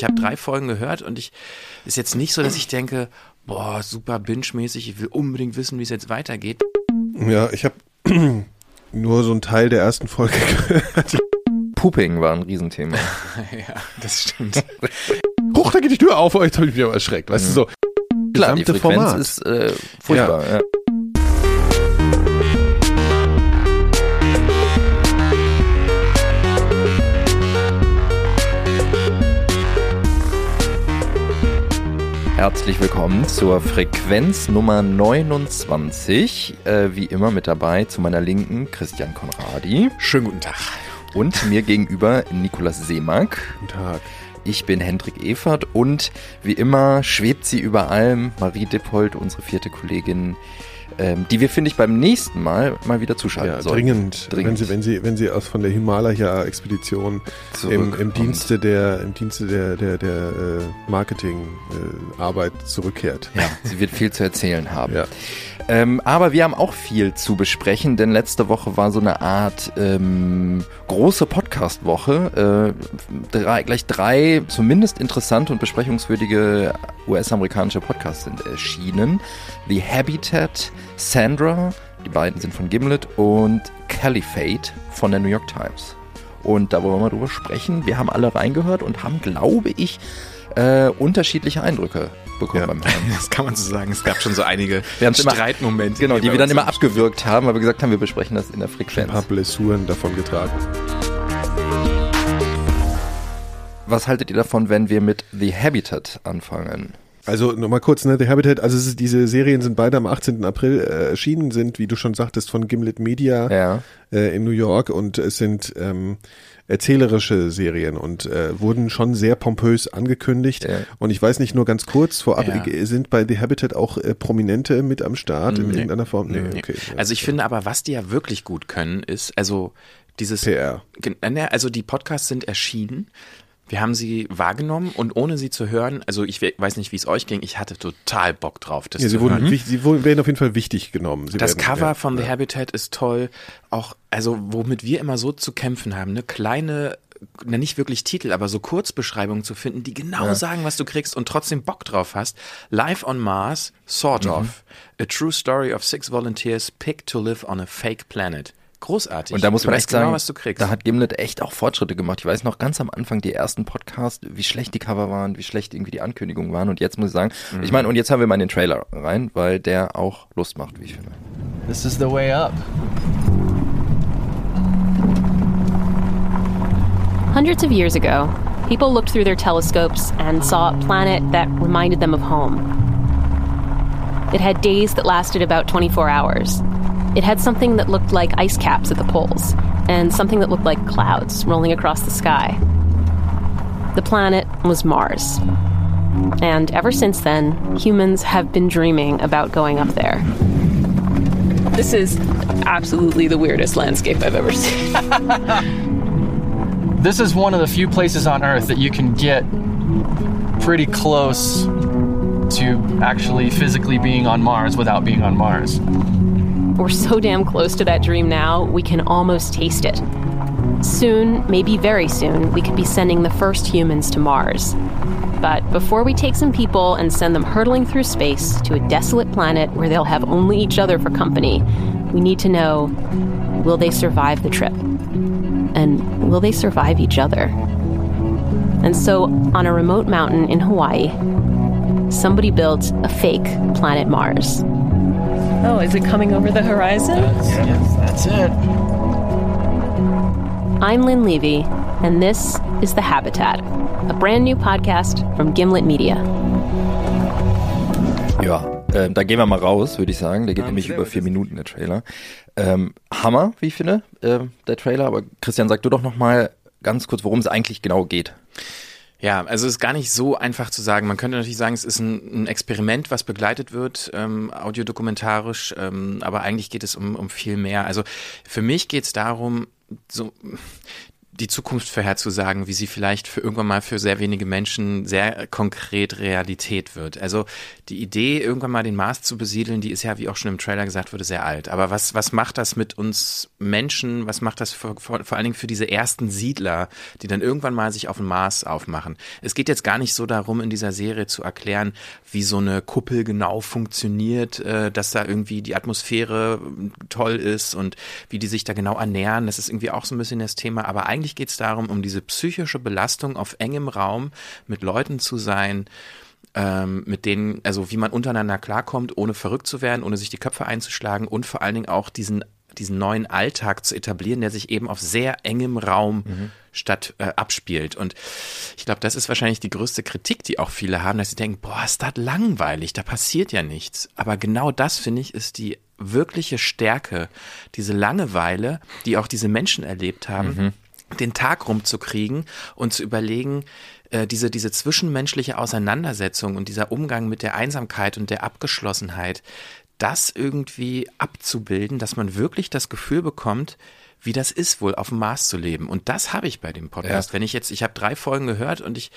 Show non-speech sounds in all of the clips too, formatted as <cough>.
Ich habe drei Folgen gehört und ich ist jetzt nicht so, dass ich denke, boah, super binge-mäßig, ich will unbedingt wissen, wie es jetzt weitergeht. Ja, ich habe <clears throat> nur so einen Teil der ersten Folge gehört. Pooping war ein Riesenthema. <laughs> ja, das stimmt. <laughs> Huch, da geht die Tür auf, oh, jetzt habe ich mich aber erschreckt. Weißt du so, Klar, die gesamte Frequenz Format. ist äh, furchtbar. Ja. Herzlich willkommen zur Frequenz Nummer 29. Äh, wie immer mit dabei zu meiner Linken Christian Konradi Schönen guten Tag. und mir gegenüber Nikolas Seemack. Guten Tag. Ich bin Hendrik Evert und wie immer schwebt sie über allem, Marie Dippold, unsere vierte Kollegin, ähm, die wir, finde ich, beim nächsten Mal mal wieder zuschalten Ja, sollen. dringend, Dringend. Wenn sie, wenn sie, wenn sie aus von der Himalaya-Expedition im, im Dienste der, im Dienste der, der, der äh, Marketing-Arbeit zurückkehrt. Ja, sie wird viel zu erzählen haben. Ja. Ähm, aber wir haben auch viel zu besprechen, denn letzte Woche war so eine Art ähm, große Podcast-Woche. Äh, drei, gleich drei zumindest interessante und besprechungswürdige US-amerikanische Podcasts sind erschienen. The Habitat, Sandra, die beiden sind von Gimlet und Caliphate von der New York Times. Und da wollen wir mal drüber sprechen. Wir haben alle reingehört und haben, glaube ich, äh, unterschiedliche Eindrücke bekommen Ja. beim Hören. <laughs> Das kann man so sagen. Es gab schon so einige <laughs> Wir haben's immer- Streitmomente. Genau, die wir dann immer im- abgewürgt haben, weil wir gesagt haben, wir besprechen das in der Ein Frequenz. paar Blessuren davon getragen. Was haltet ihr davon, wenn wir mit The Habitat anfangen? Also nochmal kurz, ne, The Habitat, also es ist, diese Serien sind beide am 18. April äh, erschienen, sind, wie du schon sagtest, von Gimlet Media Ja. äh, in New York und es sind ähm, erzählerische Serien und äh, wurden schon sehr pompös angekündigt. Ja. Und ich weiß nicht nur ganz kurz vorab, Ja. äh, sind bei The Habitat auch äh, Prominente mit am Start in irgendeiner Form? Nee, okay. ja. Also ich finde aber, was die ja wirklich gut können, ist, also dieses PR. Äh, ne, Also die Podcasts sind erschienen. Wir haben sie wahrgenommen und ohne sie zu hören, also ich we- weiß nicht, wie es euch ging, ich hatte total Bock drauf, das Ja, zu sie, wurden, hören. sie werden auf jeden Fall wichtig genommen. Sie Das werden, Cover ja, von The ja. Habitat ist toll. Auch, also womit wir immer so zu kämpfen haben, ne kleine, na nicht wirklich Titel, aber so Kurzbeschreibungen zu finden, die genau sagen, was du kriegst und trotzdem Bock drauf hast. Live on Mars, sort Mhm. of. A true story of six volunteers picked to live on a fake planet. Großartig. Und da muss du man echt sagen, genau, was du kriegst. da hat Gimlet echt auch Fortschritte gemacht. Ich weiß noch ganz am Anfang die ersten Podcasts, wie schlecht die Cover waren, wie schlecht irgendwie die Ankündigungen waren. Und jetzt muss ich sagen, Mhm. ich meine, und jetzt haben wir mal in den Trailer rein, weil der auch Lust macht, wie ich finde. This is the way up. Hundreds of years ago, people looked through their telescopes and saw a planet that reminded them of home. It had days that lasted about 24 hours. It had something that looked like ice caps at the poles, and something that looked like clouds rolling across the sky. The planet was Mars. And ever since then, humans have been dreaming about going up there. This is absolutely the weirdest landscape I've ever <laughs> seen. This is one of the few places on Earth that you can get pretty close to actually physically being on Mars without being on Mars. We're so damn close to that dream now, we can almost taste it. Soon, maybe very soon, we could be sending the first humans to Mars. But before we take some people and send them hurtling through space to a desolate planet where they'll have only each other for company, we need to know will they survive the trip? And will they survive each other? And so, on a remote mountain in Hawaii, somebody built a fake planet Mars. Oh, is it coming over the horizon? That's it. I'm Lynn Levy, and this is The Habitat, a brand new podcast from Gimlet Media. Ja, ähm, da gehen wir mal raus, würde ich sagen. Der geht nämlich über vier Minuten, der Trailer. Ähm, Hammer, wie ich finde, ähm, der Trailer. Aber Christian, sag du doch noch mal ganz kurz, worum es eigentlich genau geht. Ja, also es ist gar nicht so einfach zu sagen. Man könnte natürlich sagen, es ist ein, ein Experiment, was begleitet wird, ähm, audiodokumentarisch, ähm, aber eigentlich geht es um, um viel mehr. Also für mich geht es darum, so die Zukunft vorherzusagen, wie sie vielleicht für irgendwann mal für sehr wenige Menschen sehr konkret Realität wird. Also die Idee, irgendwann mal den Mars zu besiedeln, die ist ja, wie auch schon im Trailer gesagt wurde, sehr alt. Aber was, was macht das mit uns Menschen? Was macht das für, vor, vor allen Dingen für diese ersten Siedler, die dann irgendwann mal sich auf den Mars aufmachen? Es geht jetzt gar nicht so darum, in dieser Serie zu erklären, wie so eine Kuppel genau funktioniert, äh, dass da irgendwie die Atmosphäre toll ist und wie die sich da genau ernähren. Das ist irgendwie auch so ein bisschen das Thema. Aber eigentlich eigentlich geht es darum, um diese psychische Belastung auf engem Raum mit Leuten zu sein, ähm, mit denen, also wie man untereinander klarkommt, ohne verrückt zu werden, ohne sich die Köpfe einzuschlagen und vor allen Dingen auch diesen diesen neuen Alltag zu etablieren, der sich eben auf sehr engem Raum mhm. statt äh, abspielt. Und ich glaube, das ist wahrscheinlich die größte Kritik, die auch viele haben, dass sie denken, boah, ist das langweilig, da passiert ja nichts. Aber genau das, finde ich, ist die wirkliche Stärke, diese Langeweile, die auch diese Menschen erlebt haben. Mhm den Tag rumzukriegen und zu überlegen, äh, diese, diese zwischenmenschliche Auseinandersetzung und dieser Umgang mit der Einsamkeit und der Abgeschlossenheit, das irgendwie abzubilden, dass man wirklich das Gefühl bekommt, wie das ist, wohl auf dem Mars zu leben. Und das habe ich bei dem Podcast. Ja. Wenn ich jetzt, ich habe drei Folgen gehört und ich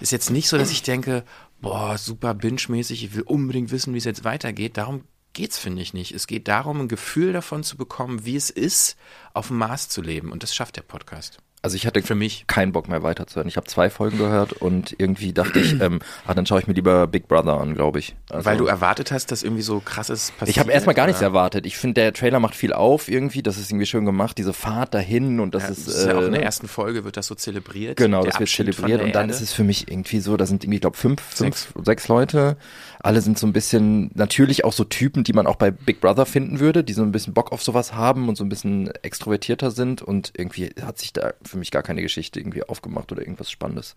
ist jetzt nicht so, dass ich denke, boah, super binge-mäßig, ich will unbedingt wissen, wie es jetzt weitergeht. Darum geht's, finde ich, nicht. Es geht darum, ein Gefühl davon zu bekommen, wie es ist, auf dem Mars zu leben. Und das schafft der Podcast. Also ich hatte für mich keinen Bock mehr weiterzuhören. Ich habe zwei Folgen gehört und irgendwie dachte ich, ähm, ah, dann schaue ich mir lieber Big Brother an, glaube ich. Also, Weil du erwartet hast, dass irgendwie so krasses passiert. Ich habe erstmal gar nichts erwartet. Ich finde, der Trailer macht viel auf irgendwie. Das ist irgendwie schön gemacht, diese Fahrt dahin und das ja, ist. Das ist ja auch in der äh, ersten Folge wird das so zelebriert. Genau, das wird zelebriert und dann Erde. ist es für mich irgendwie so, da sind irgendwie, ich glaube, fünf, sechs. fünf, sechs Leute alle sind so ein bisschen, natürlich auch so Typen, die man auch bei Big Brother finden würde, die so ein bisschen Bock auf sowas haben und so ein bisschen extrovertierter sind und irgendwie hat sich da für mich gar keine Geschichte irgendwie aufgemacht oder irgendwas Spannendes.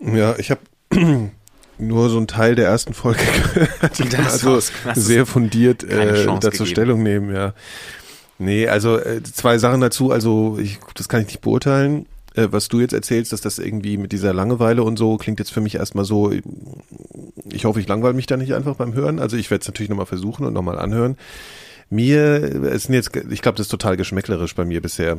Ja, ich habe <clears throat> nur so einen Teil der ersten Folge gehört. <laughs> also sehr fundiert äh, dazu gegeben. Stellung nehmen, ja. Nee, also äh, zwei Sachen dazu, also ich, das kann ich nicht beurteilen. Äh, was du jetzt erzählst, dass das irgendwie mit dieser Langeweile und so klingt jetzt für mich erstmal so, ich hoffe, ich langweile mich da nicht einfach beim Hören. Also ich werde es natürlich nochmal versuchen und nochmal anhören. Mir, es sind jetzt, ich glaube, das ist total geschmäcklerisch bei mir bisher.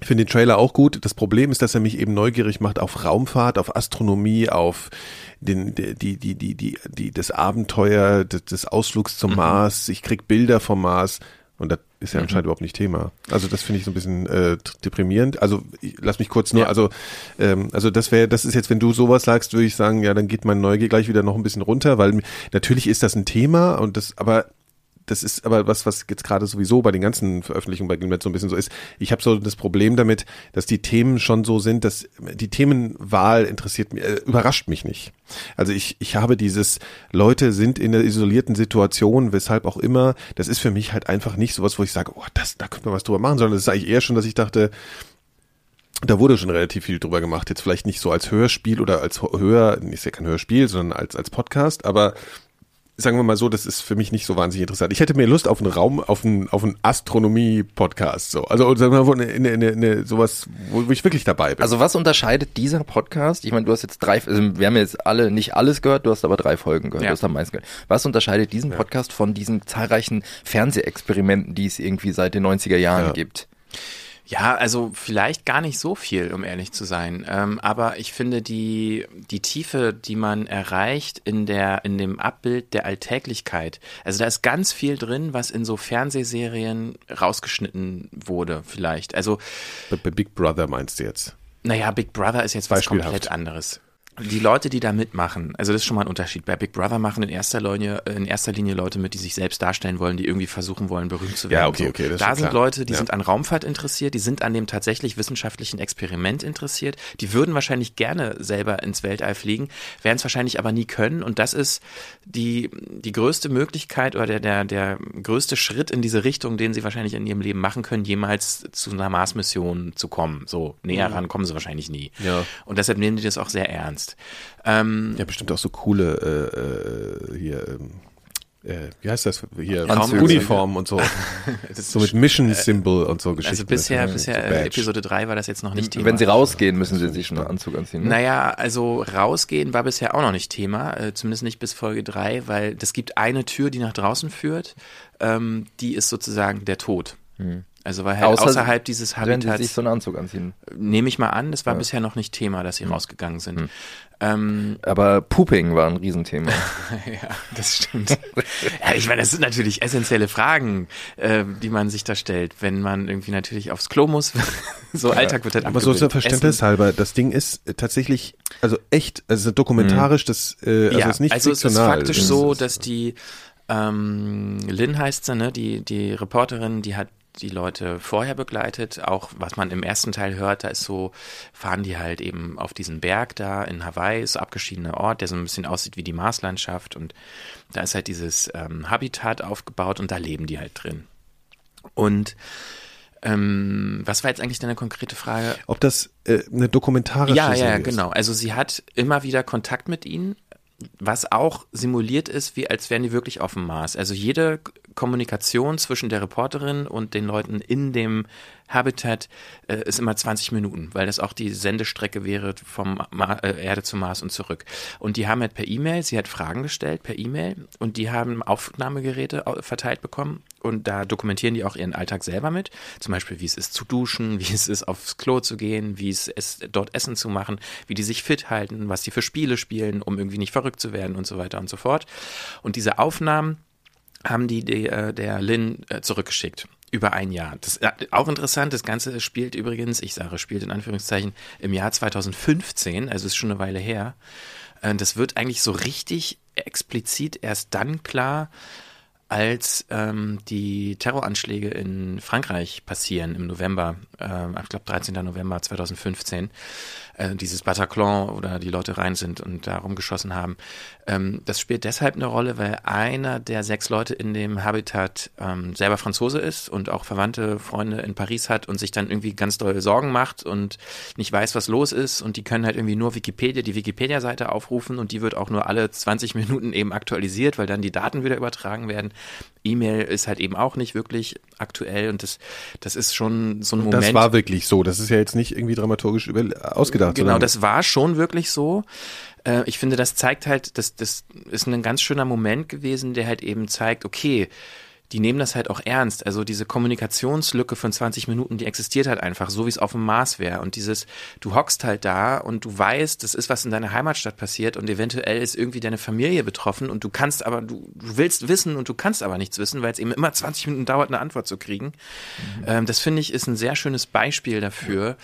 Ich finde den Trailer auch gut. Das Problem ist, dass er mich eben neugierig macht auf Raumfahrt, auf Astronomie, auf den, die, die, die, die, die, das Abenteuer des, des Ausflugs zum mhm. Mars. Ich krieg Bilder vom Mars. Und das ist ja mhm. anscheinend überhaupt nicht Thema. Also das finde ich so ein bisschen äh, deprimierend. Also ich, lass mich kurz nur, ja. also ähm, also das wäre, das ist jetzt, wenn du sowas sagst, würde ich sagen, ja, dann geht mein Neugier gleich wieder noch ein bisschen runter, weil natürlich ist das ein Thema und das, aber das ist aber was, was jetzt gerade sowieso bei den ganzen Veröffentlichungen bei Gimlet so ein bisschen so ist. Ich habe so das Problem damit, dass die Themen schon so sind, dass die Themenwahl interessiert mich, äh, überrascht mich nicht. Also ich, ich habe dieses, Leute sind in einer isolierten Situation, weshalb auch immer, das ist für mich halt einfach nicht sowas, wo ich sage, oh, das, da könnte man was drüber machen, sondern das ist eigentlich eher schon, dass ich dachte, da wurde schon relativ viel drüber gemacht. Jetzt vielleicht nicht so als Hörspiel oder als Hör, ist ja kein Hörspiel, sondern als, als Podcast, aber sagen wir mal so, das ist für mich nicht so wahnsinnig interessant. Ich hätte mehr Lust auf einen Raum, auf einen, auf einen Astronomie-Podcast, so. Also, sagen wir mal, eine, eine, eine, sowas, wo, wo ich wirklich dabei bin. Also, was unterscheidet dieser Podcast? Ich meine, du hast jetzt drei, also wir haben jetzt alle, nicht alles gehört, du hast aber drei Folgen gehört, ja. du hast am meisten gehört. Was unterscheidet diesen Podcast ja. von diesen zahlreichen Fernsehexperimenten, die es irgendwie seit den 90er Jahren ja. gibt? Ja, also vielleicht gar nicht so viel, um ehrlich zu sein. Ähm, aber ich finde die, die Tiefe, die man erreicht in der, in dem Abbild der Alltäglichkeit. Also da ist ganz viel drin, was in so Fernsehserien rausgeschnitten wurde, vielleicht. Also. Bei Big Brother meinst du jetzt? Naja, Big Brother ist jetzt was komplett anderes die Leute, die da mitmachen, also das ist schon mal ein Unterschied. Bei Big Brother machen in erster Linie, in erster Linie Leute mit, die sich selbst darstellen wollen, die irgendwie versuchen wollen, berühmt zu werden. Ja, okay, okay. Das da sind klar. Leute, die ja. sind an Raumfahrt interessiert, die sind an dem tatsächlich wissenschaftlichen Experiment interessiert, die würden wahrscheinlich gerne selber ins Weltall fliegen, werden es wahrscheinlich aber nie können. Und das ist die, die größte Möglichkeit oder der, der, der größte Schritt in diese Richtung, den sie wahrscheinlich in ihrem Leben machen können, jemals zu einer Mars-Mission zu kommen. So näher mhm. ran kommen sie wahrscheinlich nie. Ja. Und deshalb nehmen die das auch sehr ernst kannst. Ähm, ja, bestimmt auch so coole äh, äh, hier. Ähm äh, wie heißt das hier Anzüge. Uniform und so <laughs> so mit Mission äh, Symbol und so Geschichten also bisher bisher so Episode 3 war das jetzt noch nicht Thema wenn sie rausgehen müssen sie sich schon einen Anzug anziehen ne? naja also rausgehen war bisher auch noch nicht Thema äh, zumindest nicht bis Folge 3 weil das gibt eine Tür die nach draußen führt ähm, die ist sozusagen der Tod hm. Also weil halt Außer außerhalb dieses Habitats. Wenn sie sich so einen Anzug anziehen. Nehme ich mal an, das war ja. bisher noch nicht Thema, dass sie hm. rausgegangen sind. Hm. Ähm, Aber Pooping war ein Riesenthema. <laughs> ja, das stimmt. ja, ich meine, das sind natürlich essentielle Fragen, äh, die man sich da stellt, wenn man irgendwie natürlich aufs Klo muss. <laughs> so ja. Alltag wird halt Aber so zum Verständnis halber, das Ding ist tatsächlich, also echt, also dokumentarisch, mhm. das, äh, also ja, ist nicht also es ist faktisch so, dass die ähm, Lynn heißt sie, ne, die, die Reporterin, die hat die Leute vorher begleitet. Auch was man im ersten Teil hört, da ist so, fahren die halt eben auf diesen Berg da in Hawaii, so abgeschiedener Ort, der so ein bisschen aussieht wie die Marslandschaft. Und da ist halt dieses ähm, Habitat aufgebaut und da leben die halt drin. Und ähm, was war jetzt eigentlich deine konkrete Frage? Ob das äh, eine dokumentarische ja, ja, ist? Ja, genau. Also sie hat immer wieder Kontakt mit ihnen, was auch simuliert ist, wie als wären die wirklich auf dem Mars. Also jede Kommunikation zwischen der Reporterin und den Leuten in dem Habitat äh, ist immer 20 Minuten, weil das auch die Sendestrecke wäre vom Ma äh, Erde zum Mars und zurück. Und die haben halt per E-Mail, sie hat Fragen gestellt per E-Mail und die haben Aufnahmegeräte verteilt bekommen und da dokumentieren die auch ihren Alltag selber mit. Zum Beispiel, wie es ist zu duschen, wie es ist aufs Klo zu gehen, wie es ist dort Essen zu machen, wie die sich fit halten, was die für Spiele spielen, um irgendwie nicht verrückt zu werden und so weiter und so fort. Und diese Aufnahmen haben die, die äh, der Lin äh, zurückgeschickt über ein Jahr. Das ist äh, auch interessant. Das Ganze spielt übrigens, ich sage, spielt in Anführungszeichen im Jahr 2015, also ist schon eine Weile her. Das wird eigentlich so richtig explizit erst dann klar, als ähm, die Terroranschläge in Frankreich passieren im November, äh, ich glaube 13. November 2015 äh, dieses Bataclan oder die Leute rein sind und da rumgeschossen haben. Ähm, das spielt deshalb eine Rolle, weil einer der sechs Leute in dem Habitat ähm, selber Franzose ist und auch Verwandte, Freunde in Paris hat und sich dann irgendwie ganz doll Sorgen macht und nicht weiß, was los ist und die können halt irgendwie nur Wikipedia, die Wikipedia-Seite aufrufen und die wird auch nur alle 20 Minuten eben aktualisiert, weil dann die Daten wieder übertragen werden. E-Mail ist halt eben auch nicht wirklich aktuell und das, das ist schon so ein Moment. Das war wirklich so. Das ist ja jetzt nicht irgendwie dramaturgisch über, ausgedacht. Genau, das war schon wirklich so. Äh, ich finde, das zeigt halt, das, das ist ein ganz schöner Moment gewesen, der halt eben zeigt, okay, die nehmen das halt auch ernst. Also diese Kommunikationslücke von 20 Minuten, die existiert halt einfach, so wie es auf dem Mars wäre. Und dieses, du hockst halt da und du weißt, das ist was in deiner Heimatstadt passiert und eventuell ist irgendwie deine Familie betroffen und du kannst aber, du, du willst wissen und du kannst aber nichts wissen, weil es eben immer 20 Minuten dauert, eine Antwort zu kriegen. Mhm. Ähm, das finde ich ist ein sehr schönes Beispiel dafür,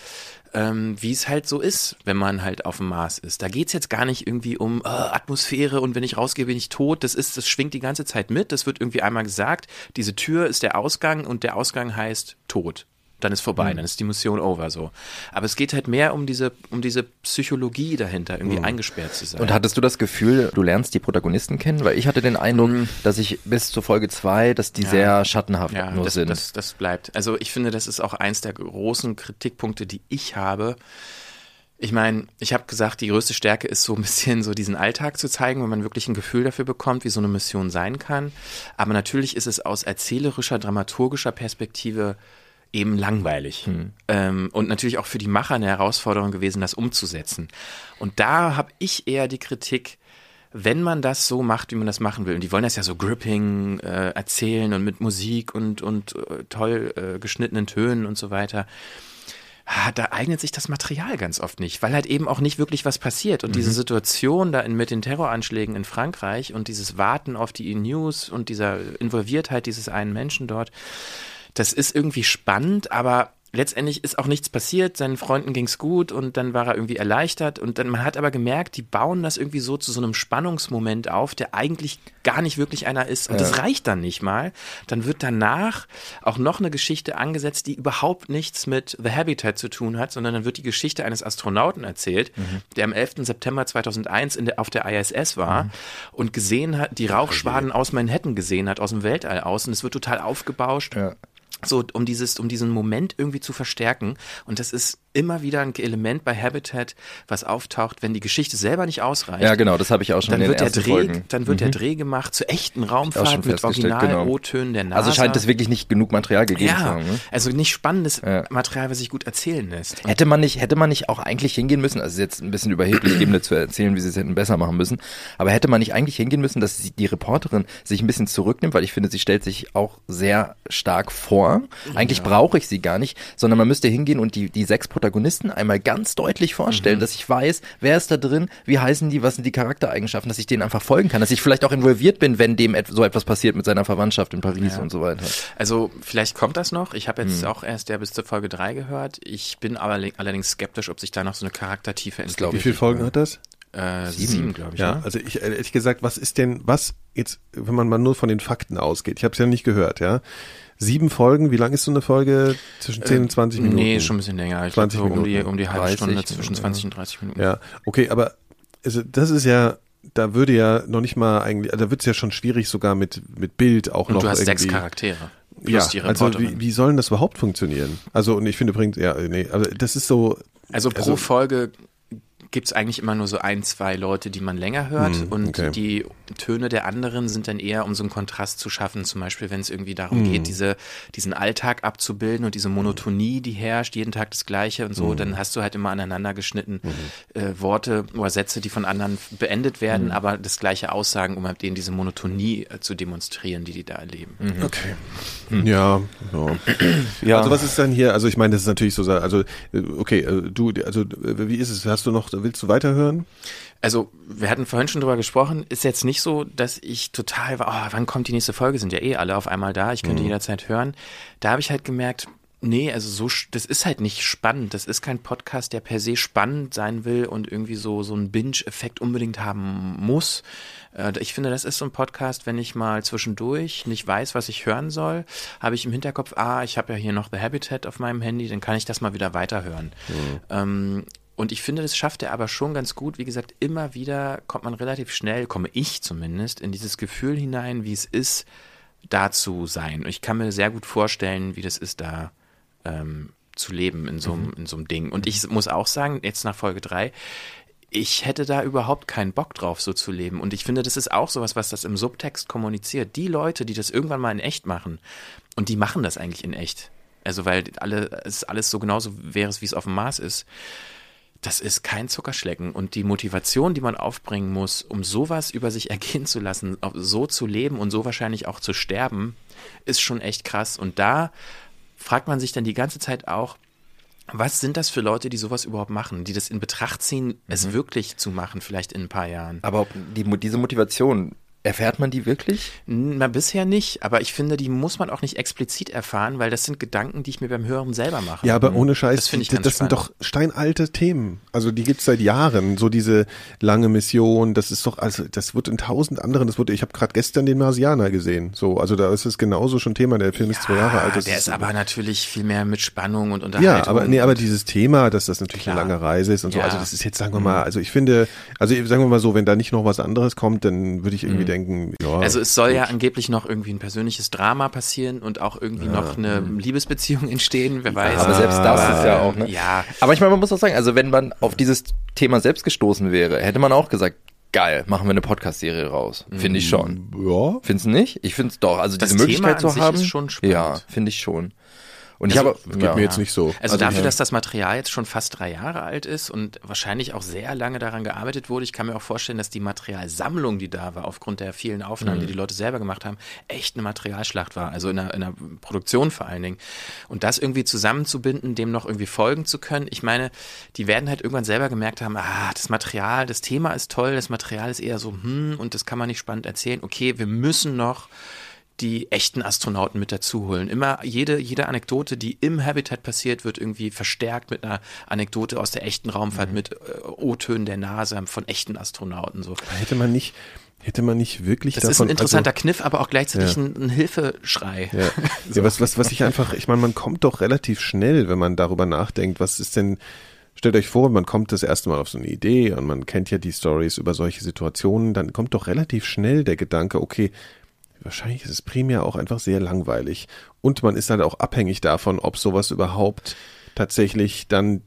ähm, wie es halt so ist, wenn man halt auf dem Mars ist. Da geht's jetzt gar nicht irgendwie um äh, Atmosphäre und wenn ich rausgehe, bin ich tot. Das ist, das schwingt die ganze Zeit mit. Das wird irgendwie einmal gesagt. Diese Tür ist der Ausgang und der Ausgang heißt Tod dann ist vorbei, mhm. dann ist die Mission over so. Aber es geht halt mehr um diese, um diese Psychologie dahinter, irgendwie mhm. eingesperrt zu sein. Und hattest du das Gefühl, du lernst die Protagonisten kennen? Weil ich hatte den Eindruck, mhm. dass ich bis zur Folge zwei, dass die ja. sehr schattenhaft ja, nur das, sind. Das, das bleibt. Also ich finde, das ist auch eins der großen Kritikpunkte, die ich habe. Ich meine, ich habe gesagt, die größte Stärke ist so ein bisschen so diesen Alltag zu zeigen, wenn man wirklich ein Gefühl dafür bekommt, wie so eine Mission sein kann. Aber natürlich ist es aus erzählerischer, dramaturgischer Perspektive eben langweilig. Hm. Ähm, und natürlich auch für die Macher eine Herausforderung gewesen, das umzusetzen. Und da habe ich eher die Kritik, wenn man das so macht, wie man das machen will, und die wollen das ja so gripping äh, erzählen und mit Musik und, und äh, toll äh, geschnittenen Tönen und so weiter, ah, da eignet sich das Material ganz oft nicht, weil halt eben auch nicht wirklich was passiert. Und mhm. diese Situation da in, mit den Terroranschlägen in Frankreich und dieses Warten auf die News und dieser Involviertheit dieses einen Menschen dort, das ist irgendwie spannend, aber letztendlich ist auch nichts passiert, seinen Freunden ging's gut und dann war er irgendwie erleichtert und dann man hat aber gemerkt, die bauen das irgendwie so zu so einem Spannungsmoment auf, der eigentlich gar nicht wirklich einer ist und ja. das reicht dann nicht mal. Dann wird danach auch noch eine Geschichte angesetzt, die überhaupt nichts mit The Habitat zu tun hat, sondern dann wird die Geschichte eines Astronauten erzählt, mhm. der am 11. September 2001 in der, auf der ISS war mhm. und gesehen hat, die Rauchschwaden aus Manhattan gesehen hat, aus dem Weltall aus und es wird total aufgebauscht. Ja so um dieses, um diesen Moment irgendwie zu verstärken. Und das ist immer wieder ein Element bei Habitat, was auftaucht, wenn die Geschichte selber nicht ausreicht. Ja, genau, das habe ich auch schon dann in wird den der Dreh, Folgen. Dann wird mhm. der Dreh gemacht zur echten Raumfahrt mit Original-O-Tönen genau. der NASA. Also scheint es wirklich nicht genug Material gegeben ja, zu haben. Ne? Also nicht spannendes ja. Material, was sich gut erzählen lässt. Hätte man nicht, hätte man nicht auch eigentlich hingehen müssen, also jetzt ein bisschen überheblich Ebene zu erzählen, wie sie es hätten besser machen müssen, aber hätte man nicht eigentlich hingehen müssen, dass die Reporterin sich ein bisschen zurücknimmt, weil ich finde, sie stellt sich auch sehr stark vor. Eigentlich ja. brauche ich sie gar nicht, sondern man müsste hingehen und die, die sechs Protagonisten einmal ganz deutlich vorstellen, mhm. dass ich weiß, wer ist da drin, wie heißen die, was sind die Charaktereigenschaften, dass ich denen einfach folgen kann, dass ich vielleicht auch involviert bin, wenn dem so etwas passiert mit seiner Verwandtschaft in Paris ja. und so weiter. Also vielleicht kommt das noch. Ich habe jetzt mhm. auch erst ja bis zur Folge drei gehört. Ich bin aber allerdings skeptisch, ob sich da noch so eine Charaktertiefe entwickelt. Wie viele Folgen hat das? Äh, sieben, sieben glaube ich. Ja, ne? also ich ehrlich gesagt, was ist denn, was jetzt, wenn man mal nur von den Fakten ausgeht, ich habe es ja nicht gehört, ja. Sieben Folgen, wie lang ist so eine Folge? Zwischen 10 und 20 äh, Minuten? Nee, schon ein bisschen länger. Ich 20 glaube so um die, um die halbe 30, Stunde, zwischen 20 und 30 Minuten. Ja, okay, aber also das ist ja, da würde ja noch nicht mal eigentlich, da wird es ja schon schwierig sogar mit, mit Bild auch und noch. Du hast irgendwie. sechs Charaktere. Ja, also wie, wie soll denn das überhaupt funktionieren? Also und ich finde übrigens, ja, nee, also das ist so. Also pro also, Folge gibt es eigentlich immer nur so ein, zwei Leute, die man länger hört. Hm, und okay. die Töne der anderen sind dann eher, um so einen Kontrast zu schaffen. Zum Beispiel, wenn es irgendwie darum hm. geht, diese, diesen Alltag abzubilden und diese Monotonie, die herrscht, jeden Tag das Gleiche und so, hm. dann hast du halt immer aneinander geschnitten mhm. äh, Worte oder Sätze, die von anderen beendet werden, mhm. aber das gleiche Aussagen, um halt denen diese Monotonie äh, zu demonstrieren, die die da erleben. Mhm. Okay. Hm. Ja, <clears throat> ja. ja. Also was ist dann hier, also ich meine, das ist natürlich so, also äh, okay, äh, du, also wie ist es, hast du noch willst du weiterhören? Also, wir hatten vorhin schon drüber gesprochen, ist jetzt nicht so, dass ich total war, oh, wann kommt die nächste Folge? Sind ja eh alle auf einmal da, ich könnte mhm. jederzeit hören. Da habe ich halt gemerkt, nee, also so, das ist halt nicht spannend. Das ist kein Podcast, der per se spannend sein will und irgendwie so, so einen Binge-Effekt unbedingt haben muss. Äh, ich finde, das ist so ein Podcast, wenn ich mal zwischendurch nicht weiß, was ich hören soll, habe ich im Hinterkopf, ah, ich habe ja hier noch The Habitat auf meinem Handy, dann kann ich das mal wieder weiterhören. Mhm. Ähm, und ich finde, das schafft er aber schon ganz gut. Wie gesagt, immer wieder kommt man relativ schnell, komme ich zumindest, in dieses Gefühl hinein, wie es ist, da zu sein. Und ich kann mir sehr gut vorstellen, wie das ist, da ähm, zu leben in so, mhm. in so einem Ding. Und ich muss auch sagen, jetzt nach Folge drei, ich hätte da überhaupt keinen Bock drauf, so zu leben. Und ich finde, das ist auch sowas, was das im Subtext kommuniziert. Die Leute, die das irgendwann mal in echt machen, und die machen das eigentlich in echt. Also, weil alle, es alles so genauso wäre, wie es auf dem Mars ist das ist kein Zuckerschlecken. Und die Motivation, die man aufbringen muss, um sowas über sich ergehen zu lassen, so zu leben und so wahrscheinlich auch zu sterben, ist schon echt krass. Und da fragt man sich dann die ganze Zeit auch, was sind das für Leute, die sowas überhaupt machen, die das in Betracht ziehen, mhm. es wirklich zu machen, vielleicht in ein paar Jahren? Aber die, diese Motivation, Erfährt man die wirklich? Na, bisher nicht, aber ich finde, die muss man auch nicht explizit erfahren, weil das sind Gedanken, die ich mir beim Hören selber mache. Ja, aber ohne Scheiß, das, ich das, das sind doch steinalte Themen. Also die gibt's seit Jahren, so diese lange Mission, das ist doch, also das wird in tausend anderen, das wurde, ich habe gerade gestern den Marsianer gesehen, so, also da ist es genauso schon Thema, der Film ja, ist zwei Jahre alt. der ist, ist aber natürlich viel mehr mit Spannung und Unterhaltung. Ja, aber, nee, aber dieses Thema, dass das natürlich Klar. eine lange Reise ist und ja. so, also das ist jetzt, sagen wir mal, mhm. also ich finde, also sagen wir mal so, wenn da nicht noch was anderes kommt, dann würde ich irgendwie mhm. Denken, ja. Also es soll gut. ja angeblich noch irgendwie ein persönliches Drama passieren und auch irgendwie ja. noch eine Liebesbeziehung <laughs> entstehen, wer weiß. Aber selbst das ist ja auch, ne? Ja. Aber ich meine, man muss auch sagen, also wenn man auf dieses Thema selbst gestoßen wäre, hätte man auch gesagt, geil, machen wir eine Podcast-Serie raus. Finde ich schon. Ja. Findest du nicht? Ich finde es doch. Also das diese Thema Möglichkeit zu haben. Ist schon spannend. Ja, finde ich schon. Und also, ich habe, geht ja, mir jetzt nicht so. Also, also dafür, ja. dass das Material jetzt schon fast drei Jahre alt ist und wahrscheinlich auch sehr lange daran gearbeitet wurde, ich kann mir auch vorstellen, dass die Materialsammlung, die da war, aufgrund der vielen Aufnahmen, mhm. die die Leute selber gemacht haben, echt eine Materialschlacht war. Also in der, in der Produktion vor allen Dingen. Und das irgendwie zusammenzubinden, dem noch irgendwie folgen zu können. Ich meine, die werden halt irgendwann selber gemerkt haben, ah, das Material, das Thema ist toll, das Material ist eher so, hm, und das kann man nicht spannend erzählen. Okay, wir müssen noch die echten Astronauten mit dazu holen. Immer jede, jede Anekdote, die im Habitat passiert, wird irgendwie verstärkt mit einer Anekdote aus der echten Raumfahrt, mhm. mit äh, O-Tönen der NASA von echten Astronauten. So. Hätte man nicht, Hätte man nicht wirklich das davon... Das ist ein interessanter also, Kniff, aber auch gleichzeitig ja. ein, ein, Hilfeschrei. Ja, <laughs> so. ja was, was, was ich einfach, ich meine, man kommt doch relativ schnell, wenn man darüber nachdenkt, was ist denn, stellt euch vor, man kommt das erste Mal auf so eine Idee und man kennt ja die Stories über solche Situationen, dann kommt doch relativ schnell der Gedanke, okay, wahrscheinlich ist es primär auch einfach sehr langweilig. Und man ist halt auch abhängig davon, ob sowas überhaupt tatsächlich dann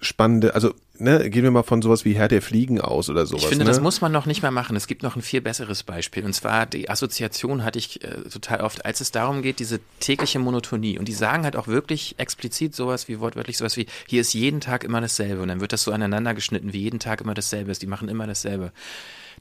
spannende, also ne, gehen wir mal von sowas wie Herr der Fliegen aus oder sowas. Ich finde, ne? das muss man noch nicht mehr machen. Es gibt noch ein viel besseres Beispiel. Und zwar die Assoziation hatte ich äh, total oft, als es darum geht, diese tägliche Monotonie. Und die sagen halt auch wirklich explizit sowas wie wortwörtlich sowas wie, hier ist jeden Tag immer dasselbe. Und dann wird das so aneinander geschnitten, wie jeden Tag immer dasselbe ist. Die machen immer dasselbe.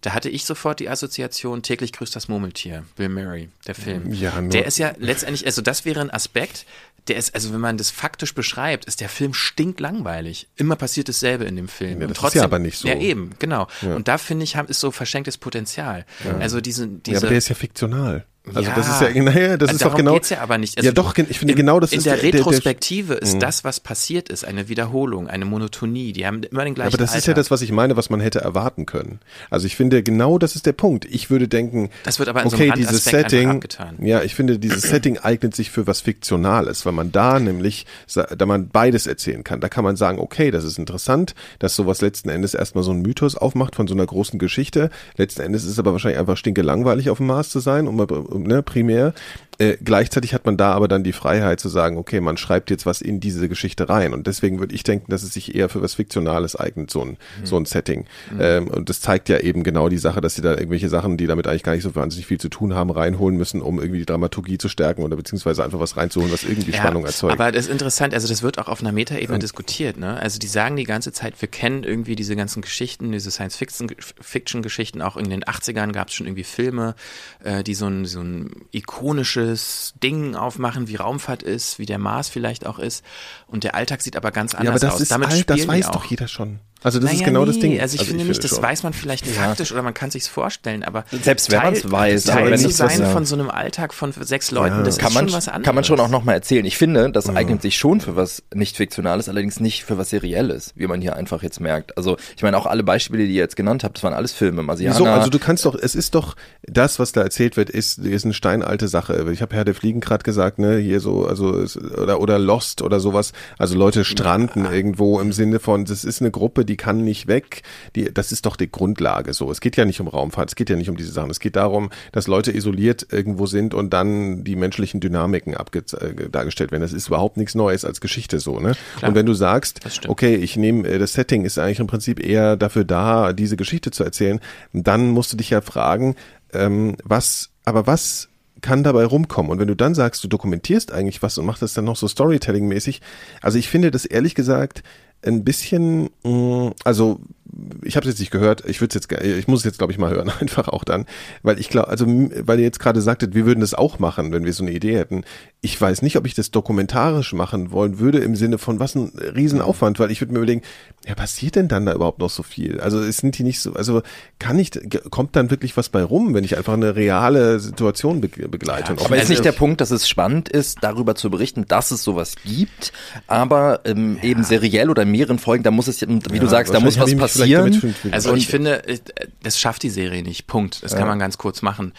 Da hatte ich sofort die Assoziation, täglich grüßt das Murmeltier, Bill Murray, der Film. Ja, nur. Der ist ja letztendlich, also das wäre ein Aspekt, der ist, also wenn man das faktisch beschreibt, ist der Film stinklangweilig. Immer passiert dasselbe in dem Film. Ja, das trotzdem, ist ja aber nicht so. Ja, eben, genau. Ja. Und da finde ich, ist so verschenktes Potenzial. Ja. Also diese, diese. Ja, aber der ist ja fiktional. Also ja, das ist ja, naja, <laughs> das ist doch genau. Geht's ja aber nicht. Also ja, doch, ich finde genau das in ist der Retrospektive der, der, ist mhm. das, was passiert ist, eine Wiederholung, eine Monotonie. Die haben immer den gleichen. Aber das Alter. ist ja das, was ich meine, was man hätte erwarten können. Also ich finde genau, das ist der Punkt. Ich würde denken, das wird aber in okay, so dieses Setting, ja, ich finde dieses Setting eignet sich für was Fiktionales, weil man da nämlich, da man beides erzählen kann. Da kann man sagen, okay, das ist interessant, dass sowas letzten Endes erstmal so ein Mythos aufmacht von so einer großen Geschichte. Letzten Endes ist es aber wahrscheinlich einfach stinke langweilig auf dem Mars zu sein, um, um ne, primär. Äh, gleichzeitig hat man da aber dann die Freiheit zu sagen, okay, man schreibt jetzt was in diese Geschichte rein. Und deswegen würde ich denken, dass es sich eher für was Fiktionales eignet, so ein, mhm. so ein Setting. Mhm. Ähm, und das zeigt ja eben genau die Sache, dass sie da irgendwelche Sachen, die damit eigentlich gar nicht so wahnsinnig viel zu tun haben, reinholen müssen, um irgendwie die Dramaturgie zu stärken oder beziehungsweise einfach was reinzuholen, was irgendwie ja, Spannung erzeugt. Aber das ist interessant, also das wird auch auf einer Metaebene ja. diskutiert. Ne? Also die sagen die ganze Zeit, wir kennen irgendwie diese ganzen Geschichten, diese Science-Fiction-Geschichten, auch in den 80ern gab es schon irgendwie Filme, äh, die so ein, so ein ikonisches Ding aufmachen, wie Raumfahrt ist, wie der Mars vielleicht auch ist. Und der Alltag sieht aber ganz anders ja, aber das aus. Ist Damit alt, das weiß doch jeder schon. Also das naja, ist genau nee. das Ding. Also ich also finde ich nicht, das schon. weiß man vielleicht ja. faktisch oder man kann sich's vorstellen, aber selbst wenn man es weiß, Teil aber sein ja. von so einem Alltag von sechs Leuten, ja. das kann ist man, schon was anderes. Kann man schon auch nochmal erzählen. Ich finde, das eignet sich schon für was nicht fiktionales, allerdings nicht für was serielles, wie man hier einfach jetzt merkt. Also ich meine auch alle Beispiele, die ihr jetzt genannt habt, das waren alles Filme. Masiana. Wieso? Also du kannst doch, es ist doch das, was da erzählt wird, ist ist eine steinalte Sache. Ich habe Herr der Fliegen gerade gesagt, ne, hier so also oder oder Lost oder sowas. Also Leute stranden irgendwo im Sinne von, das ist eine Gruppe, die kann nicht weg. Die, das ist doch die Grundlage so. Es geht ja nicht um Raumfahrt, es geht ja nicht um diese Sachen. Es geht darum, dass Leute isoliert irgendwo sind und dann die menschlichen Dynamiken abge äh, dargestellt werden. Das ist überhaupt nichts Neues als Geschichte so. Ne? Klar, und wenn du sagst, okay, ich nehme, äh, das Setting ist eigentlich im Prinzip eher dafür da, diese Geschichte zu erzählen, dann musst du dich ja fragen, ähm, was, aber was kann dabei rumkommen. Und wenn du dann sagst, du dokumentierst eigentlich was und machst das dann noch so Storytelling-mäßig, also ich finde das ehrlich gesagt ein bisschen, mm, also ich habe es jetzt nicht gehört, ich würde jetzt, ich muss es jetzt glaube ich mal hören, <laughs> einfach auch dann, weil ich glaube, also weil ihr jetzt gerade sagtet, wir würden das auch machen, wenn wir so eine Idee hätten. Ich weiß nicht, ob ich das dokumentarisch machen wollen würde im Sinne von was ein Riesenaufwand, weil ich würde mir überlegen, ja, passiert denn dann da überhaupt noch so viel? Also es sind die nicht so, also kann ich, kommt dann wirklich was bei rum, wenn ich einfach eine reale Situation be begleite? Ja, aber ist nicht der Punkt, dass es spannend ist, darüber zu berichten, dass es sowas gibt, aber ähm, ja. eben seriell oder in mehreren Folgen, da muss es, wie ja, du sagst, da muss was passieren passieren. Also ich finde, äh, das schafft die Serie nicht. Punkt. Das ja. kann man ganz kurz machen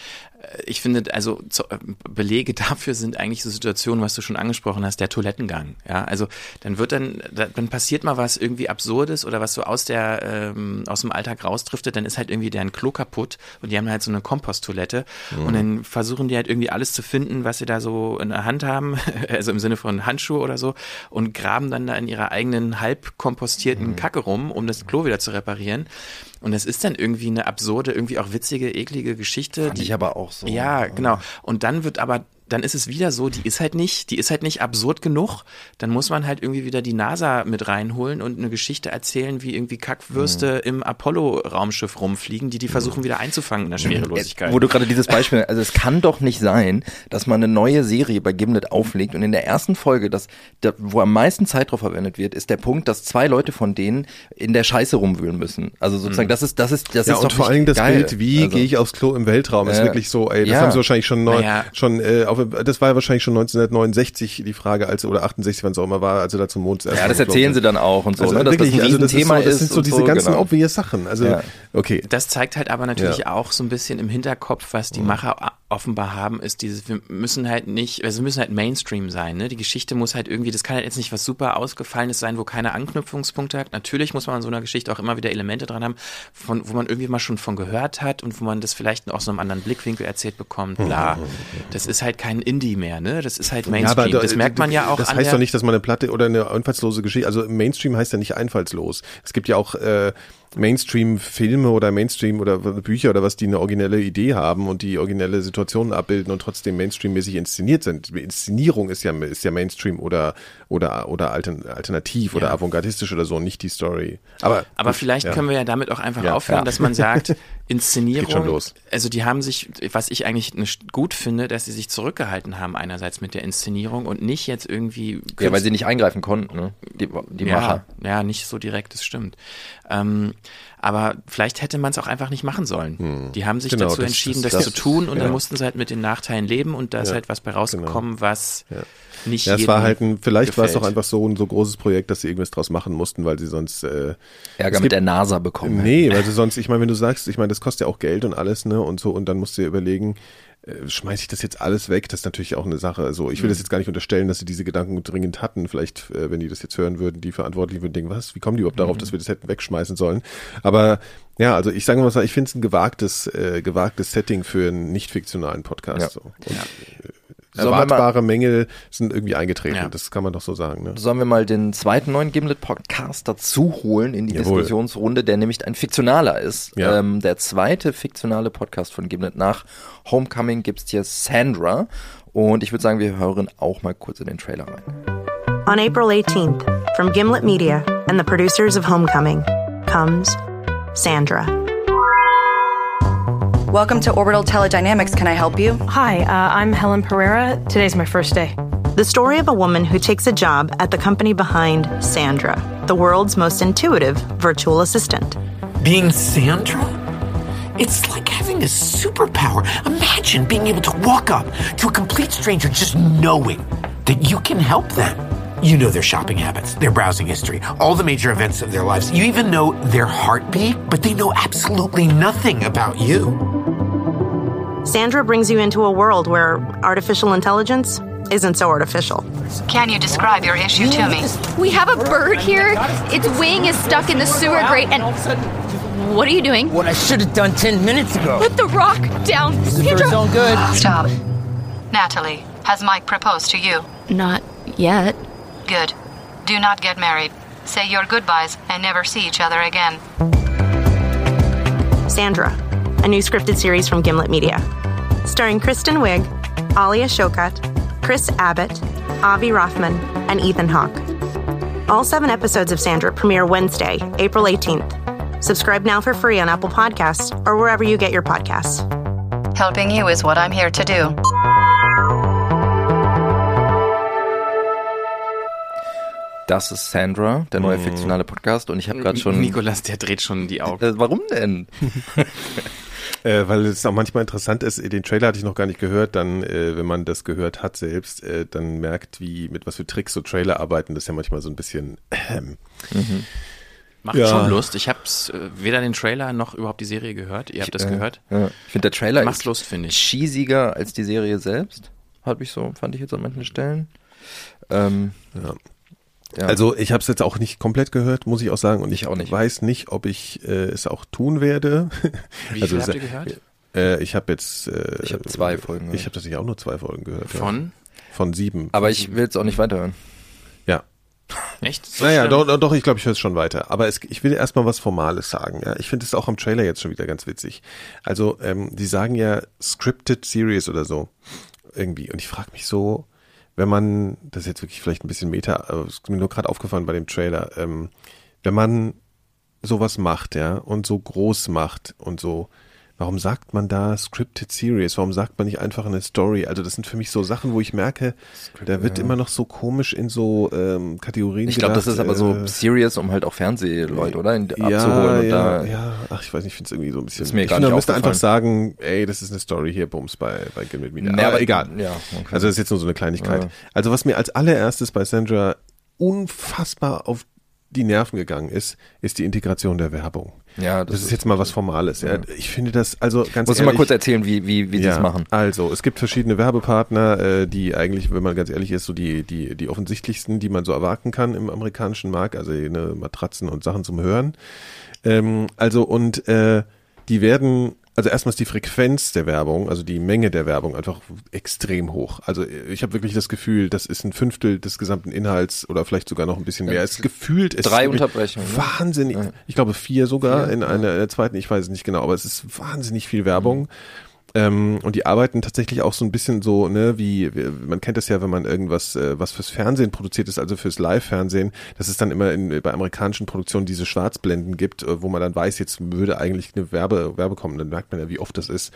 ich finde, also äh, Belege <laughs> dafür sind eigentlich so Situationen, was du schon angesprochen hast, der Toilettengang. Ja, also dann wird dann, dann passiert mal was irgendwie Absurdes oder was so aus der ähm, aus dem Alltag rausdriftet, dann ist halt irgendwie deren Klo kaputt und die haben halt so eine Komposttoilette mhm. und dann versuchen die halt irgendwie alles zu finden, was sie da so in der Hand haben, <laughs> also im Sinne von Handschuhe oder so und graben dann da in ihrer eigenen halb kompostierten mhm. Kacke rum, um das Klo wieder zu reparieren. Und es ist dann irgendwie eine absurde, irgendwie auch witzige, eklige Geschichte. Fand die, ich aber auch so. Ja, genau. Und dann wird aber dann ist es wieder so, die ist halt nicht, die ist halt nicht absurd genug. Dann muss man halt irgendwie wieder die NASA mit reinholen und eine Geschichte erzählen, wie irgendwie Kackwürste mhm. im Apollo-Raumschiff rumfliegen, die die mhm. versuchen wieder einzufangen in der Schwerelosigkeit. Wo du gerade dieses Beispiel, also es kann doch nicht sein, dass man eine neue Serie bei Gimlet auflegt und in der ersten Folge, das, da, wo am meisten Zeit drauf verwendet wird, ist der Punkt, dass zwei Leute von denen in der Scheiße rumwühlen müssen. Also sozusagen, mhm. das ist, das ist, das ja, ist und vor allem das geil. Bild, wie also, gehe ich aufs Klo im Weltraum, ist wirklich so, ey, das ja. haben sie wahrscheinlich schon neu, naja. schon äh, auf das war ja wahrscheinlich schon 1969 die Frage, als oder 68, wann es auch immer war, als er da zum Mond Ja, das erzählen sie dann auch und so, also ne, dass wirklich, das ein also das Thema ist. So, das sind so diese so, ganzen genau. obvious Sachen. Also ja. okay. Das zeigt halt aber natürlich ja. auch so ein bisschen im Hinterkopf, was die mhm. Macher offenbar haben, ist dieses, wir müssen halt nicht, also wir müssen halt Mainstream sein, ne? Die Geschichte muss halt irgendwie, das kann halt jetzt nicht was super Ausgefallenes sein, wo keine Anknüpfungspunkte hat. Natürlich muss man an so einer Geschichte auch immer wieder Elemente dran haben, von, wo man irgendwie mal schon von gehört hat und wo man das vielleicht aus so einem anderen Blickwinkel erzählt bekommt, bla. Das ist halt kein Indie mehr, ne? Das ist halt Mainstream. Ja, das merkt man ja auch. Das heißt doch nicht, dass man eine Platte oder eine einfallslose Geschichte, also Mainstream heißt ja nicht einfallslos. Es gibt ja auch, äh, Mainstream-Filme oder Mainstream oder Bücher oder was, die eine originelle Idee haben und die originelle Situationen abbilden und trotzdem Mainstream-mäßig inszeniert sind. Inszenierung ist ja, ist ja Mainstream oder, oder, oder alternativ ja. oder avantgardistisch oder so, nicht die Story. Aber, aber gut, vielleicht ja. können wir ja damit auch einfach ja, aufhören, dass man sagt, <laughs> Inszenierung, also die haben sich, was ich eigentlich gut finde, dass sie sich zurückgehalten haben einerseits mit der Inszenierung und nicht jetzt irgendwie. Ja, weil sie nicht eingreifen konnten, ne? Die, die Macher. Ja, nicht so direkt, das stimmt. Ähm, aber vielleicht hätte man es auch einfach nicht machen sollen. Hm. Die haben sich genau, dazu das, entschieden, das, das, das, zu tun und ja. dann mussten sie halt mit den Nachteilen leben und da ist ja, halt was bei rausgekommen, genau. was ja. nicht Ja, es war halt ein, vielleicht war es doch einfach so ein so großes Projekt, dass sie irgendwas draus machen mussten, weil sie sonst äh, Ärger mit der NASA bekommen. Nee, hätten. weil sie sonst, ich meine, wenn du sagst, ich meine, das kostet ja auch Geld und alles, ne, und so, und dann musst du dir überlegen, schmeiße ich das jetzt alles weg? Das ist natürlich auch eine Sache. Also ich will mhm. das jetzt gar nicht unterstellen, dass sie diese Gedanken dringend hatten. Vielleicht, äh, wenn die das jetzt hören würden, die Verantwortlichen würden denken, was, wie kommen die überhaupt darauf, mhm. dass wir das hätten wegschmeißen sollen? Aber ja, also ich sage mal, ich finde es ein gewagtes, äh, gewagtes Setting für einen nicht fiktionalen Podcast. Ja. So. Und, ja. Erwartbare Mängel sind irgendwie eingetreten. Ja. Das kann man doch so sagen. Ne? Sollen wir mal den zweiten neuen Gimlet-Podcast dazu holen in die Jawohl. Diskussionsrunde, der nämlich ein fiktionaler ist. Ja. Ähm, der zweite fiktionale Podcast von Gimlet nach Homecoming gibt's hier Sandra. Und ich würde sagen, wir hören auch mal kurz in den Trailer rein. On April 18th, from Gimlet Media and the producers of Homecoming, comes Sandra. Welcome to Orbital Teledynamics. Can I help you? Hi, uh, I'm Helen Pereira. Today's my first day. The story of a woman who takes a job at the company behind Sandra, the world's most intuitive virtual assistant. Being Sandra? It's like having a superpower. Imagine being able to walk up to a complete stranger just knowing that you can help them. You know their shopping habits, their browsing history, all the major events of their lives. You even know their heartbeat, but they know absolutely nothing about you. Sandra brings you into a world where artificial intelligence isn't so artificial. Can you describe your issue to me? We have a bird here. Its wing is stuck in the sewer grate, and what are you doing? What I should have done 10 minutes ago. Put the rock down. Is the own good? Stop. Natalie, has Mike proposed to you? Not yet. Good. Do not get married. Say your goodbyes and never see each other again. Sandra, a new scripted series from Gimlet Media. Starring Kristen Wiig, Alia Shokat, Chris Abbott, Avi Rothman, and Ethan Hawke. All seven episodes of Sandra premiere Wednesday, April 18th. Subscribe now for free on Apple Podcasts or wherever you get your podcasts. Helping you is what I'm here to do. Das ist Sandra, der neue mhm. fiktionale Podcast. Und ich habe gerade schon. Nikolas, der dreht schon die Augen. Äh, warum denn? <laughs> äh, weil es auch manchmal interessant ist, den Trailer hatte ich noch gar nicht gehört, dann, äh, wenn man das gehört hat selbst, äh, dann merkt, wie, mit was für Tricks so Trailer arbeiten, das ist ja manchmal so ein bisschen. Ähm, mhm. Macht ja. schon Lust. Ich habe äh, weder den Trailer noch überhaupt die Serie gehört. Ihr habt das äh, gehört? Ja. Ich finde der Trailer Macht Lust, finde ich. cheesiger als die Serie selbst. Habe ich so, fand ich jetzt an manchen Stellen. Ähm, ja. Ja. Also ich habe es jetzt auch nicht komplett gehört, muss ich auch sagen. Und ich, auch nicht. weiß nicht, ob ich äh, es auch tun werde. Wie <laughs> also, viel habt ihr gehört? Äh, ich habe jetzt. Äh, ich habe zwei Folgen. Gehört. Ich habe tatsächlich auch nur zwei Folgen gehört. Von? Ja. Von sieben. Aber ich will es auch nicht weiterhören. Ja. <laughs> Echt? So naja, doch, doch, ich glaube, ich höre es schon weiter. Aber es, ich will erstmal was Formales sagen. Ja, Ich finde es auch am Trailer jetzt schon wieder ganz witzig. Also, ähm, die sagen ja Scripted Series oder so. Irgendwie. Und ich frage mich so, wenn man, das ist jetzt wirklich vielleicht ein bisschen Meta, es ist mir nur gerade aufgefallen bei dem Trailer, ähm, wenn man sowas macht, ja, und so groß macht und so Warum sagt man da Scripted Series? Warum sagt man nicht einfach eine Story? Also das sind für mich so Sachen, wo ich merke, Script, da wird ja. immer noch so komisch in so ähm, Kategorien Ich glaube, das ist aber so äh, Serious, um halt auch Fernsehleute, oder? In, ja, abzuholen. Ja, ja, ach, ich weiß nicht, ich finde es irgendwie so ein bisschen... Ist mir ich finde, man müsste einfach sagen, ey, das ist eine Story hier, Bums, bei, bei Gimlet Media. Nee, aber, aber egal. Ja, okay. Also das ist jetzt nur so eine Kleinigkeit. Ja. Also was mir als allererstes bei Sandra unfassbar auf die Nerven gegangen ist, ist die Integration der Werbung. Ja, das, das ist, jetzt mal was Formales. Ja. Ich finde das also ganz Muss du mal kurz erzählen, wie wie wie ja, die das machen? Also es gibt verschiedene Werbepartner, äh, die eigentlich, wenn man ganz ehrlich ist, so die die die offensichtlichsten, die man so erwarten kann im amerikanischen Markt, also eine Matratzen und Sachen zum Hören. Ähm, also und äh, die werden also erstmal ist die Frequenz der Werbung, also die Menge der Werbung einfach extrem hoch. Also ich habe wirklich das Gefühl, das ist ein Fünftel des gesamten Inhalts oder vielleicht sogar noch ein bisschen mehr. Es gefühlt ist drei Unterbrechungen. Ne? Wahnsinnig. Ja. Ich glaube vier sogar vier? in einer, in der zweiten, ich weiß es nicht genau, aber es ist wahnsinnig viel Werbung. Mhm. Ähm, und die arbeiten tatsächlich auch so ein bisschen so, ne, wie, wie man kennt das ja, wenn man irgendwas, äh, was fürs Fernsehen produziert ist, also fürs Live-Fernsehen, dass es dann immer in, bei amerikanischen Produktionen diese Schwarzblenden gibt, äh, wo man dann weiß, jetzt würde eigentlich eine Werbe, Werbe kommen, dann merkt man ja, wie oft das ist.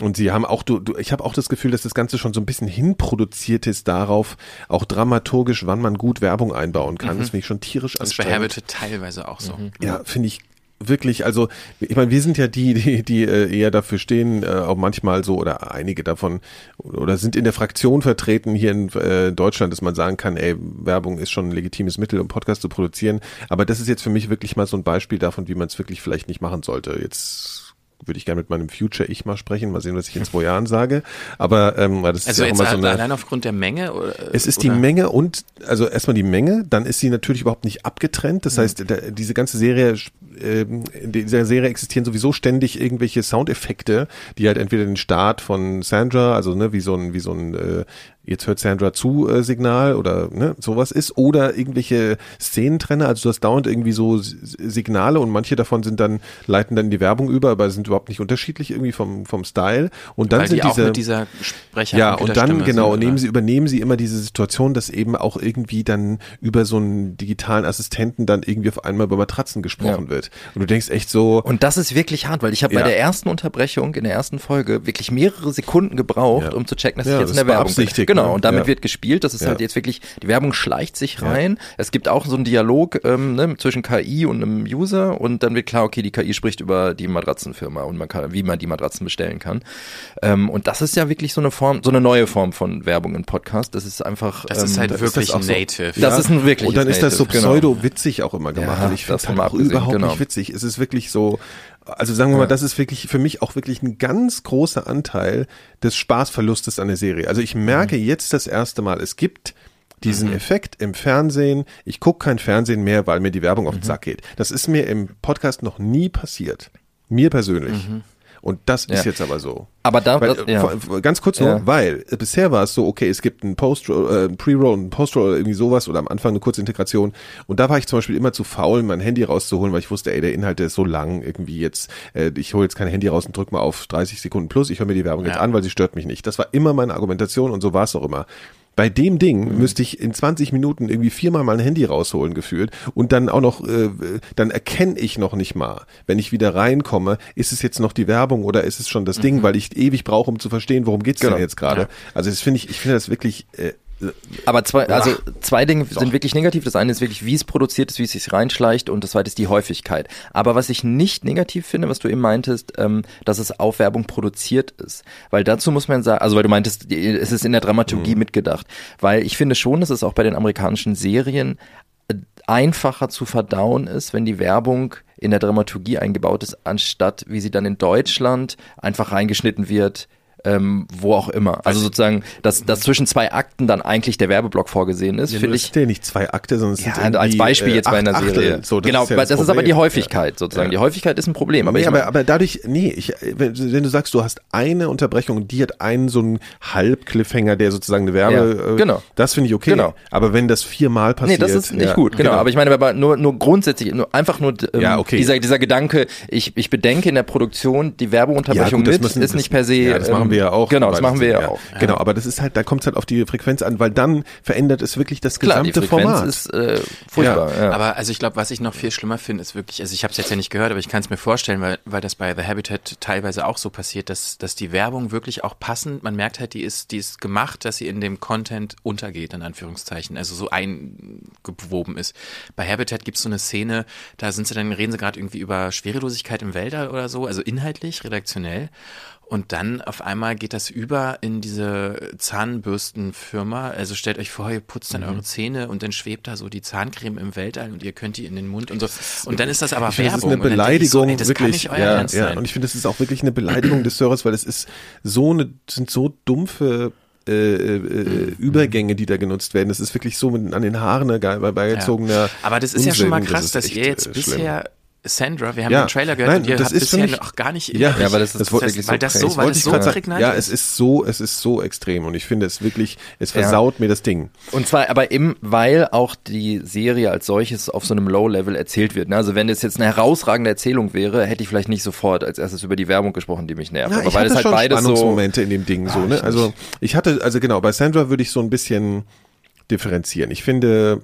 Und sie haben auch, du, du ich habe auch das Gefühl, dass das Ganze schon so ein bisschen hinproduziert ist darauf, auch dramaturgisch, wann man gut Werbung einbauen kann. Mhm. Das finde ich schon tierisch anstrengend. Das ist bei Habitat teilweise auch so. Mhm. Ja, finde ich wirklich, also ich meine, wir sind ja die, die, die äh, eher dafür stehen, äh, auch manchmal so oder einige davon oder sind in der Fraktion vertreten hier in äh, Deutschland, dass man sagen kann, ey, Werbung ist schon ein legitimes Mittel, um Podcast zu produzieren. Aber das ist jetzt für mich wirklich mal so ein Beispiel davon, wie man es wirklich vielleicht nicht machen sollte. Jetzt würde ich gerne mit meinem Future-Ich mal sprechen, mal sehen, was ich in zwei Jahren sage. Aber ähm, das also ist ja auch immer so eine, allein aufgrund der Menge? Oder, es ist oder? die Menge und also erstmal die Menge, dann ist sie natürlich überhaupt nicht abgetrennt. Das mhm. heißt, der, diese ganze Serie, äh, in dieser Serie existieren sowieso ständig irgendwelche Soundeffekte, die halt entweder den Start von Sandra, also ne, wie so ein wie so ein äh, jetzt hört Sandra zu äh, Signal oder ne, sowas ist oder irgendwelche Szenentrenner, also du hast dauernd irgendwie so Signale und manche davon sind dann leiten dann die Werbung über, aber sind überhaupt nicht unterschiedlich irgendwie vom vom Style und dann Weil sind die diese mit dieser Sprecher ja und dann genau sind, nehmen sie übernehmen sie immer diese Situation, dass eben auch irgendwie dann über so einen digitalen Assistenten dann irgendwie auf einmal über Matratzen gesprochen ja. wird und du denkst echt so und das ist wirklich hart, weil ich habe ja. bei der ersten Unterbrechung in der ersten Folge wirklich mehrere Sekunden gebraucht, ja. um zu checken, dass ich jetzt in der Werbung bin. Genau, und damit ja. wird gespielt. Das ist ja. halt jetzt wirklich, die Werbung schleicht sich rein. Ja. Es gibt auch so einen Dialog ähm, ne, zwischen KI und einem User und dann wird klar, okay, die KI spricht über die Matratzenfirma und man kann, wie man die Matratzen bestellen kann. Ähm, und das ist ja wirklich so eine Form, so eine neue Form von Werbung in Podcast. Das ist einfach. Das ähm, ist halt wirklich ist native. So, das ist ein wirklich. Und dann ist das so genau. pseudo-witzig auch immer gemacht. Ja, ich finde es halt auch überhaupt genau. nicht witzig. Es ist wirklich so, also sagen wir mal, das ist wirklich für mich auch wirklich ein ganz großer Anteil des Spaßverlustes an der Serie. Also ich merke mhm. jetzt das erste Mal, es gibt diesen mhm. Effekt im Fernsehen. Ich gucke kein Fernsehen mehr, weil mir die Werbung auf den mhm. Sack geht. Das ist mir im Podcast noch nie passiert. Mir persönlich. Mhm. Und das ja. ist jetzt aber so. Aber da, weil, ja. ganz kurz nur, ja. weil äh, bisher war es so, okay, es gibt einen Post, äh, Pre-Roll, einen Post-Roll oder irgendwie sowas oder am Anfang eine kurze Integration. Und da war ich zum Beispiel immer zu faul, mein Handy rauszuholen, weil ich wusste, ey, der Inhalt der ist so lang, irgendwie jetzt, äh, ich hole jetzt kein Handy raus und drück mal auf 30 Sekunden plus, ich höre mir die Werbung jetzt an, weil sie stört mich nicht. Das war immer meine Argumentation und so war es auch immer. Bei dem Ding mhm. müsste ich in 20 Minuten irgendwie viermal mein Handy rausholen gefühlt und dann auch noch, äh, dann erkenne ich noch nicht mal, wenn ich wieder reinkomme, ist es jetzt noch die Werbung oder ist es schon das mhm. Ding, weil ich ewig brauche, um zu verstehen, worum geht's genau. denn jetzt gerade. Ja. Also das finde ich, ich finde das wirklich äh, aber zwei, also zwei Dinge sind wirklich negativ. Das eine ist wirklich, wie es produziert ist, wie es sich reinschleicht und das zweite ist die Häufigkeit. Aber was ich nicht negativ finde, was du eben meintest, ähm, dass es auf Werbung produziert ist. Weil dazu muss man sagen, also weil du meintest, es ist in der Dramaturgie mhm. mitgedacht. Weil ich finde schon, dass es auch bei den amerikanischen Serien äh, einfacher zu verdauen ist, wenn die Werbung in der Dramaturgie eingebaut ist, anstatt wie sie dann in Deutschland einfach reingeschnitten wird ähm, wo auch immer. Also sozusagen, dass, dass zwischen zwei Akten dann eigentlich der Werbeblock vorgesehen ist, ja, finde ich. Ja nicht zwei Akte, sondern es ja, sind als Beispiel äh, jetzt bei einer Serie. So, das genau, ist ja das, das ist aber die Häufigkeit sozusagen. Die Häufigkeit ist ein Problem. Aber, nee, aber, aber dadurch, nee, ich, wenn, wenn, du sagst, du hast eine Unterbrechung und die hat einen so einen Halb-Cliffhanger, der sozusagen eine Werbe, äh, genau. das finde ich okay. Genau. Aber wenn das viermal passiert. Nee, das ist nicht gut, genau. genau. Aber ich meine, aber nur, nur grundsätzlich, nur einfach nur ähm, ja, okay. dieser, dieser Gedanke, ich, ich bedenke in der Produktion die Werbeunterbrechung gut, mit, müssen, ist nicht per se. Ja, das machen wir ja auch. Genau, das machen machen wir ja, auch. Genau, aber das ist halt, da kommt es halt auf die Frequenz an, weil dann verändert es wirklich das Klar, gesamte die Frequenz Format. ist äh, furchtbar. Ja. Ja. Aber also ich glaube, was ich noch viel schlimmer finde, ist wirklich, also ich habe es jetzt ja nicht gehört, aber ich kann es mir vorstellen, weil, weil das bei The Habitat teilweise auch so passiert, dass, dass die Werbung wirklich auch passend, man merkt halt, die ist, die ist gemacht, dass sie in dem Content untergeht, in Anführungszeichen, also so eingewoben ist. Bei Habitat gibt es so eine Szene, da sind sie dann, reden sie gerade irgendwie über Schwerelosigkeit im Wälder oder so, also inhaltlich, redaktionell. Und dann auf einmal geht das über in diese Zahnbürstenfirma. Also stellt euch vor, ihr putzt dann mhm. eure Zähne und dann schwebt da so die Zahncreme im Weltall und ihr könnt die in den Mund und so. Und dann ist das aber ich Werbung. das ist eine Beleidigung, so, ey, wirklich. ja, ja. Und ich finde, das ist auch wirklich eine Beleidigung des Servers, weil es ist so eine, sind so dumpfe äh, äh, mhm. Übergänge, die da genutzt werden. Das ist wirklich so mit, an den Haaren bei beigezogener. Ja. Aber das ist Unsinn. ja schon mal krass, das dass ihr jetzt äh, bisher Sandra, wir haben ja, den Trailer gehört nein, und ihr das habt ist bisher noch gar nicht ja, ja, aber das ist das, das heißt, weil das so, weil das so prägnant Ja, es ist so, es ist so extrem und ich finde es wirklich, es versaut ja. mir das Ding. Und zwar aber eben, weil auch die Serie als solches auf so einem Low-Level erzählt wird. Ne? Also wenn das jetzt eine herausragende Erzählung wäre, hätte ich vielleicht nicht sofort als erstes über die Werbung gesprochen, die mich nervt. Ja, aber ich weil hatte es halt schon beides Spannungsmomente so in dem Ding so, ne? Also ich hatte, also genau, bei Sandra würde ich so ein bisschen differenzieren. Ich finde,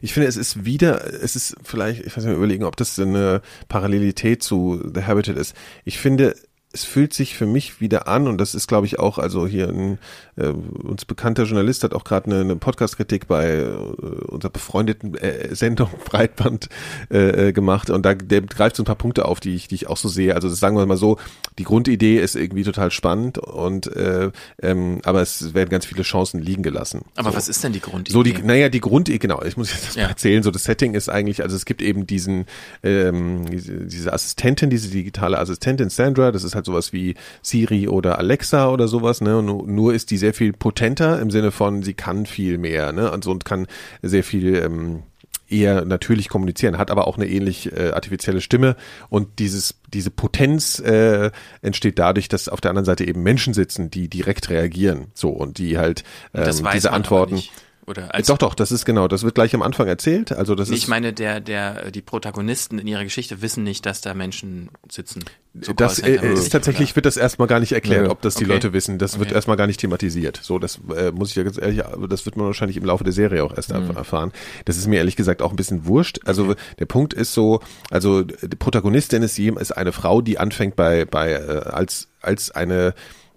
ich finde, es ist wieder, es ist vielleicht, ich weiß nicht, überlegen, ob das eine Parallelität zu The Habitat ist. Ich finde, es fühlt sich für mich wieder an und das ist, glaube ich, auch, also hier ein äh, uns bekannter Journalist hat auch gerade eine, eine Podcast-Kritik bei äh, unserer befreundeten äh, Sendung <laughs> Breitband äh, äh, gemacht und da der greift so ein paar Punkte auf, die ich, die ich auch so sehe. Also sagen wir mal so, die Grundidee ist irgendwie total spannend und äh, ähm, aber es werden ganz viele Chancen liegen gelassen. Aber so. was ist denn die Grundidee? So die, naja, die Grundidee, genau, ich muss jetzt das ja. mal erzählen, so das Setting ist eigentlich, also es gibt eben diesen, ähm, diese, diese Assistentin, diese digitale Assistentin Sandra, das ist halt sowas wie Siri oder Alexa oder sowas, ne? Und nur ist die sehr viel potenter im Sinne von, sie kann viel mehr, ne? Und, so, und kann sehr viel ähm, eher natürlich kommunizieren, hat aber auch eine ähnlich äh, artifizielle Stimme und dieses diese Potenz äh, entsteht dadurch, dass auf der anderen Seite eben Menschen sitzen, die direkt reagieren, so und die halt ähm, diese Antworten oder als doch, doch, das ist genau, das wird gleich am Anfang erzählt. Also das ich ist. Ich meine, der, der, die Protagonisten in ihrer Geschichte wissen nicht, dass da Menschen sitzen. So das äh, ist tatsächlich oder? wird das erstmal gar nicht erklärt, ja. ob das die okay. Leute wissen. Das okay. wird erstmal gar nicht thematisiert. So, das äh, muss ich ja ganz ehrlich, das wird man wahrscheinlich im Laufe der Serie auch erst mhm. erfahren. Das ist mir ehrlich gesagt auch ein bisschen wurscht. Also okay. der Punkt ist so, also die Protagonistin ist, ist eine Frau, die anfängt bei bei äh, als als eine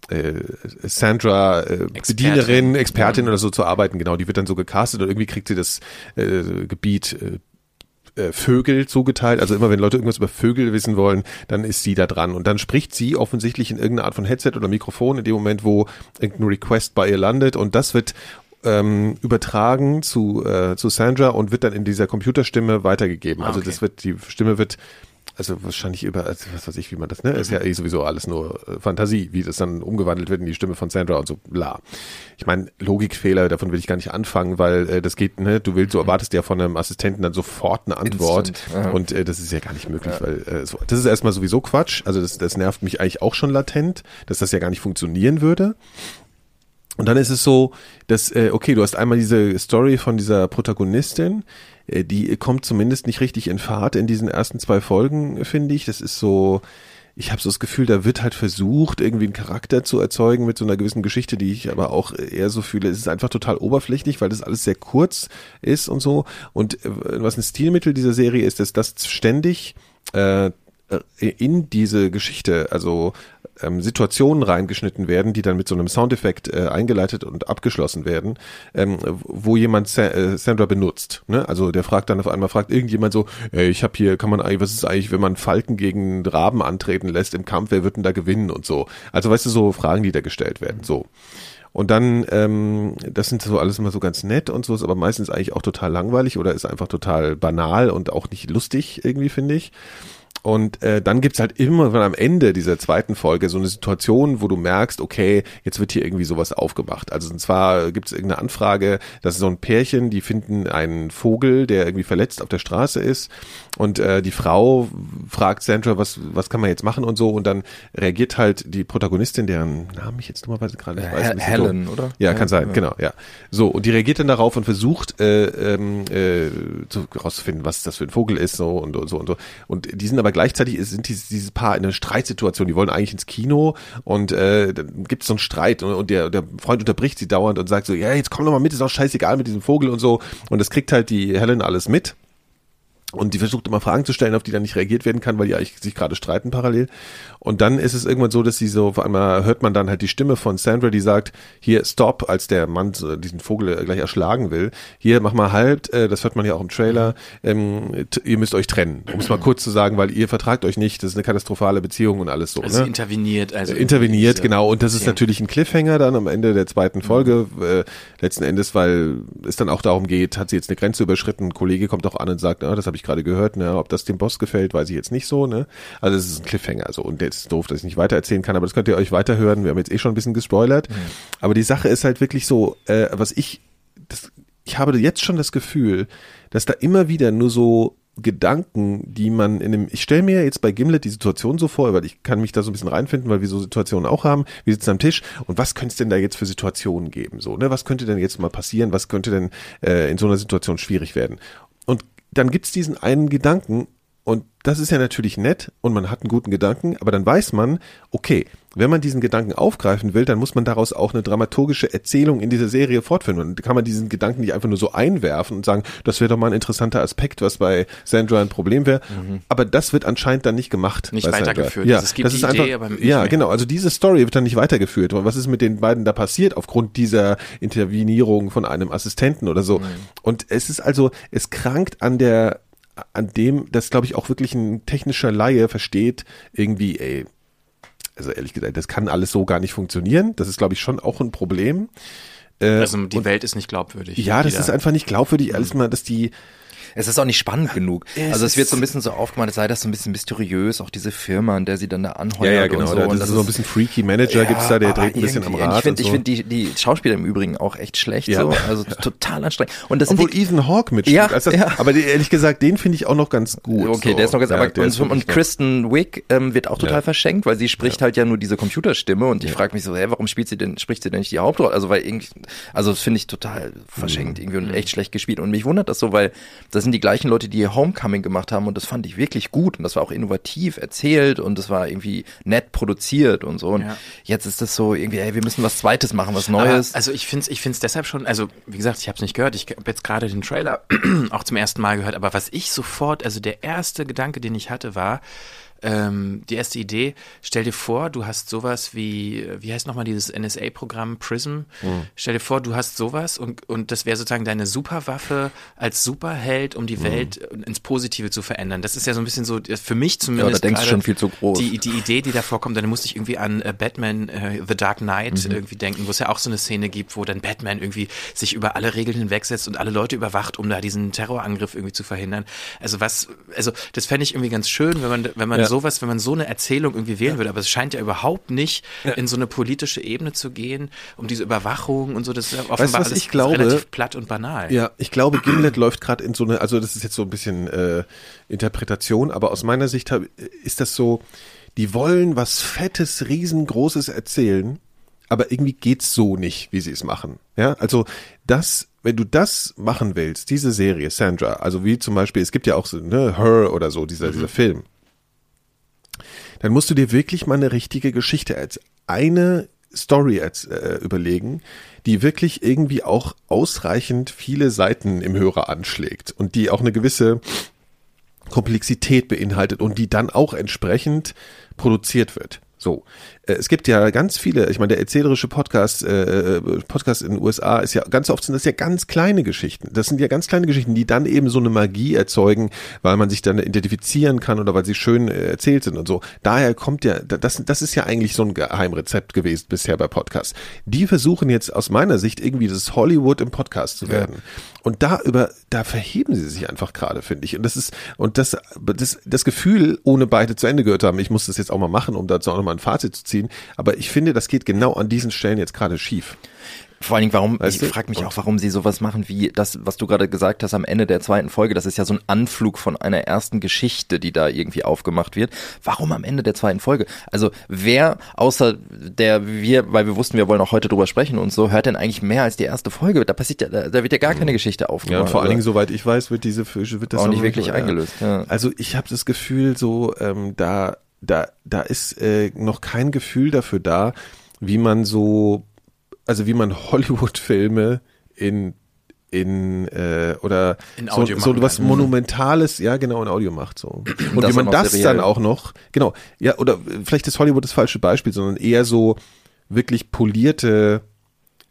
äh, Sandra äh, Bedienerin, Expertin ja. oder so zu arbeiten, genau, die wird dann so gecastet und irgendwie kriegt sie das äh, Gebiet äh, äh, Vögel zugeteilt. Also immer wenn Leute irgendwas über Vögel wissen wollen, dann ist sie da dran. Und dann spricht sie offensichtlich in irgendeiner Art von Headset oder Mikrofon in dem Moment, wo irgendein Request bei ihr landet. Und das wird ähm, übertragen zu, äh, zu Sandra und wird dann in dieser Computerstimme weitergegeben. Also okay. das wird, die Stimme wird also wahrscheinlich über, also was weiß ich, wie man das, ne? Ist ja eh sowieso alles nur äh, Fantasie, wie das dann umgewandelt wird in die Stimme von Sandra und so, bla. Ich meine, Logikfehler, davon will ich gar nicht anfangen, weil äh, das geht, ne, du willst, du erwartest ja von einem Assistenten dann sofort eine Antwort Instant, und äh, das ist ja gar nicht möglich, ja. weil äh, so, das ist erstmal sowieso Quatsch, also das, das nervt mich eigentlich auch schon latent, dass das ja gar nicht funktionieren würde. Und dann ist es so, dass, äh, okay, du hast einmal diese Story von dieser Protagonistin, die kommt zumindest nicht richtig in Fahrt in diesen ersten zwei Folgen, finde ich. Das ist so, ich habe so das Gefühl, da wird halt versucht, irgendwie einen Charakter zu erzeugen mit so einer gewissen Geschichte, die ich aber auch eher so fühle. Es ist einfach total oberflächlich, weil das alles sehr kurz ist und so. Und äh, was ein Stilmittel dieser Serie ist, ist, dass ständig äh, in diese Geschichte, also ähm, Situationen reingeschnitten werden, die dann mit so einem Soundeffekt äh, eingeleitet und abgeschlossen werden, ähm, wo jemand Sa äh, Sandra benutzt. Ne? Also der fragt dann auf einmal, fragt irgendjemand so, ey, ich habe hier, kann man eigentlich, was ist eigentlich, wenn man Falken gegen Raben antreten lässt im Kampf, wer wird denn da gewinnen und so. Also weißt du, so Fragen, die da gestellt werden. So. Und dann, ähm, das sind so alles immer so ganz nett und so, ist aber meistens eigentlich auch total langweilig oder ist einfach total banal und auch nicht lustig irgendwie, finde ich. Und äh, dann gibt's halt immer am Ende dieser zweiten Folge so eine Situation, wo du merkst, okay, jetzt wird hier irgendwie sowas aufgemacht. Also und zwar gibt's irgendeine Anfrage, das ist so ein Pärchen, die finden einen Vogel, der irgendwie verletzt auf der Straße ist und äh, die Frau fragt Sandra, was, was kann man jetzt machen und so. Und dann reagiert halt die Protagonistin, deren Namen ich jetzt dummerweise gerade nicht weiß. Helen, so. oder? Ja, kann sein, ja. genau, ja. So, und die reagiert dann darauf und versucht äh, ähm, äh, zu, rauszufinden, was das für ein Vogel ist so und, und so und so. Und die sind aber gleichzeitig sind dieses, dieses Paar in einer Streitsituation. Die wollen eigentlich ins Kino und äh, dann gibt es so einen Streit und, und der, der Freund unterbricht sie dauernd und sagt so, ja, jetzt komm doch mal mit, ist auch scheißegal mit diesem Vogel und so. Und das kriegt halt die Helen alles mit und die versucht immer Fragen zu stellen, auf die dann nicht reagiert werden kann, weil die eigentlich sich gerade streiten parallel. Und dann ist es irgendwann so, dass sie so, auf einmal hört man dann halt die Stimme von Sandra, die sagt, hier, stop, als der Mann diesen Vogel gleich erschlagen will. Hier, mach mal halt, äh, das hört man ja auch im Trailer, ähm, ihr müsst euch trennen. Um es mal kurz zu sagen, weil ihr vertragt euch nicht, das ist eine katastrophale Beziehung und alles so. Also ne? sie interveniert, also. Interveniert, genau. Und das ist natürlich ein Cliffhanger dann am Ende der zweiten Folge, äh, letzten Endes, weil es dann auch darum geht, hat sie jetzt eine Grenze überschritten, ein Kollege kommt auch an und sagt, ah, das habe ich gerade gehört, ne? ob das dem Boss gefällt, weiß ich jetzt nicht so. Ne? Also es ist ein Cliffhanger. So. Und jetzt ist doof, dass ich nicht weitererzählen kann, aber das könnt ihr euch weiterhören. Wir haben jetzt eh schon ein bisschen gespoilert. Mhm. Aber die Sache ist halt wirklich so, äh, was ich, das, ich habe jetzt schon das Gefühl, dass da immer wieder nur so Gedanken, die man in dem, ich stelle mir jetzt bei Gimlet die Situation so vor, weil ich kann mich da so ein bisschen reinfinden, weil wir so Situationen auch haben. Wir sitzen am Tisch und was könnte es denn da jetzt für Situationen geben? So, ne? Was könnte denn jetzt mal passieren? Was könnte denn äh, in so einer Situation schwierig werden? Und dann gibt's diesen einen Gedanken und das ist ja natürlich nett und man hat einen guten Gedanken, aber dann weiß man, okay, wenn man diesen Gedanken aufgreifen will, dann muss man daraus auch eine dramaturgische Erzählung in dieser Serie fortführen. Und kann man diesen Gedanken nicht einfach nur so einwerfen und sagen, das wäre doch mal ein interessanter Aspekt, was bei Sandra ein Problem wäre. Mhm. Aber das wird anscheinend dann nicht gemacht. Nicht weitergeführt. Ja, also es gibt das ist Idee, einfach, ja, mehr. genau. Also diese Story wird dann nicht weitergeführt. Und was ist mit den beiden da passiert aufgrund dieser Intervenierung von einem Assistenten oder so? Mhm. Und es ist also, es krankt an der an dem, das glaube ich auch wirklich ein technischer Laie versteht, irgendwie, ey, also ehrlich gesagt, das kann alles so gar nicht funktionieren. Das ist, glaube ich, schon auch ein Problem. Äh, also die und, Welt ist nicht glaubwürdig. Ja, das ist einfach nicht glaubwürdig. Alles mal, dass die es ist auch nicht spannend genug. Es also es wird so ein bisschen so aufgemacht, als sei das so ein bisschen mysteriös, auch diese Firma, an der sie dann da anheuert ja, ja, genau, und so. Da, das, und das ist so ein bisschen freaky Manager ja, gibt's da, der dreht ein bisschen am Rad. Ich finde so. find die, die Schauspieler im Übrigen auch echt schlecht ja. so, also <laughs> total anstrengend. Und das Obwohl die, Ethan Hawke mitspielt. Ja, also das, ja. Aber ehrlich gesagt, den finde ich auch noch ganz gut. Okay, so. der ist noch ganz, ja, aber und, und Kristen Wick ähm, wird auch total verschenkt, weil sie spricht halt ja nur diese Computerstimme und ich frage mich so, hä, warum spielt sie denn, spricht sie denn nicht die Hauptrolle? Also weil irgendwie, also das finde ich total verschenkt mhm. irgendwie und echt schlecht gespielt. Und mich wundert das so, weil das sind die gleichen Leute, die Homecoming gemacht haben und das fand ich wirklich gut und das war auch innovativ erzählt und das war irgendwie nett produziert und so. Und ja. jetzt ist das so irgendwie, ey, wir müssen was Zweites machen, was Neues. Aber, also ich finde es ich find's deshalb schon, also wie gesagt, ich habe es nicht gehört, ich habe jetzt gerade den Trailer <clears throat> auch zum ersten Mal gehört, aber was ich sofort, also der erste Gedanke, den ich hatte, war, ähm, die erste Idee, stell dir vor, du hast sowas wie, wie heißt nochmal dieses NSA-Programm Prism? Mhm. Stell dir vor, du hast sowas und, und das wäre sozusagen deine Superwaffe als Superheld, um die mhm. Welt ins Positive zu verändern. Das ist ja so ein bisschen so, für mich zumindest. Ja, da denkst du schon viel zu groß. Die, die Idee, die da vorkommt, dann musste ich irgendwie an äh, Batman, äh, The Dark Knight mhm. irgendwie denken, wo es ja auch so eine Szene gibt, wo dann Batman irgendwie sich über alle Regeln hinwegsetzt und alle Leute überwacht, um da diesen Terrorangriff irgendwie zu verhindern. Also was, also das fände ich irgendwie ganz schön, wenn man, wenn man ja sowas, wenn man so eine Erzählung irgendwie wählen würde, aber es scheint ja überhaupt nicht in so eine politische Ebene zu gehen, um diese Überwachung und so, das ist ja offenbar weißt, alles ich glaube, relativ platt und banal. Ja, ich glaube, Gimlet läuft gerade in so eine, also das ist jetzt so ein bisschen äh, Interpretation, aber aus meiner Sicht hab, ist das so, die wollen was Fettes, Riesengroßes erzählen, aber irgendwie geht's so nicht, wie sie es machen. Ja, also das wenn du das machen willst, diese Serie, Sandra, also wie zum Beispiel, es gibt ja auch so, ne, Her oder so, dieser, mhm. dieser Film, dann musst du dir wirklich mal eine richtige Geschichte als eine Story als, äh, überlegen, die wirklich irgendwie auch ausreichend viele Seiten im Hörer anschlägt und die auch eine gewisse Komplexität beinhaltet und die dann auch entsprechend produziert wird. So, es gibt ja ganz viele, ich meine, der erzählerische Podcast, äh, Podcast in den USA ist ja ganz oft sind das ja ganz kleine Geschichten. Das sind ja ganz kleine Geschichten, die dann eben so eine Magie erzeugen, weil man sich dann identifizieren kann oder weil sie schön äh, erzählt sind und so. Daher kommt ja, das, das ist ja eigentlich so ein Geheimrezept gewesen bisher bei Podcasts. Die versuchen jetzt aus meiner Sicht irgendwie das Hollywood im Podcast zu werden. Ja. Und da über, da verheben sie sich einfach gerade, finde ich. Und das ist, und das, das, das Gefühl, ohne beide zu Ende gehört haben, ich muss das jetzt auch mal machen, um dazu auch nochmal ein Fazit zu ziehen. Aber ich finde, das geht genau an diesen Stellen jetzt gerade schief. Vor allen Dingen, warum, weißt ich frage mich auch, warum sie sowas machen wie das, was du gerade gesagt hast am Ende der zweiten Folge. Das ist ja so ein Anflug von einer ersten Geschichte, die da irgendwie aufgemacht wird. Warum am Ende der zweiten Folge? Also wer außer der wir, weil wir wussten, wir wollen auch heute drüber sprechen und so, hört denn eigentlich mehr als die erste Folge? Da passiert ja, da wird ja gar keine Geschichte aufgemacht. Ja, und vor allen Dingen, soweit ich weiß, wird diese wird das auch nicht wirklich eingelöst. Ja. Also ich habe das Gefühl, so ähm, da da da ist äh, noch kein Gefühl dafür da, wie man so also wie man Hollywood-Filme in in äh, oder in so, so was Monumentales, ja genau, in Audio macht so. Und, und wie man das seriell. dann auch noch, genau, ja, oder vielleicht ist Hollywood das falsche Beispiel, sondern eher so wirklich polierte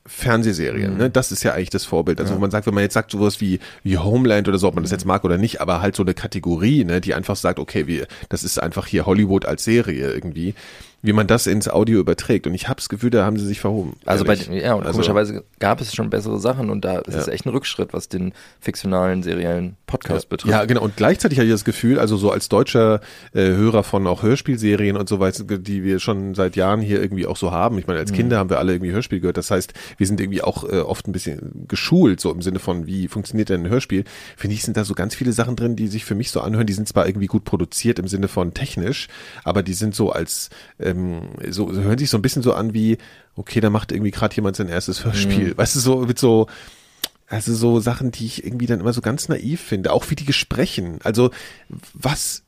Fernsehserien, mhm. ne? Das ist ja eigentlich das Vorbild. Also ja. man sagt, wenn man jetzt sagt sowas wie, wie Homeland oder so, ob man das jetzt mag oder nicht, aber halt so eine Kategorie, ne, die einfach sagt, okay, wir, das ist einfach hier Hollywood als Serie irgendwie wie man das ins Audio überträgt. Und ich habe das Gefühl, da haben sie sich verhoben. Also bei, ja, und also, komischerweise gab es schon bessere Sachen und da ist ja. es echt ein Rückschritt, was den fiktionalen, seriellen Podcast ja. betrifft. Ja, genau. Und gleichzeitig habe ich das Gefühl, also so als deutscher äh, Hörer von auch Hörspielserien und so weiter, die wir schon seit Jahren hier irgendwie auch so haben. Ich meine, als mhm. Kinder haben wir alle irgendwie Hörspiel gehört. Das heißt, wir sind irgendwie auch äh, oft ein bisschen geschult, so im Sinne von, wie funktioniert denn ein Hörspiel. Finde ich, sind da so ganz viele Sachen drin, die sich für mich so anhören. Die sind zwar irgendwie gut produziert im Sinne von technisch, aber die sind so als ähm, so, so hören sich so ein bisschen so an wie, okay, da macht irgendwie gerade jemand sein erstes Hörspiel. Mhm. Weißt du, so mit so, also so Sachen, die ich irgendwie dann immer so ganz naiv finde, auch wie die Gesprächen. Also was,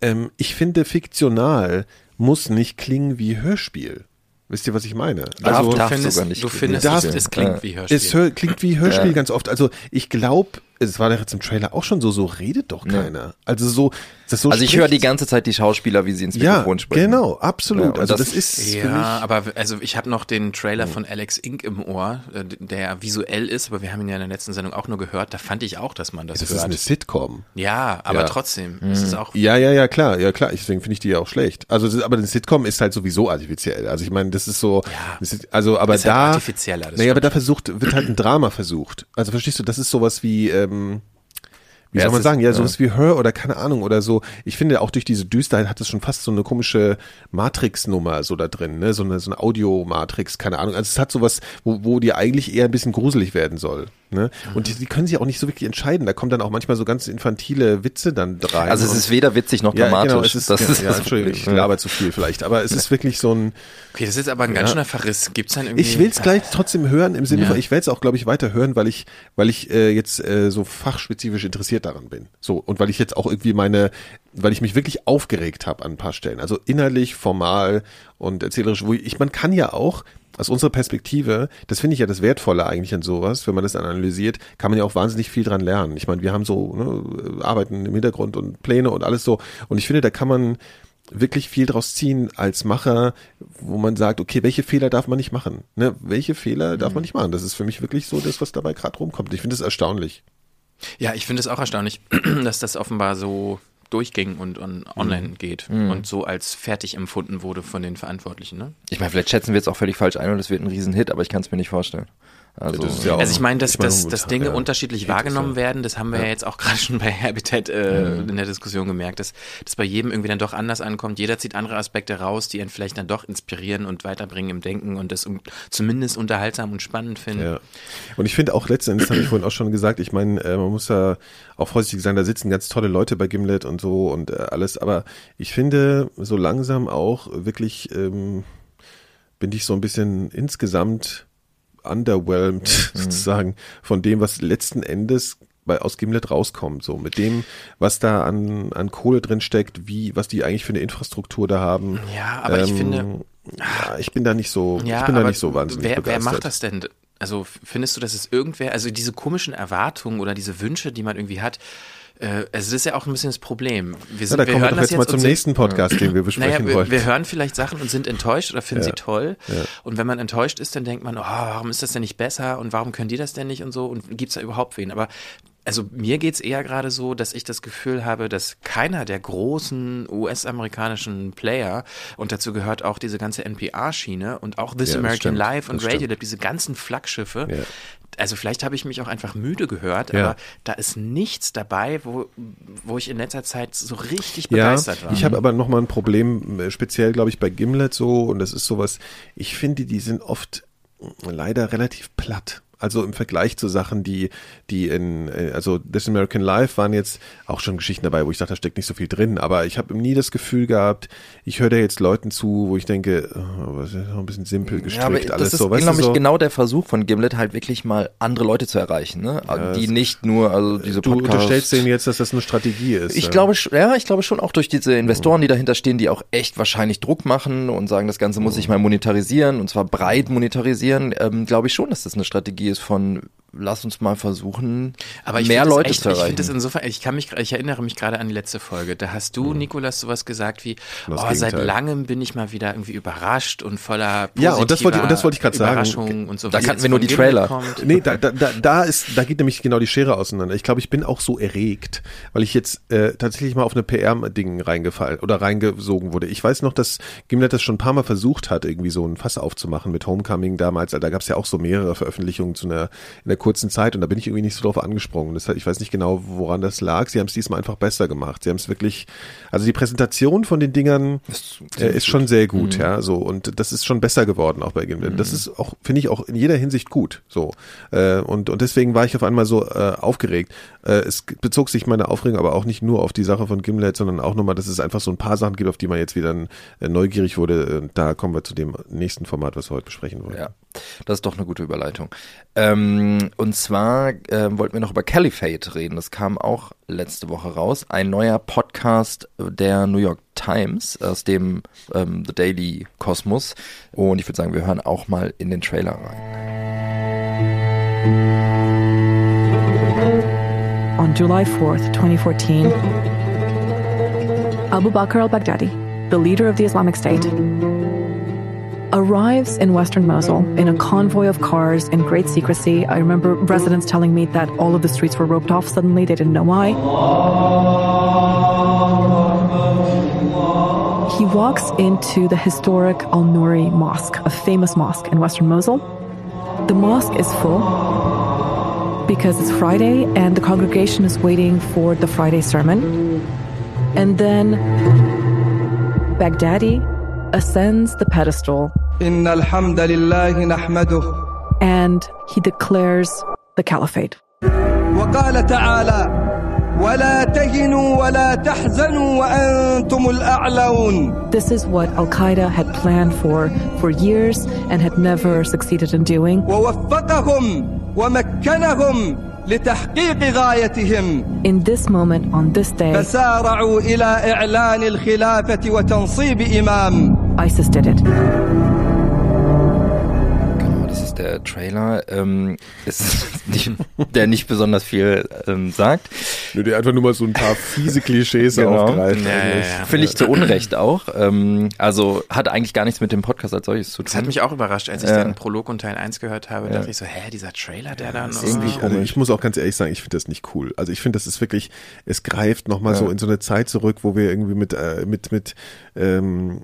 ähm, ich finde, fiktional muss nicht klingen wie Hörspiel. Wisst ihr, was ich meine? Also, du findest, du findest darf, es klingt wie Hörspiel. Es hör, klingt wie Hörspiel ja. ganz oft. Also ich glaube, es war doch jetzt im Trailer auch schon so, so redet doch keiner. Ja. Also so, das so Also ich höre die ganze Zeit die Schauspieler, wie sie ins Mikrofon ja, sprechen. Genau, absolut. Ja, also das, das, ist ja, aber also ich habe noch den Trailer von Alex Inc im Ohr, äh, der visuell ist, aber wir haben ihn ja in der letzten Sendung auch nur gehört. Da fand ich auch, dass man das, das hört. Das ist eine Sitcom. Ja, aber trotzdem mhm. ist es auch. Ja, ja, ja, klar, ja klar. Deswegen finde ich die ja auch schlecht. Also, aber eine Sitcom ist halt sowieso artifiziell. Also ich meine, das ist so. Ja. also, aber ist halt da. Halt artifizieller. Naja, aber da versucht wird halt ein Drama versucht. Also verstehst du? Das ist sowas wie. Ähm, wie ja, soll man sagen, ja, sowas ja. wie Her oder keine Ahnung oder so. Ich finde auch durch diese Düsterheit hat es schon fast so eine komische Matrix-Nummer so da drin, ne, so eine, so eine Audio-Matrix, keine Ahnung. Also es hat sowas, wo, wo die eigentlich eher ein bisschen gruselig werden soll. Ne? Und die, die können sich auch nicht so wirklich entscheiden. Da kommen dann auch manchmal so ganz infantile Witze dann rein. Also es ist weder witzig noch dramatisch. Ja, genau, es ist, das ja, ist ja, Entschuldigung, ich laber zu viel vielleicht. Aber es ist wirklich so ein. Okay, das ist aber ein ganz schöner Verriss. Gibt's dann irgendwie. Ich will es gleich trotzdem hören im Sinne von, ich werde es auch, glaube ich, weiter hören, weil ich, weil ich äh, jetzt äh, so fachspezifisch interessiert daran bin. So, und weil ich jetzt auch irgendwie meine, weil ich mich wirklich aufgeregt habe an ein paar Stellen. Also innerlich, formal und erzählerisch, wo ich, man kann ja auch, aus unserer Perspektive, das finde ich ja das Wertvolle eigentlich an sowas, wenn man das dann analysiert, kann man ja auch wahnsinnig viel dran lernen. Ich meine, wir haben so ne, Arbeiten im Hintergrund und Pläne und alles so. Und ich finde, da kann man wirklich viel draus ziehen als Macher, wo man sagt, okay, welche Fehler darf man nicht machen? Ne? Welche Fehler darf man mhm. nicht machen? Das ist für mich wirklich so das, was dabei gerade rumkommt. Ich finde es erstaunlich. Ja, ich finde es auch erstaunlich, <clears throat> dass das offenbar so durchging und, und online mhm. geht mhm. und so als fertig empfunden wurde von den Verantwortlichen. Ne? Ich meine, vielleicht schätzen wir jetzt auch völlig falsch ein und es wird ein Riesenhit, aber ich kann es mir nicht vorstellen. Also, ja also ich meine, dass, dass, dass Dinge ja. unterschiedlich wahrgenommen werden, das haben wir ja, jetzt auch <laughs> gerade schon bei Habitat äh, mhm. in der Diskussion gemerkt, dass das bei jedem irgendwie dann doch anders ankommt. Jeder zieht andere Aspekte raus, die ihn vielleicht dann doch inspirieren und weiterbringen im Denken und das zumindest unterhaltsam und spannend finden. Ja. Und ich finde auch letzten Endes, habe ich vorhin auch schon gesagt, ich meine, äh, man muss ja auch vorsichtig sein, da sitzen ganz tolle Leute bei Gimlet und so und äh, alles, aber ich finde so langsam auch wirklich ähm, bin ich so ein bisschen insgesamt underwhelmed mhm. <laughs> sozusagen von dem, was letzten Endes bei, aus Gimlet rauskommt, so mit dem, was da an, an Kohle drin steckt, wie, was die eigentlich für eine Infrastruktur da haben. Ja, aber ähm, ich finde, ja, ich bin da nicht so, ja, ich bin da nicht so wahnsinnig wer, begeistert. Wer macht das denn? Also findest du, dass es irgendwer, also diese komischen Erwartungen oder diese Wünsche, die man irgendwie hat, äh, also das ist ja auch ein bisschen das Problem. Wir, sind, ja, da wir kommen wir jetzt mal zum nächsten Podcast, den wir besprechen naja, wir, wollen. Wir hören vielleicht Sachen und sind enttäuscht oder finden ja. sie toll. Ja. Und wenn man enttäuscht ist, dann denkt man, oh, warum ist das denn nicht besser und warum können die das denn nicht und so und gibt es da überhaupt wen? Aber also mir geht es eher gerade so, dass ich das Gefühl habe, dass keiner der großen US-amerikanischen Player, und dazu gehört auch diese ganze NPR-Schiene und auch This ja, American Life und Radio Lab, diese ganzen Flaggschiffe, ja also vielleicht habe ich mich auch einfach müde gehört, ja. aber da ist nichts dabei, wo, wo ich in letzter Zeit so richtig begeistert ja, war. Ich habe aber nochmal ein Problem, äh, speziell glaube ich bei Gimlet so, und das ist sowas, ich finde, die sind oft leider relativ platt. Also im Vergleich zu Sachen, die, die in, äh, also This American Life waren jetzt auch schon Geschichten dabei, wo ich dachte, da steckt nicht so viel drin. Aber ich habe nie das Gefühl gehabt, ich höre da jetzt Leuten zu, wo ich denke, oh, das ist noch ein bisschen simpel gestrickt, ja, aber alles das ist, so. Weißt glaube ich, so? genau der Versuch von Gimlet, halt wirklich mal andere Leute zu erreichen, ne? Ja, die nicht nur, also diese Du unterstellst denen jetzt, dass das eine Strategie ist. Ich ja. glaube, ja, ich glaube schon auch durch diese Investoren, die dahinter stehen, die auch echt wahrscheinlich Druck machen und sagen, das Ganze muss sich mal monetarisieren und zwar breit monetarisieren, ähm, glaube ich schon, dass das eine Strategie ist von lass uns mal versuchen, aber mehr Leute echt, zu erreichen. Ich finde das insofern, ich kann mich, ich erinnere mich gerade an die letzte Folge. Da hast du, mhm. Nikolas, sowas gesagt wie, oh, seit langem bin ich mal wieder irgendwie überrascht und voller Ja, und das wollte ich, und das wollte ich gerade sagen. Und so, da kannten wir nur die Trailer. Kommt. Nee, da, da, da, da ist, da geht nämlich genau die Schere auseinander. Ich glaube, ich bin auch so erregt, weil ich jetzt äh, tatsächlich mal auf eine PR-Ding reingefallen oder reingesogen wurde. Ich weiß noch, dass Gimlet das schon ein paar Mal versucht hat, irgendwie so ein Fass aufzumachen mit Homecoming damals. Da gab es ja auch so mehrere Veröffentlichungen zu einer, in der kurzen Zeit und da bin ich irgendwie nicht so drauf angesprungen. Das, ich weiß nicht genau, woran das lag. Sie haben es diesmal einfach besser gemacht. Sie haben es wirklich, also die Präsentation von den Dingern ist, äh, ist schon sehr gut, mhm. ja, so und das ist schon besser geworden auch bei Gimlet. Mhm. Das ist auch, finde ich auch in jeder Hinsicht gut, so äh, und und deswegen war ich auf einmal so äh, aufgeregt. Äh, es bezog sich meine Aufregung aber auch nicht nur auf die Sache von Gimlet, sondern auch nochmal, dass es einfach so ein paar Sachen gibt, auf die man jetzt wieder äh, neugierig wurde. Da kommen wir zu dem nächsten Format, was wir heute besprechen wollen. Ja, das ist doch eine gute Überleitung. Ähm, und zwar äh, wollten wir noch über Caliphate reden. Das kam auch letzte Woche raus. Ein neuer Podcast der New York Times aus dem ähm, The Daily Kosmos. Und ich würde sagen, wir hören auch mal in den Trailer rein. On July 4th, 2014, Abu Bakr al-Baghdadi, the leader of the Islamic State, arrives in western Mosul in a convoy of cars in great secrecy. I remember residents telling me that all of the streets were roped off suddenly, they didn't know why. He walks into the historic Al Nouri Mosque, a famous mosque in western Mosul. The mosque is full because it's Friday and the congregation is waiting for the Friday sermon. And then Baghdadi ascends the pedestal. And he declares the caliphate. وقال تعالى ولا تهنوا ولا تحزنوا وأنتم الأعلون This is what Al-Qaeda had planned for for years and had never succeeded in doing. ووفقهم ومكنهم لتحقيق غايتهم In this moment, on this day, فسارعوا إلى إعلان الخلافة وتنصيب إمام ISIS did it. Der Trailer, ähm, ist <laughs> nicht, der nicht besonders viel ähm, sagt. Nur der einfach nur mal so ein paar fiese Klischees genau. aufgreift. Ja, ja, ja. Finde ich zu Unrecht auch. Ähm, also hat eigentlich gar nichts mit dem Podcast als solches zu tun. Das hat mich auch überrascht, als ich den Prolog und Teil 1 gehört habe, dachte ich so, hä, dieser Trailer, der da noch irgendwie also Ich muss auch ganz ehrlich sagen, ich finde das nicht cool. Also ich finde, das ist wirklich, es greift nochmal so in so eine Zeit zurück, wo wir irgendwie mit, äh, mit, mit, ähm,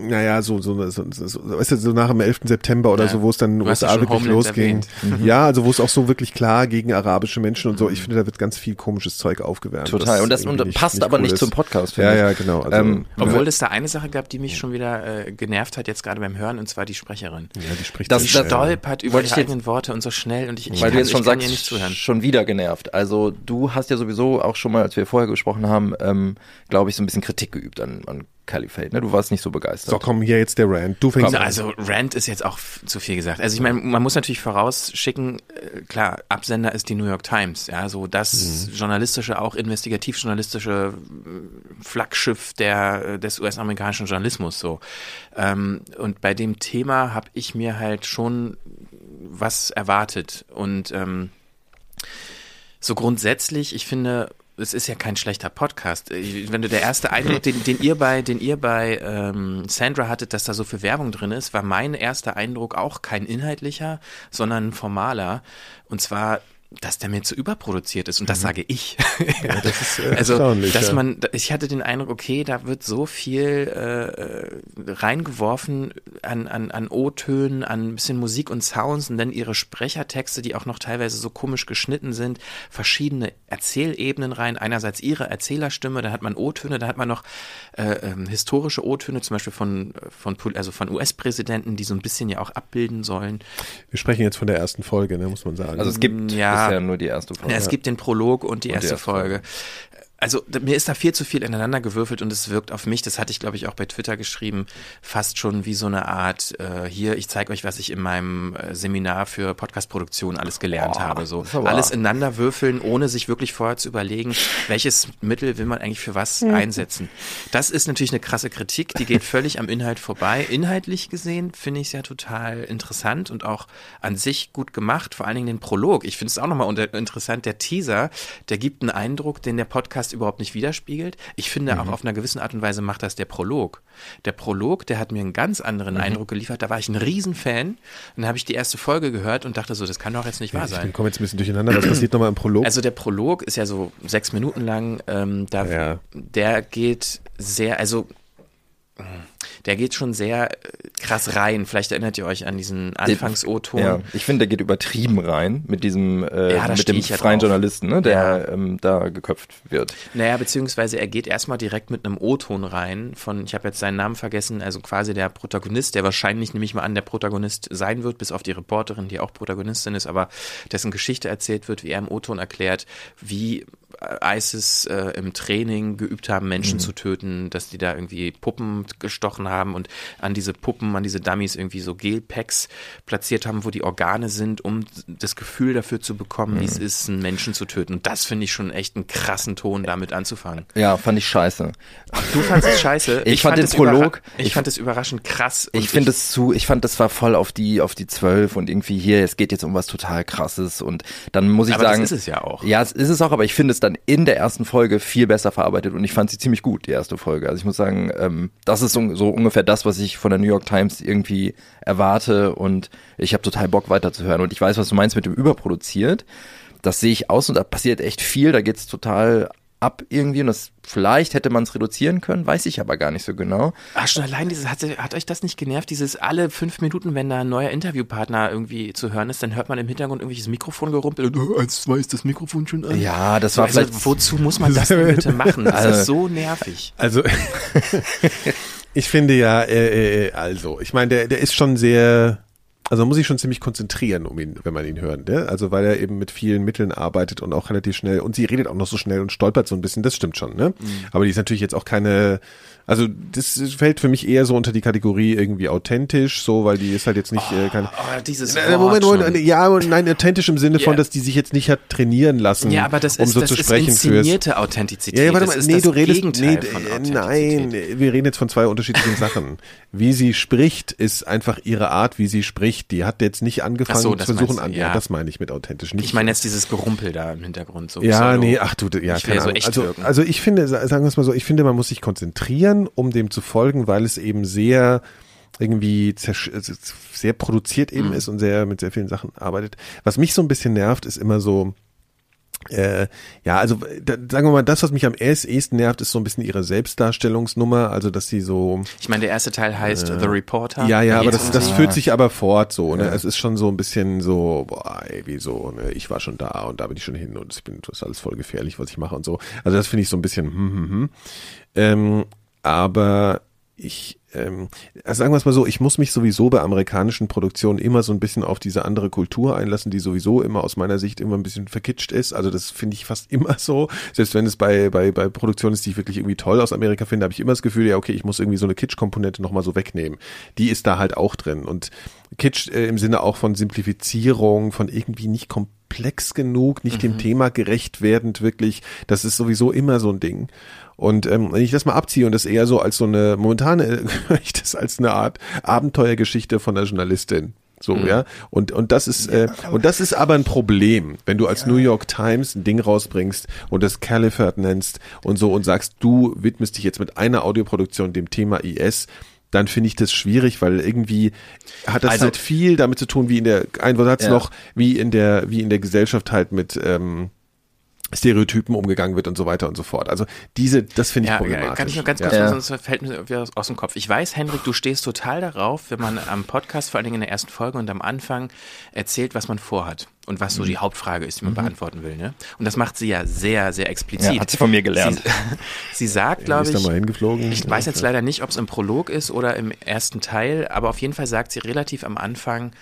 naja, so, so, so, so, so, weißt du, so nach dem 11. September oder so, wo es dann in den USA wirklich Homeland losging. Mhm. Ja, also wo es auch so wirklich klar gegen arabische Menschen und so, ich finde, da wird ganz viel komisches Zeug aufgewärmt. Total, und das und nicht, passt nicht aber cool nicht ist. zum Podcast. Ja, ja, genau. Also, ähm, obwohl es da eine Sache gab, die mich schon wieder äh, genervt hat, jetzt gerade beim Hören, und zwar die Sprecherin. Ja, die spricht das, die stolpert über die eigenen Worte und so schnell und ich, ich Weil kann, du jetzt schon sagst, nicht zuhören. schon wieder genervt. Also du hast ja sowieso auch schon mal, als wir vorher gesprochen haben, ähm, glaube ich, so ein bisschen Kritik geübt an, an Caliphate, ne? Du warst nicht so begeistert. So, komm, hier jetzt der Rant. Du fängst komm, Also Rant ist jetzt auch zu viel gesagt. Also ich meine, man muss natürlich vorausschicken, äh, klar, Absender ist die New York Times, ja, so das mhm. journalistische, auch investigativ-journalistische äh, Flaggschiff der, äh, des US-amerikanischen Journalismus, so. Ähm, und bei dem Thema habe ich mir halt schon was erwartet und ähm, so grundsätzlich, ich finde, es ist ja kein schlechter Podcast. Wenn du der erste Eindruck, den, den ihr bei, den ihr bei ähm, Sandra hattet, dass da so viel Werbung drin ist, war mein erster Eindruck auch kein inhaltlicher, sondern ein formaler. Und zwar dass der mir zu überproduziert ist und das mhm. sage ich. ja, das ist äh, <laughs> also, dass man, ich hatte den Eindruck, okay, da wird so viel äh, reingeworfen an, an, an O-Tönen, an ein bisschen Musik und Sounds und dann ihre Sprechertexte, die auch noch teilweise so komisch geschnitten sind, verschiedene Erzählebenen rein. Einerseits ihre Erzählerstimme, da hat man O-Töne, da hat man noch äh, ähm, historische O-Töne, zum Beispiel von, von, also von US-Präsidenten, die so ein bisschen ja auch abbilden sollen. Wir sprechen jetzt von der ersten Folge, ne, muss man sagen. Also es gibt ja bisher nur die erste Folge. Es gibt den Prolog und die, und erste, die erste, Folge. Folge. Also mir ist da viel zu viel ineinander gewürfelt und es wirkt auf mich, das hatte ich glaube ich auch bei Twitter geschrieben, fast schon wie so eine Art, äh, hier, ich zeige euch, was ich in meinem äh, Seminar für Podcastproduktion alles gelernt oh, habe. So alles ineinander würfeln, ohne sich wirklich vorher zu überlegen, welches Mittel will man eigentlich für was mhm. einsetzen. Das ist natürlich eine krasse Kritik, die geht völlig am Inhalt vorbei. Inhaltlich gesehen finde ich es ja total interessant und auch an sich gut gemacht, vor allen Dingen den Prolog. Ich finde es auch nochmal interessant, der Teaser, der gibt einen Eindruck, den der Podcast überhaupt nicht widerspiegelt. Ich finde mhm. auch auf einer gewissen Art und Weise macht das der Prolog. Der Prolog, der hat mir einen ganz anderen mhm. Eindruck geliefert. Da war ich ein Riesenfan. Dann habe ich die erste Folge gehört und dachte so, das kann doch jetzt nicht wahr sein. Ich komme jetzt ein bisschen durcheinander. Was passiert nochmal im Prolog? Also der Prolog ist ja so sechs Minuten lang. Ähm, da, ja. Der geht sehr, also der geht schon sehr äh, krass rein. Vielleicht erinnert ihr euch an diesen Anfangs-O-Ton. Ja, ich finde, der geht übertrieben rein mit diesem äh, ja, mit dem freien Journalisten, ne, der ja. ähm, da geköpft wird. Naja, beziehungsweise er geht erstmal direkt mit einem O-Ton rein von, ich habe jetzt seinen Namen vergessen, also quasi der Protagonist, der wahrscheinlich nehme ich mal an, der Protagonist sein wird, bis auf die Reporterin, die auch Protagonistin ist, aber dessen Geschichte erzählt wird, wie er im O-Ton erklärt, wie ISIS äh, im Training geübt haben, Menschen mhm. zu töten, dass die da irgendwie Puppen gestochen haben und an diese Puppen, an diese Dummies irgendwie so Gelpacks platziert haben, wo die Organe sind, um das Gefühl dafür zu bekommen, mhm. wie es ist, einen Menschen zu töten. Und das finde ich schon echt einen krassen Ton, damit anzufangen. Ja, fand ich scheiße. Du fandest es scheiße? Ich, ich fand, fand den Prolog. Ich, fand es überraschend krass. Ich finde es zu, ich fand das war voll auf die, auf die zwölf und irgendwie hier, es geht jetzt um was total krasses und dann muss ich aber sagen. Das ist es ja auch. Ja, es ist es auch, aber ich finde es dann in der ersten Folge viel besser verarbeitet und ich fand sie ziemlich gut, die erste Folge. Also ich muss sagen, ähm, das ist so, so ungefähr das, was ich von der New York Times irgendwie erwarte und ich habe total Bock weiterzuhören und ich weiß, was du meinst mit dem überproduziert. Das sehe ich aus und da passiert echt viel, da geht's total ab irgendwie und das vielleicht hätte man es reduzieren können, weiß ich aber gar nicht so genau. Ach schon allein dieses hat, hat euch das nicht genervt, dieses alle fünf Minuten, wenn da ein neuer Interviewpartner irgendwie zu hören ist, dann hört man im Hintergrund irgendwelches Mikrofon gerumpelt und oh, eins, zwei ist das Mikrofon schon an. Ja, das war also, vielleicht. Wozu muss man das denn bitte machen? Das also, ist so nervig. Also <laughs> ich finde ja, äh, äh, also ich meine, der der ist schon sehr also man muss sich schon ziemlich konzentrieren, um ihn, wenn man ihn hört, ne? Also weil er eben mit vielen Mitteln arbeitet und auch relativ schnell und sie redet auch noch so schnell und stolpert so ein bisschen, das stimmt schon, ne? Mhm. Aber die ist natürlich jetzt auch keine also das fällt für mich eher so unter die Kategorie irgendwie authentisch, so, weil die ist halt jetzt nicht oh, äh, keine. Oh, dieses äh, Moment, Moment, ja, nein, authentisch im Sinne yeah. von, dass die sich jetzt nicht hat trainieren lassen, ja, aber das um ist, so das zu sprechen ist inszenierte fürs, Authentizität. Ja, warte mal, nee, du redest, nee, nein, wir reden jetzt von zwei unterschiedlichen Sachen. Wie sie spricht, ist einfach ihre Art, wie sie spricht. Die hat jetzt nicht angefangen so, zu versuchen an. Ja. das meine ich mit authentisch. Nicht ich meine jetzt dieses Gerumpel da im Hintergrund. So ja, Pseudo. nee, ach du, ja, keine Ahnung. So also, also ich finde, sagen wir es mal so, ich finde, man muss sich konzentrieren, um dem zu folgen folgen, weil es eben sehr irgendwie sehr produziert eben mhm. ist und sehr mit sehr vielen Sachen arbeitet. Was mich so ein bisschen nervt, ist immer so, äh, ja, also da, sagen wir mal, das, was mich am ehesten nervt, ist so ein bisschen ihre Selbstdarstellungsnummer, also dass sie so. Ich meine, der erste Teil heißt äh, The Reporter. Ja, ja, aber das, das führt sich aber fort so. Ne? Ja. Es ist schon so ein bisschen so, boah, ey, wie so, ne? ich war schon da und da bin ich schon hin und ich bin, das ist alles voll gefährlich, was ich mache und so. Also das finde ich so ein bisschen, hm, hm, hm. Ähm, aber ich, ähm, also sagen wir es mal so, ich muss mich sowieso bei amerikanischen Produktionen immer so ein bisschen auf diese andere Kultur einlassen, die sowieso immer aus meiner Sicht immer ein bisschen verkitscht ist. Also das finde ich fast <laughs> immer so. Selbst wenn es bei, bei, bei Produktionen ist, die ich wirklich irgendwie toll aus Amerika finde, habe ich immer das Gefühl, ja, okay, ich muss irgendwie so eine Kitsch-Komponente nochmal so wegnehmen. Die ist da halt auch drin. Und Kitsch äh, im Sinne auch von Simplifizierung, von irgendwie nicht komplex genug, nicht mhm. dem Thema gerecht werdend wirklich. Das ist sowieso immer so ein Ding. Und ähm, wenn ich das mal abziehe und das eher so als so eine, momentan äh, <laughs> höre ich das als eine Art Abenteuergeschichte von der Journalistin. So, mhm. ja. Und, und das ist, äh, und das ist aber ein Problem, wenn du als ja. New York Times ein Ding rausbringst und das Califert nennst und so und sagst, du widmest dich jetzt mit einer Audioproduktion dem Thema IS, dann finde ich das schwierig, weil irgendwie hat das also, halt viel damit zu tun, wie in der, ein Wort hat's ja. noch, wie in der, wie in der Gesellschaft halt mit, ähm, Stereotypen umgegangen wird und so weiter und so fort. Also diese, das finde ich ja, problematisch. Kann ich noch ganz kurz, ja. sonst fällt mir wieder aus dem Kopf. Ich weiß, Henrik, du stehst total darauf, wenn man am Podcast, vor allen Dingen in der ersten Folge und am Anfang erzählt, was man vorhat und was so die mhm. Hauptfrage ist, die man mhm. beantworten will. Ne? Und das macht sie ja sehr, sehr explizit. Ja, hat sie von mir gelernt. Sie, <laughs> sie sagt, glaube ich, mal hingeflogen. ich weiß jetzt leider nicht, ob es im Prolog ist oder im ersten Teil, aber auf jeden Fall sagt sie relativ am Anfang,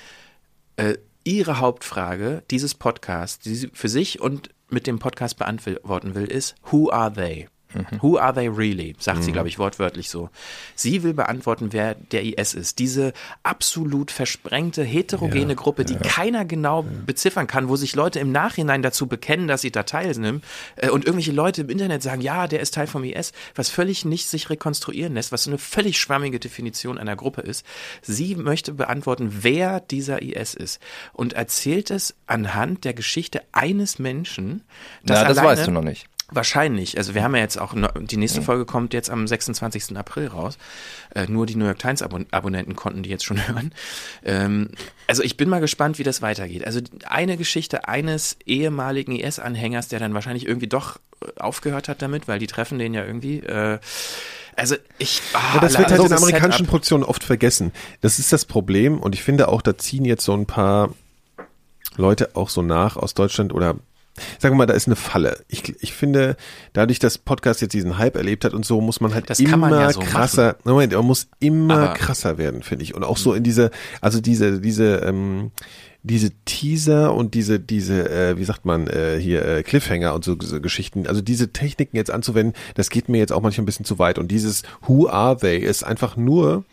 äh, ihre Hauptfrage dieses Podcasts, die sie für sich und mit dem Podcast beantworten will, ist Who are they? Mhm. Who are they really? Sagt mhm. sie, glaube ich, wortwörtlich so. Sie will beantworten, wer der IS ist. Diese absolut versprengte, heterogene ja, Gruppe, die ja. keiner genau ja. beziffern kann, wo sich Leute im Nachhinein dazu bekennen, dass sie da teilnehmen äh, und irgendwelche Leute im Internet sagen, ja, der ist Teil vom IS, was völlig nicht sich rekonstruieren lässt, was so eine völlig schwammige Definition einer Gruppe ist. Sie möchte beantworten, wer dieser IS ist und erzählt es anhand der Geschichte eines Menschen. Das, ja, das weißt du noch nicht. Wahrscheinlich. Also wir haben ja jetzt auch, die nächste Folge kommt jetzt am 26. April raus. Äh, nur die New York Times Abonnenten konnten die jetzt schon <laughs> hören. Ähm, also ich bin mal gespannt, wie das weitergeht. Also eine Geschichte eines ehemaligen IS-Anhängers, der dann wahrscheinlich irgendwie doch äh, aufgehört hat damit, weil die treffen den ja irgendwie. Äh, also ich. Ah, ja, das wird halt in amerikanischen Setup. Produktionen oft vergessen. Das ist das Problem und ich finde auch, da ziehen jetzt so ein paar Leute auch so nach aus Deutschland oder Sagen wir mal, da ist eine Falle. Ich, ich finde, dadurch, dass Podcast jetzt diesen Hype erlebt hat und so, muss man halt das immer man ja so krasser, machen. Moment, man muss immer Aber krasser werden, finde ich. Und auch so in diese, also diese, diese, ähm, diese Teaser und diese, diese, äh, wie sagt man, äh, hier, äh, Cliffhanger und so, so Geschichten, also diese Techniken jetzt anzuwenden, das geht mir jetzt auch manchmal ein bisschen zu weit. Und dieses Who are they ist einfach nur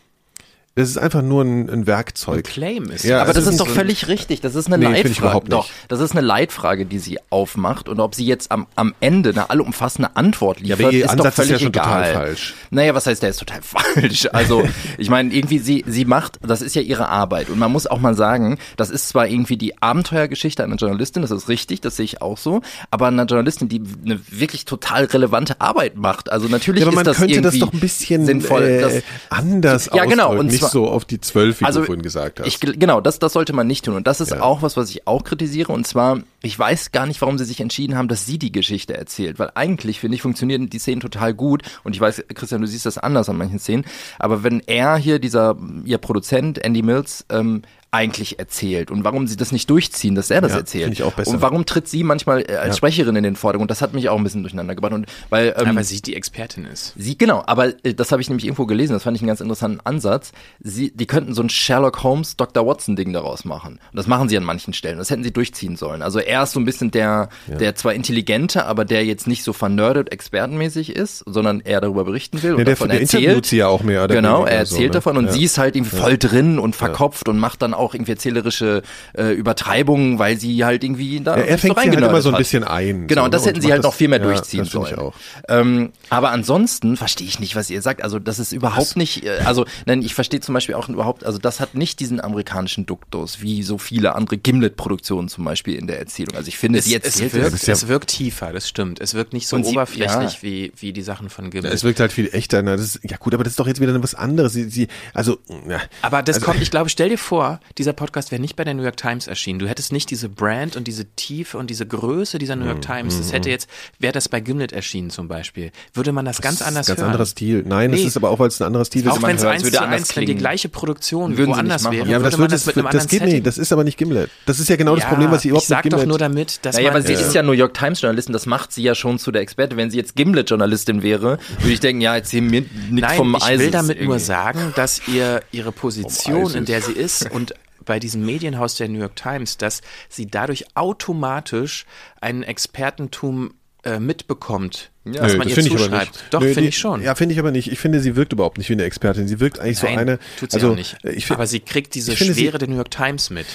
das ist einfach nur ein, ein Werkzeug. Ein Claim ist. Ja, aber das ist, ist doch völlig richtig. Das ist eine nee, Leitfrage. Ich überhaupt nicht. Doch, das ist eine Leitfrage, die sie aufmacht und ob sie jetzt am, am Ende eine allumfassende Antwort liefert, ja, ist Ansatz doch völlig ist ja schon egal. Total falsch. Naja, was heißt, der ist total <laughs> falsch? Also, ich meine, irgendwie sie sie macht, das ist ja ihre Arbeit und man muss auch mal sagen, das ist zwar irgendwie die Abenteuergeschichte einer Journalistin, das ist richtig, das sehe ich auch so, aber einer Journalistin, die eine wirklich total relevante Arbeit macht. Also natürlich ja, aber man ist das könnte das doch ein bisschen sinnvoll, äh, anders ja, genau, und nicht so auf die zwölf, wie also, du vorhin gesagt hast. Ich, genau, das, das sollte man nicht tun. Und das ist ja. auch was, was ich auch kritisiere. Und zwar, ich weiß gar nicht, warum sie sich entschieden haben, dass sie die Geschichte erzählt. Weil eigentlich, finde ich, funktionieren die Szenen total gut. Und ich weiß, Christian, du siehst das anders an manchen Szenen. Aber wenn er hier, dieser, ihr Produzent, Andy Mills, ähm, eigentlich erzählt und warum sie das nicht durchziehen, dass er das ja, erzählt. Ich auch besser. Und warum tritt sie manchmal äh, als ja. Sprecherin in den Vordergrund? Das hat mich auch ein bisschen durcheinander gebracht. Und weil, ähm, ja, weil sie die Expertin ist. Sie, genau, aber äh, das habe ich nämlich irgendwo gelesen, das fand ich einen ganz interessanten Ansatz. Sie, die könnten so ein Sherlock Holmes, Dr. Watson-Ding daraus machen. Und das machen sie an manchen Stellen. Das hätten sie durchziehen sollen. Also er ist so ein bisschen der, ja. der zwar intelligente, aber der jetzt nicht so vernördet expertenmäßig ist, sondern er darüber berichten will und der, davon der erzählt. Sie ja auch mehr. Genau, er erzählt so, ne? davon und sie ist halt irgendwie voll drin und verkopft und macht dann auch irgendwie erzählerische äh, Übertreibungen, weil sie halt irgendwie da ja, er fängt so sie halt immer so ein bisschen ein. Genau, so, und das ne? hätten und sie halt noch viel mehr ja, durchziehen sollen. Auch. Ähm, aber ansonsten verstehe ich nicht, was ihr sagt. Also das ist überhaupt was? nicht, äh, also nein, ich verstehe zum Beispiel auch überhaupt, also das hat nicht diesen amerikanischen Duktus, wie so viele andere Gimlet-Produktionen zum Beispiel in der Erzählung. Also ich finde, es, jetzt es wirkt, es wirkt tiefer, das stimmt. Es wirkt nicht so und oberflächlich sie, wie, wie die Sachen von Gimlet. Es wirkt halt viel echter. Ne? Das ist, ja gut, aber das ist doch jetzt wieder was anderes. Sie, sie, also, ja. Aber das also, kommt, ich glaube, stell dir vor, dieser Podcast wäre nicht bei der New York Times erschienen. Du hättest nicht diese Brand und diese Tiefe und diese Größe dieser New York mhm. Times. Das hätte mhm. jetzt, wäre das bei Gimlet erschienen zum Beispiel, würde man das, das ganz anders ganz hören. anderer Stil. Nein, nee. das ist aber auch, weil es ein anderer Stil ist. Auch wenn es eins zu eins die gleiche Produktion Würden woanders wäre, ja, aber das, das, mit einem das geht nicht. Das ist aber nicht Gimlet. Das ist ja genau das Problem, was ich überhaupt ich sag mit Gimlet... doch nur damit, dass naja, man... aber sie ist ja New York Times Journalistin, das macht sie ja schon zu der Experte. Wenn sie jetzt Gimlet Journalistin wäre, würde ich denken, ja, jetzt hier mir nichts vom Eis. ich will damit nur sagen, dass ihr ihre Position, in der sie ist und bei diesem Medienhaus der New York Times, dass sie dadurch automatisch einen Expertentum äh, mitbekommt, ja, was Nö, man ihr zuschreibt. Doch, finde ich schon. Ja, finde ich aber nicht. Ich finde, sie wirkt überhaupt nicht wie eine Expertin. Sie wirkt eigentlich Nein, so eine. Tut sie also, auch nicht. Ich find, aber sie kriegt diese Schwere sie, der New York Times mit.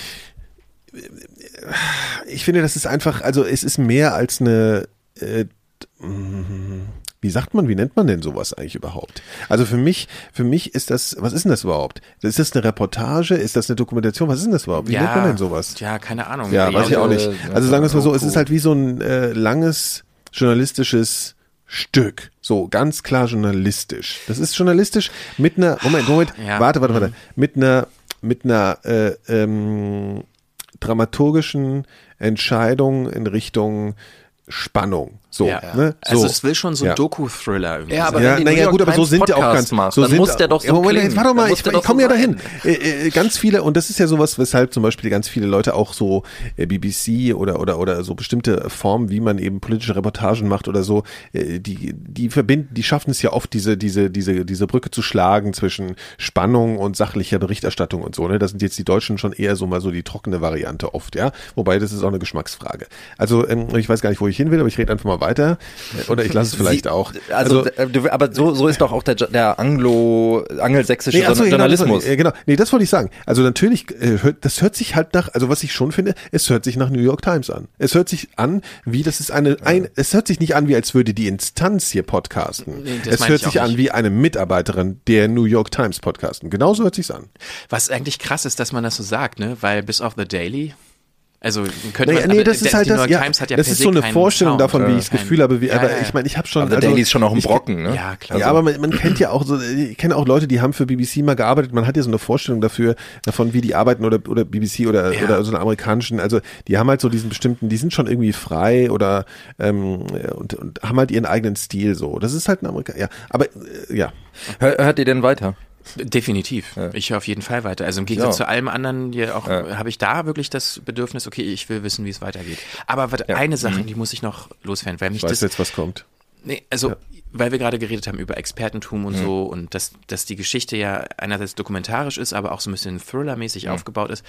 Ich finde, das ist einfach, also es ist mehr als eine äh, wie sagt man, wie nennt man denn sowas eigentlich überhaupt? Also für mich, für mich ist das, was ist denn das überhaupt? Ist das eine Reportage? Ist das eine Dokumentation? Was ist denn das überhaupt? Wie ja, nennt man denn sowas? Ja, keine Ahnung. Ja, weiß ich auch nicht. Also sagen wir es mal so, es ist halt wie so ein äh, langes journalistisches Stück. So, ganz klar journalistisch. Das ist journalistisch mit einer, Moment, Moment, ja. warte, warte, warte, mit einer, mit einer äh, ähm, dramaturgischen Entscheidung in Richtung Spannung. So, ja. ne? Also es will schon so ein ja. Doku-Thriller irgendwie. Ja, aber ja, naja, gut, aber so sind ja auch ganz. Macht, so dann sind, muss der doch so ja, Moment, jetzt warte mal, ich, ich komme ja dahin. Äh, äh, ganz viele und das ist ja sowas, weshalb zum Beispiel ganz viele Leute auch so äh, BBC oder oder oder so bestimmte Formen, wie man eben politische Reportagen macht oder so, äh, die die verbinden, die schaffen es ja oft diese diese diese diese Brücke zu schlagen zwischen Spannung und sachlicher Berichterstattung und so. Ne, das sind jetzt die Deutschen schon eher so mal so die trockene Variante oft, ja. Wobei das ist auch eine Geschmacksfrage. Also ähm, ich weiß gar nicht, wo ich hin will, aber ich rede einfach mal weiter. Oder ich lasse es vielleicht Sie, auch. Also, also äh, aber so, so ist doch auch der, der Anglo, angelsächsische nee, also, Journalismus. Genau, genau, nee, das wollte ich sagen. Also natürlich, äh, das hört sich halt nach, also was ich schon finde, es hört sich nach New York Times an. Es hört sich an, wie das ist eine, ein, es hört sich nicht an, wie als würde die Instanz hier podcasten. Nee, es hört sich an wie eine Mitarbeiterin der New York Times podcasten. Genauso hört sich's an. Was eigentlich krass ist, dass man das so sagt, ne? Weil bis auf The Daily also könnte naja, man, nee, das ist halt das, ja, ja das ist so eine Vorstellung Sound, davon, wie ich das Gefühl habe, wie, ja, aber ja, ich meine, ich habe schon, aber also, Daily ist schon auch ein Brocken, ne? Ja, klar. Ja, aber man, man kennt ja auch so, ich kenne auch Leute, die haben für BBC mal gearbeitet, man hat ja so eine Vorstellung dafür, davon, wie die arbeiten oder, oder BBC oder, oder so eine amerikanischen, also die haben halt so diesen bestimmten, die sind schon irgendwie frei oder, ähm, und, und haben halt ihren eigenen Stil so. Das ist halt ein Amerikaner, ja, aber, äh, ja. Hör, hört ihr denn weiter? Definitiv. Ja. Ich höre auf jeden Fall weiter. Also im Gegensatz ja. zu allem anderen, hier auch ja. habe ich da wirklich das Bedürfnis, okay, ich will wissen, wie es weitergeht. Aber eine Sache, mhm. die muss ich noch loswerden, weil mich ich weiß das jetzt, was kommt. Nee, also weil wir gerade geredet haben über Expertentum und mhm. so und dass, dass die Geschichte ja einerseits dokumentarisch ist, aber auch so ein bisschen thrillermäßig mhm. aufgebaut ist.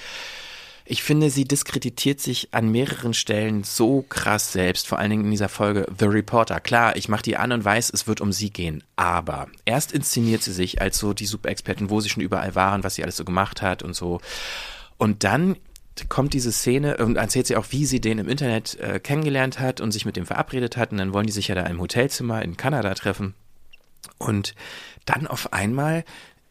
Ich finde, sie diskreditiert sich an mehreren Stellen so krass selbst, vor allen Dingen in dieser Folge The Reporter. Klar, ich mache die an und weiß, es wird um sie gehen, aber erst inszeniert sie sich als so die Superexpertin, wo sie schon überall waren, was sie alles so gemacht hat und so. Und dann kommt diese Szene und erzählt sie auch, wie sie den im Internet äh, kennengelernt hat und sich mit dem verabredet hat. Und dann wollen die sich ja da im Hotelzimmer in Kanada treffen. Und dann auf einmal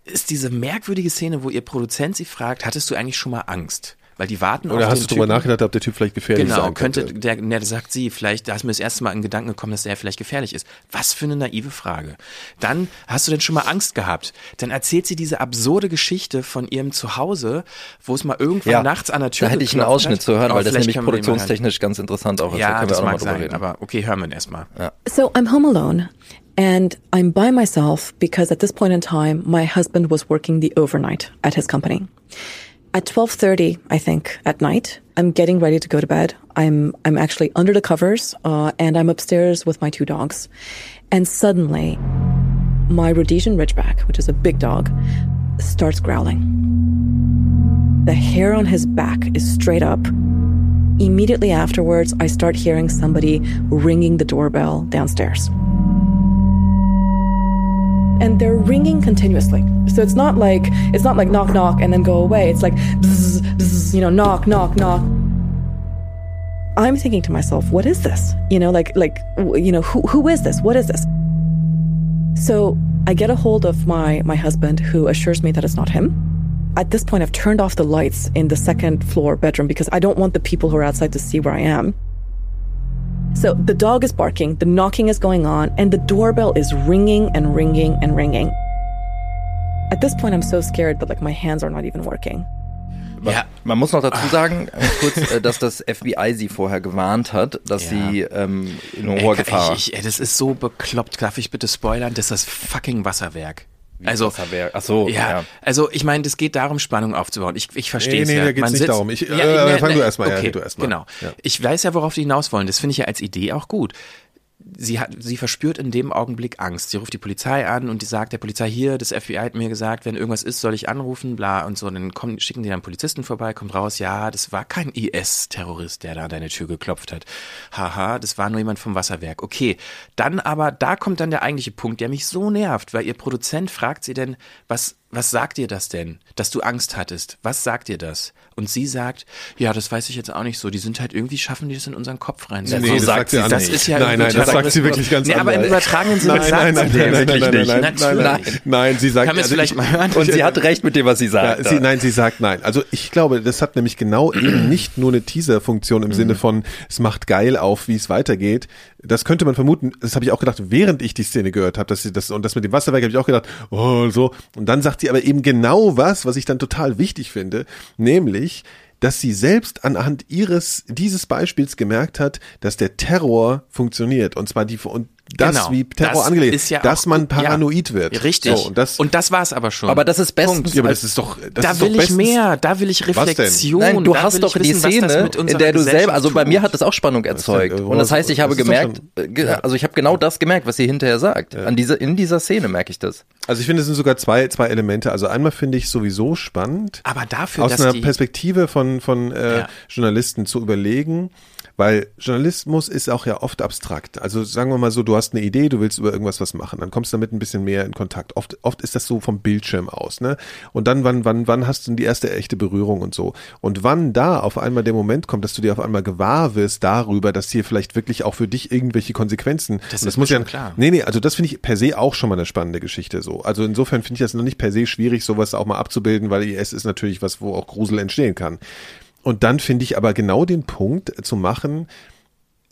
ist diese merkwürdige Szene, wo ihr Produzent sie fragt, hattest du eigentlich schon mal Angst? Weil die warten Oder auf hast du drüber nachgedacht, ob der Typ vielleicht gefährlich genau, sein könnte. Genau, könnte, der, der sagt sie, vielleicht, da ist mir das erste Mal in Gedanken gekommen, dass der vielleicht gefährlich ist. Was für eine naive Frage. Dann, hast du denn schon mal Angst gehabt? Dann erzählt sie diese absurde Geschichte von ihrem Zuhause, wo es mal irgendwann ja, nachts an der Tür Da hätte ich einen Ausschnitt hat. zu hören, weil das nämlich produktionstechnisch ganz interessant auch ist. Ja, da das mag sein, reden. aber okay, hören wir ihn erstmal. Ja. So, I'm home alone. And I'm by myself because at this point in time, my husband was working the overnight at his company. At 12:30, I think, at night, I'm getting ready to go to bed. I'm I'm actually under the covers, uh, and I'm upstairs with my two dogs, and suddenly, my Rhodesian Ridgeback, which is a big dog, starts growling. The hair on his back is straight up. Immediately afterwards, I start hearing somebody ringing the doorbell downstairs and they're ringing continuously. So it's not like it's not like knock knock and then go away. It's like bzz, bzz, you know knock knock knock. I'm thinking to myself, what is this? You know, like like you know who who is this? What is this? So I get a hold of my my husband, who assures me that it's not him. At this point, I've turned off the lights in the second floor bedroom because I don't want the people who are outside to see where I am. So the dog is barking, the knocking is going on, and the doorbell is ringing and ringing and ringing. At this point, I'm so scared that like my hands are not even working. Ja. Man muss noch dazu sagen, äh, kurz, äh, dass das FBI sie vorher gewarnt hat, dass ja. sie ähm, in hoher Gefahr. Ich, ich, das ist so bekloppt. Darf ich bitte spoilern? Das ist das fucking Wasserwerk. Also, ach so, ja, ja. Also, ich meine, das geht darum, Spannung aufzubauen. Ich, ich verstehe es nee, nee, ja. Nee, da geht's nicht sitzt, darum. Ich, ja, äh, nee, fang du erstmal, okay, ja, du erstmal. Genau. Ja. Ich weiß ja, worauf die hinaus wollen. Das finde ich ja als Idee auch gut sie hat, sie verspürt in dem Augenblick Angst. Sie ruft die Polizei an und die sagt der Polizei hier, das FBI hat mir gesagt, wenn irgendwas ist, soll ich anrufen, bla und so. Und dann kommen, schicken die dann Polizisten vorbei, kommt raus, ja, das war kein IS-Terrorist, der da an deine Tür geklopft hat. Haha, das war nur jemand vom Wasserwerk. Okay, dann aber, da kommt dann der eigentliche Punkt, der mich so nervt, weil ihr Produzent fragt sie denn, was, was sagt dir das denn, dass du Angst hattest? Was sagt dir das? Und sie sagt, ja, das weiß ich jetzt auch nicht so. Die sind halt irgendwie schaffen die das in unseren Kopf rein. Nee, so sagt sie das ist ja Nein, nein, das sagt sie wirklich ganz nee, aber im übertragenen Sinne nein, nein, nein, nein, nein, nein, nein, nein, nein, nein, nein, sie sagt, kann es vielleicht mal hören? Und sie hat recht mit dem, was sie sagt. Ja, sie, nein, sie sagt nein. Also ich glaube, das hat nämlich genau <clears throat> eben nicht nur eine Teaser-Funktion im Sinne von, es macht geil auf, wie es weitergeht. Das könnte man vermuten. Das habe ich auch gedacht, während ich die Szene gehört habe, dass sie das und das mit dem Wasserwerk habe ich auch gedacht, oh so. Und dann sagt sie aber eben genau was, was ich dann total wichtig finde, nämlich dass sie selbst anhand ihres dieses Beispiels gemerkt hat, dass der Terror funktioniert. Und zwar die und das genau, wie Terror das angelegt, ist ja dass man paranoid ja, wird. Richtig. So, und das, und das war es aber schon. Aber das ist bestens. Ja, aber das ist doch. Das da ist will doch ich mehr. Da will ich Reflexion. Nein, du hast doch wissen, die Szene, in der du selber. Also bei mir hat das auch Spannung erzeugt. und das heißt, ich habe gemerkt, schon, äh, also ich habe genau das gemerkt, was sie hinterher sagt. An dieser in dieser Szene merke ich das. Also ich finde, es sind sogar zwei zwei Elemente. Also einmal finde ich sowieso spannend. Aber dafür, aus einer Perspektive von von äh, Journalisten zu überlegen weil Journalismus ist auch ja oft abstrakt. Also sagen wir mal so, du hast eine Idee, du willst über irgendwas was machen, dann kommst du damit ein bisschen mehr in Kontakt. Oft, oft ist das so vom Bildschirm aus, ne? Und dann, wann, wann, wann hast du die erste echte Berührung und so? Und wann da auf einmal der Moment kommt, dass du dir auf einmal gewahr wirst darüber, dass hier vielleicht wirklich auch für dich irgendwelche Konsequenzen. Das, das muss ja klar. Nee, nee, also das finde ich per se auch schon mal eine spannende Geschichte so. Also insofern finde ich das noch nicht per se schwierig, sowas auch mal abzubilden, weil IS ist natürlich was, wo auch Grusel entstehen kann. Und dann finde ich aber genau den Punkt zu machen,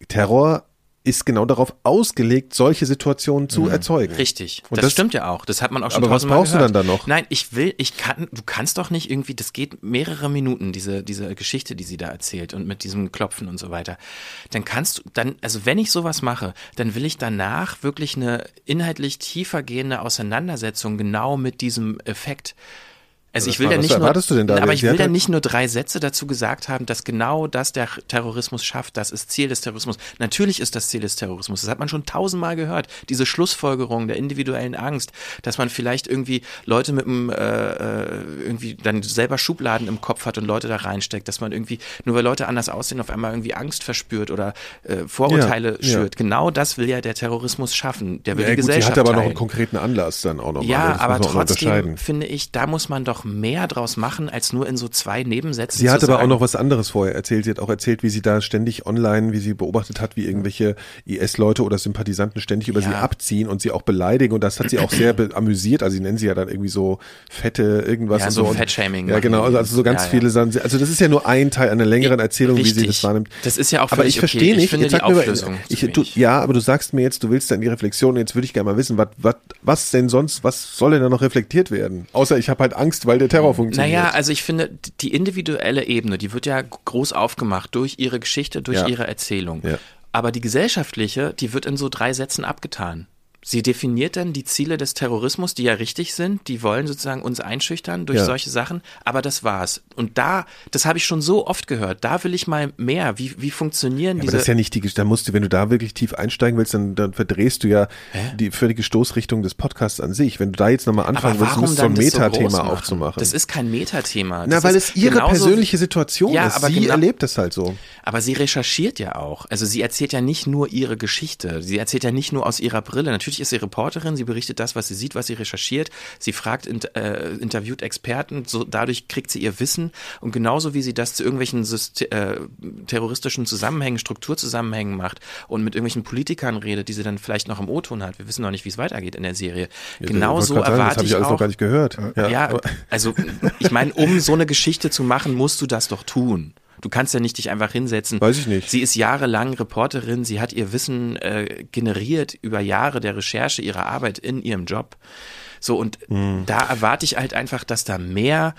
Terror ist genau darauf ausgelegt, solche Situationen zu mhm. erzeugen. Richtig. Und das, das, stimmt ja auch. Das hat man auch schon Aber was brauchst du dann da noch? Nein, ich will, ich kann, du kannst doch nicht irgendwie, das geht mehrere Minuten, diese, diese Geschichte, die sie da erzählt und mit diesem Klopfen und so weiter. Dann kannst du, dann, also wenn ich sowas mache, dann will ich danach wirklich eine inhaltlich tiefer gehende Auseinandersetzung genau mit diesem Effekt also ich will ja nicht nur, du denn da? aber ich will ja nicht nur drei Sätze dazu gesagt haben, dass genau das der Terrorismus schafft, das ist Ziel des Terrorismus. Natürlich ist das Ziel des Terrorismus. Das hat man schon tausendmal gehört. Diese Schlussfolgerung der individuellen Angst, dass man vielleicht irgendwie Leute mit einem äh, äh, irgendwie dann selber Schubladen im Kopf hat und Leute da reinsteckt, dass man irgendwie nur weil Leute anders aussehen auf einmal irgendwie Angst verspürt oder äh, Vorurteile ja, schürt. Ja. Genau das will ja der Terrorismus schaffen. Der will ja, die gut, Gesellschaft. Die hat aber teilen. noch einen konkreten Anlass dann auch noch. Ja, aber trotzdem finde ich, da muss man doch mehr draus machen, als nur in so zwei Nebensätzen Sie hat aber sagen. auch noch was anderes vorher erzählt. Sie hat auch erzählt, wie sie da ständig online, wie sie beobachtet hat, wie irgendwelche IS-Leute oder Sympathisanten ständig über ja. sie abziehen und sie auch beleidigen. Und das hat sie auch sehr amüsiert. Also sie nennen sie ja dann irgendwie so fette irgendwas. Ja, so, so Fettshaming. Ja, genau. Also, also so ganz ja, viele Sachen. Also das ist ja nur ein Teil einer längeren Erzählung, Richtig. wie sie das wahrnimmt. Das ist ja auch Aber ich verstehe okay. nicht. Ich finde jetzt die Auflösung mir, ich, du, ja, aber du sagst mir jetzt, du willst da in die Reflexion. Jetzt würde ich gerne mal wissen, was, was, was denn sonst, was soll denn da noch reflektiert werden? Außer ich habe halt Angst, weil der Terror funktioniert. Naja, also ich finde, die individuelle Ebene, die wird ja groß aufgemacht durch ihre Geschichte, durch ja. ihre Erzählung. Ja. Aber die gesellschaftliche, die wird in so drei Sätzen abgetan. Sie definiert dann die Ziele des Terrorismus, die ja richtig sind. Die wollen sozusagen uns einschüchtern durch ja. solche Sachen. Aber das war's. Und da, das habe ich schon so oft gehört. Da will ich mal mehr. Wie, wie funktionieren ja, diese? Aber das ist ja nicht die, da musst du, wenn du da wirklich tief einsteigen willst, dann, dann verdrehst du ja Hä? die völlige Stoßrichtung des Podcasts an sich. Wenn du da jetzt nochmal anfangen willst, musst so ein Metathema so aufzumachen. Das ist kein Metathema. Na, weil es ihre persönliche Situation ja, ist. Aber sie genau, erlebt es halt so. Aber sie recherchiert ja auch. Also sie erzählt ja nicht nur ihre Geschichte. Sie erzählt ja nicht nur aus ihrer Brille. Natürlich ist sie Reporterin sie berichtet das, was sie sieht, was sie recherchiert, sie fragt, äh, interviewt Experten, so dadurch kriegt sie ihr Wissen und genauso wie sie das zu irgendwelchen System, äh, terroristischen Zusammenhängen, Strukturzusammenhängen macht und mit irgendwelchen Politikern redet, die sie dann vielleicht noch im O-Ton hat, wir wissen noch nicht, wie es weitergeht in der Serie. Ja, genauso erwarte sagen, das ich, ich alles auch, noch gar nicht gehört. Ja, ja also ich meine, um so eine Geschichte zu machen, musst du das doch tun. Du kannst ja nicht dich einfach hinsetzen. Weiß ich nicht. Sie ist jahrelang Reporterin, sie hat ihr Wissen äh, generiert über Jahre der Recherche, ihrer Arbeit in ihrem Job. So, und mhm. da erwarte ich halt einfach, dass da mehr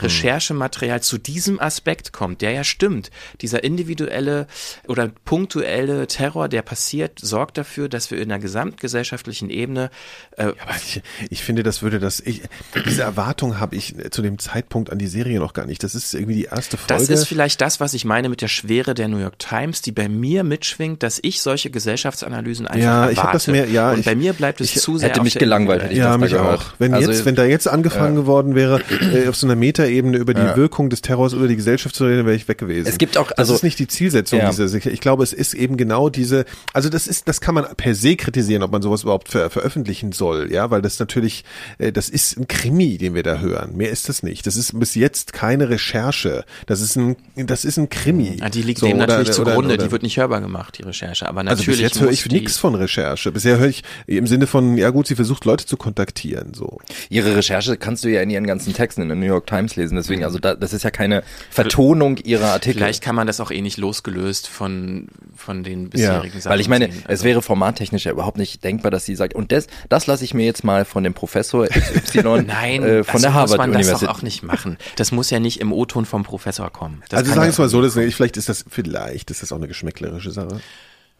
Recherchematerial zu diesem Aspekt kommt, der ja stimmt. Dieser individuelle oder punktuelle Terror, der passiert, sorgt dafür, dass wir in der gesamtgesellschaftlichen Ebene. Äh, ja, ich, ich, finde, das würde das. Ich, diese Erwartung habe ich zu dem Zeitpunkt an die Serie noch gar nicht. Das ist irgendwie die erste Folge. Das ist vielleicht das, was ich meine mit der Schwere der New York Times, die bei mir mitschwingt, dass ich solche Gesellschaftsanalysen einfach ja, ich erwarte. Das mehr, ja, Und ich, bei mir bleibt es ich, zu sehr. Hätte mich gelangweilt, hätte ich ja, das mich gehört. auch. Wenn also, jetzt, wenn da jetzt angefangen ja. geworden wäre, äh, auf so einer Meta Metaebene über die ja. Wirkung des Terrors über die Gesellschaft zu reden, wäre ich weg gewesen. Es gibt auch, also, das ist nicht die Zielsetzung ja. dieser Ich glaube, es ist eben genau diese, also das ist, das kann man per se kritisieren, ob man sowas überhaupt ver veröffentlichen soll, ja, weil das natürlich, äh, das ist ein Krimi, den wir da hören. Mehr ist das nicht. Das ist bis jetzt keine Recherche. Das ist ein, das ist ein Krimi. Ja, die liegt so, dem natürlich oder, zugrunde. Oder, oder, die wird nicht hörbar gemacht, die Recherche. Aber natürlich. Also bis jetzt höre ich nichts von Recherche. Bisher höre ich im Sinne von, ja gut, sie versucht Leute zu kontaktieren, so. Ihre Recherche kannst du ja in ihren ganzen Texten in der New York Times lesen. Deswegen, also da, das ist ja keine Vertonung ihrer Artikel. Vielleicht kann man das auch eh nicht losgelöst von, von den bisherigen ja. Sachen. Weil ich meine, sehen. es also wäre formattechnisch ja überhaupt nicht denkbar, dass sie sagt, und das, das lasse ich mir jetzt mal von dem Professor <laughs> XY Nein, äh, von der Harvard Universität. Das muss man das auch nicht machen. Das muss ja nicht im O-Ton vom Professor kommen. Das also sagen wir es mal so, das, vielleicht ist das, vielleicht ist das auch eine geschmäcklerische Sache.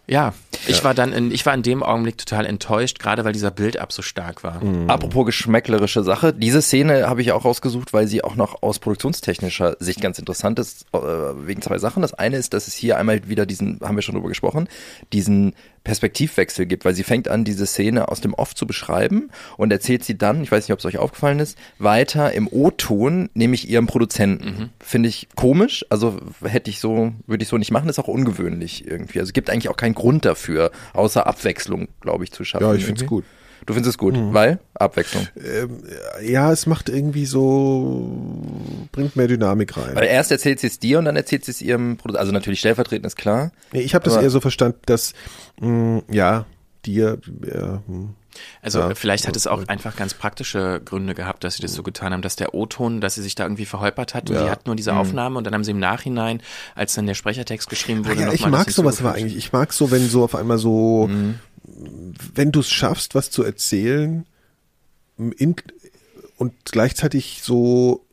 Ja, ich ja. war dann in, ich war in dem Augenblick total enttäuscht, gerade weil dieser Build-up so stark war. Mhm. Apropos geschmäcklerische Sache, diese Szene habe ich auch rausgesucht, weil sie auch noch aus produktionstechnischer Sicht ganz interessant ist, äh, wegen zwei Sachen. Das eine ist, dass es hier einmal wieder diesen, haben wir schon drüber gesprochen, diesen Perspektivwechsel gibt, weil sie fängt an, diese Szene aus dem Off zu beschreiben und erzählt sie dann, ich weiß nicht, ob es euch aufgefallen ist, weiter im O-Ton, nämlich ihrem Produzenten. Mhm. Finde ich komisch, also hätte ich so, würde ich so nicht machen, ist auch ungewöhnlich irgendwie. Also es gibt eigentlich auch keinen Grund dafür, außer Abwechslung, glaube ich, zu schaffen. Ja, ich finde es gut. Du findest es gut, mhm. weil Abwechslung. Ähm, ja, es macht irgendwie so, bringt mehr Dynamik rein. Weil erst erzählt sie es dir und dann erzählt sie es ihrem Produzenten. Also natürlich stellvertretend ist klar. Nee, ich habe das eher so verstanden, dass, mh, mm, ja, dir, ja, hm. also ja, vielleicht hat es auch einfach ganz praktische Gründe gehabt, dass sie das so getan haben, dass der O-Ton, dass sie sich da irgendwie verholpert hat und ja. die hat nur diese mhm. Aufnahme und dann haben sie im Nachhinein, als dann der Sprechertext geschrieben wurde, ja, ich mag sowas aber eigentlich. Ich mag so, wenn so auf einmal so mhm wenn du es schaffst, was zu erzählen in, und gleichzeitig so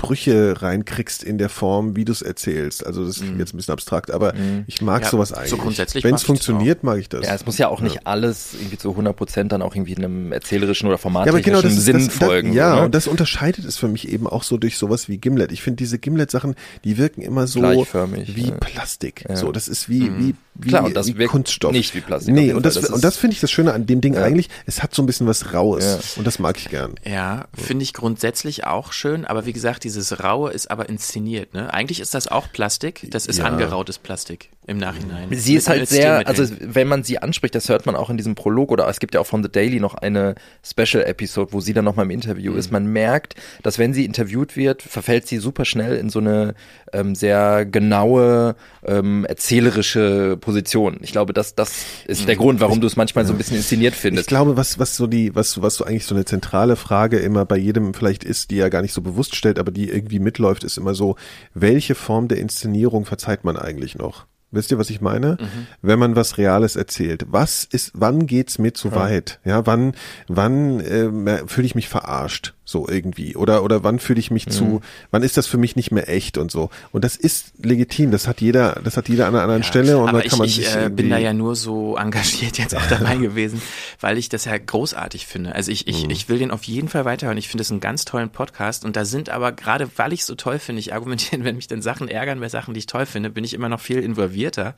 Brüche reinkriegst in der Form, wie du es erzählst. Also das ist mm. jetzt ein bisschen abstrakt, aber mm. ich mag ja, sowas eigentlich. So grundsätzlich Wenn es funktioniert, mag ich das. Ja, es muss ja auch nicht ja. alles irgendwie zu 100 Prozent dann auch irgendwie in einem erzählerischen oder formattechnischen ja, genau, Sinn das, folgen. ja, ne? und das unterscheidet es für mich eben auch so durch sowas wie Gimlet. Ich finde diese Gimlet-Sachen, die wirken immer so wie ja. Plastik. So, das ist wie, mm. wie, wie, Klar, und das wie Kunststoff. Nicht wie Plastik. Nee, und das, das und das finde ich das Schöne an dem Ding eigentlich. Es hat so ein bisschen was Raues. Und das mag ich gern. Ja, finde ich grundsätzlich auch schön, aber wie gesagt, dieses Raue ist aber inszeniert. Ne? Eigentlich ist das auch Plastik. Das ist ja. angerautes Plastik im Nachhinein. Sie ist halt sehr, also wenn man sie anspricht, das hört man auch in diesem Prolog oder es gibt ja auch von The Daily noch eine Special Episode, wo sie dann nochmal im Interview mhm. ist. Man merkt, dass wenn sie interviewt wird, verfällt sie super schnell in so eine ähm, sehr genaue, ähm, erzählerische Position. Ich glaube, das, das ist der mhm. Grund, warum du es manchmal so ein bisschen inszeniert findest. Ich glaube, was, was so die, was, was so eigentlich so eine zentrale Frage immer bei jedem vielleicht ist, die er gar nicht so bewusst stellt, aber die irgendwie mitläuft, ist immer so, welche Form der Inszenierung verzeiht man eigentlich noch? Wisst ihr, was ich meine? Mhm. Wenn man was Reales erzählt. Was ist, wann geht's mir zu ja. weit? Ja, wann, wann äh, fühle ich mich verarscht? So irgendwie. Oder oder wann fühle ich mich mhm. zu wann ist das für mich nicht mehr echt und so? Und das ist legitim das hat jeder das hat jeder an einer anderen ja, Stelle und aber da kann man ich, äh, bin da ja nur so engagiert jetzt auch dabei <laughs> gewesen weil ich das ja großartig finde. Also ich ich, mhm. ich will den auf jeden Fall weiterhören. Ich finde es einen ganz tollen Podcast und da sind aber gerade weil ich so toll finde ich argumentieren <laughs> wenn mich dann Sachen ärgern bei Sachen die ich toll finde bin ich immer noch viel involvierter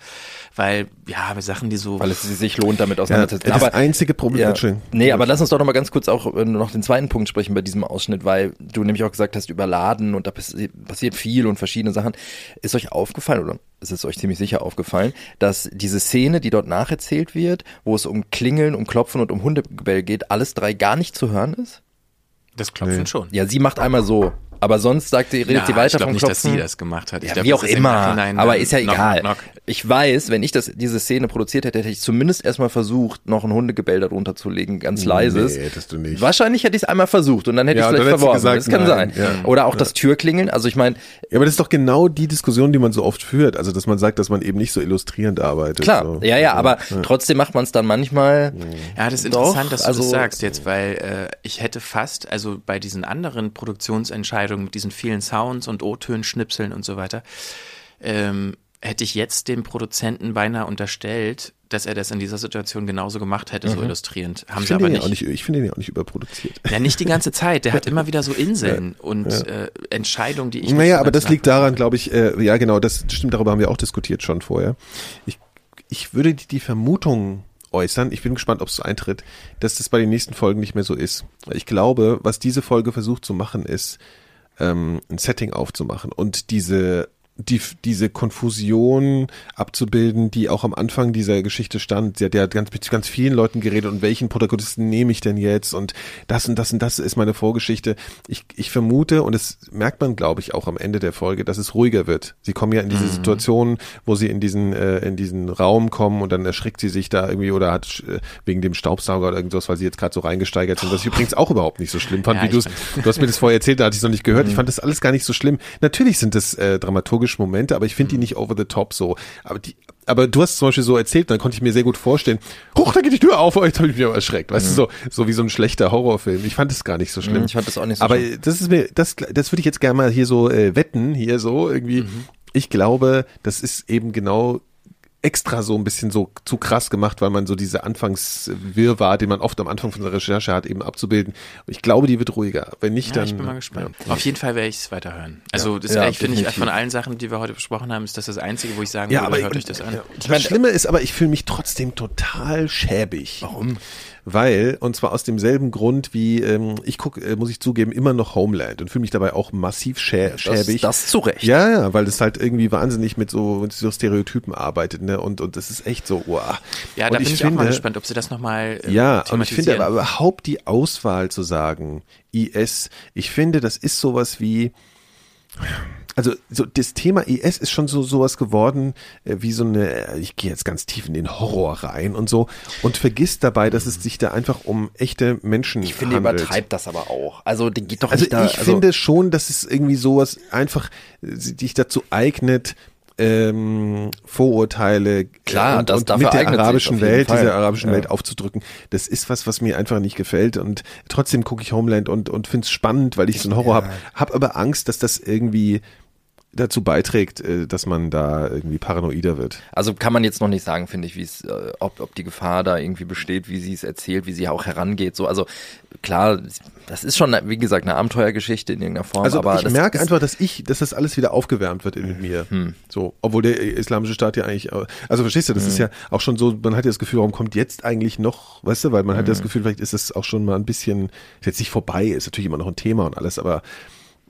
weil ja bei Sachen die so weil es sich lohnt damit auseinanderzusetzen. ja, das aber einzige Problem ja, nee aber lass uns doch noch mal ganz kurz auch äh, noch den zweiten Punkt sprechen bei diesem diesem Ausschnitt, weil du nämlich auch gesagt hast, überladen und da passiert viel und verschiedene Sachen. Ist euch aufgefallen oder ist es euch ziemlich sicher aufgefallen, dass diese Szene, die dort nacherzählt wird, wo es um Klingeln, um Klopfen und um Hundegebell geht, alles drei gar nicht zu hören ist? Das Klopfen nee. schon. Ja, sie macht einmal so. Aber sonst sagt sie, redet ja, sie weiter ich vom nicht, Klopfen. dass sie das gemacht hat. Ich ja, glaub, wie auch immer. Aber ist ja egal. Knock, knock. Ich weiß, wenn ich das, diese Szene produziert hätte, hätte ich zumindest erstmal versucht, noch ein Hundegebell darunter zu legen, ganz leises. Nee, hättest du nicht. Wahrscheinlich hätte ich es einmal versucht und dann hätte ja, ich es vielleicht verworfen. Gesagt, das kann nein. sein. Ja. Oder auch das Türklingeln. Also ich meine. Ja, aber das ist doch genau die Diskussion, die man so oft führt. Also, dass man sagt, dass man eben nicht so illustrierend arbeitet. Klar, so. ja, ja, aber trotzdem macht man es dann manchmal. Ja, das ist interessant, doch, dass du also, das sagst jetzt, weil äh, ich hätte fast, also bei diesen anderen Produktionsentscheidungen mit diesen vielen Sounds und O-Tönen schnipseln und so weiter, ähm, hätte ich jetzt dem Produzenten beinahe unterstellt, dass er das in dieser Situation genauso gemacht hätte, mhm. so illustrierend. Haben ich sie aber nicht. nicht. Ich finde ihn ja auch nicht überproduziert. Ja, nicht die ganze Zeit. Der hat <laughs> immer wieder so Inseln ja, und ja. Äh, Entscheidungen, die ich. Naja, aber das liegt daran, glaube ich, äh, ja genau, das stimmt, darüber haben wir auch diskutiert schon vorher. Ich, ich würde die, die Vermutung äußern, ich bin gespannt, ob es eintritt, dass das bei den nächsten Folgen nicht mehr so ist. Ich glaube, was diese Folge versucht zu machen, ist, ähm, ein Setting aufzumachen und diese die, diese Konfusion abzubilden, die auch am Anfang dieser Geschichte stand. Sie hat ja ganz, mit ganz vielen Leuten geredet und welchen Protagonisten nehme ich denn jetzt und das und das und das ist meine Vorgeschichte. Ich, ich vermute, und das merkt man, glaube ich, auch am Ende der Folge, dass es ruhiger wird. Sie kommen ja in diese mhm. Situation, wo sie in diesen, äh, in diesen Raum kommen und dann erschrickt sie sich da irgendwie oder hat äh, wegen dem Staubsauger oder irgendwas, weil sie jetzt gerade so reingesteigert sind, was ich übrigens auch überhaupt nicht so schlimm fand, ja, wie du du hast mir das vorher erzählt, da hatte ich es noch nicht gehört. Mhm. Ich fand das alles gar nicht so schlimm. Natürlich sind das äh, dramaturgische Momente, aber ich finde die mhm. nicht over the top so. Aber die, aber du hast zum Beispiel so erzählt, dann konnte ich mir sehr gut vorstellen, hoch, da geht die Tür auf, <laughs> jetzt habe ich mich aber erschreckt. Weißt mhm. du, so, so wie so ein schlechter Horrorfilm. Ich fand es gar nicht so schlimm. Mhm, ich fand das auch nicht so aber schlimm. Aber das ist mir, das, das würde ich jetzt gerne mal hier so äh, wetten, hier so irgendwie. Mhm. Ich glaube, das ist eben genau extra so ein bisschen so zu krass gemacht, weil man so diese Anfangswirrwarr, den man oft am Anfang von der Recherche hat, eben abzubilden. Ich glaube, die wird ruhiger. Wenn nicht, ja, dann. Ich bin mal gespannt. Ja. Auf jeden Fall werde ich es weiterhören. Also, das ja, finde ich von allen Sachen, die wir heute besprochen haben, ist das das Einzige, wo ich sagen ja, würde, aber hört euch das an. Das Schlimme ist aber, ich fühle mich trotzdem total schäbig. Warum? Weil, und zwar aus demselben Grund wie, ähm, ich gucke, äh, muss ich zugeben, immer noch Homeland und fühle mich dabei auch massiv schä schäbig. Das, das zu Recht. Ja, ja, weil das halt irgendwie wahnsinnig mit so, mit so Stereotypen arbeitet, ne, und, und das ist echt so, wow. Ja, da und bin ich, ich finde, auch mal gespannt, ob sie das nochmal äh, Ja, und ich finde aber überhaupt die Auswahl zu sagen, IS, ich finde, das ist sowas wie, also so das Thema IS ist schon so sowas geworden äh, wie so eine ich gehe jetzt ganz tief in den Horror rein und so und vergisst dabei, dass es sich da einfach um echte Menschen Ich finde handelt. übertreibt das aber auch. Also die geht doch also nicht da, ich also finde schon, dass es irgendwie sowas einfach sich dazu eignet ähm, Vorurteile Klar, und, das und mit der arabischen Welt, dieser arabischen ja. Welt aufzudrücken. Das ist was, was mir einfach nicht gefällt und trotzdem gucke ich Homeland und und finde es spannend, weil ich so einen Horror ja. habe, habe aber Angst, dass das irgendwie dazu beiträgt, äh, dass man da irgendwie paranoider wird. Also kann man jetzt noch nicht sagen, finde ich, wie es, äh, ob, ob die Gefahr da irgendwie besteht, wie sie es erzählt, wie sie auch herangeht. So, also klar, das ist schon, wie gesagt, eine Abenteuergeschichte in irgendeiner Form. Also aber ich merke einfach, dass ich, dass das alles wieder aufgewärmt wird in mir. Hm. So, obwohl der islamische Staat ja eigentlich, also verstehst du, das hm. ist ja auch schon so, man hat ja das Gefühl, warum kommt jetzt eigentlich noch, weißt du, weil man hm. hat ja das hm. Gefühl, vielleicht ist es auch schon mal ein bisschen, ist jetzt nicht vorbei, ist natürlich immer noch ein Thema und alles, aber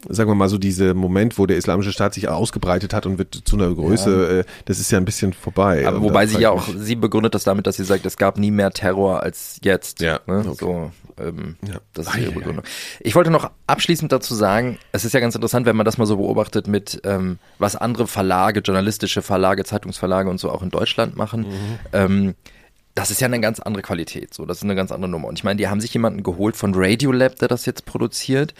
sagen wir mal so, diese Moment, wo der islamische Staat sich ausgebreitet hat und wird zu einer Größe, ja. äh, das ist ja ein bisschen vorbei. Aber wobei sie ja auch, sie begründet das damit, dass sie sagt, es gab nie mehr Terror als jetzt. Ja. Ne? Okay. So, ähm, ja. Das ist ihre Begründung. Ich wollte noch abschließend dazu sagen, es ist ja ganz interessant, wenn man das mal so beobachtet mit, ähm, was andere Verlage, journalistische Verlage, Zeitungsverlage und so auch in Deutschland machen. Mhm. Ähm, das ist ja eine ganz andere Qualität, so, das ist eine ganz andere Nummer. Und ich meine, die haben sich jemanden geholt von Radiolab, der das jetzt produziert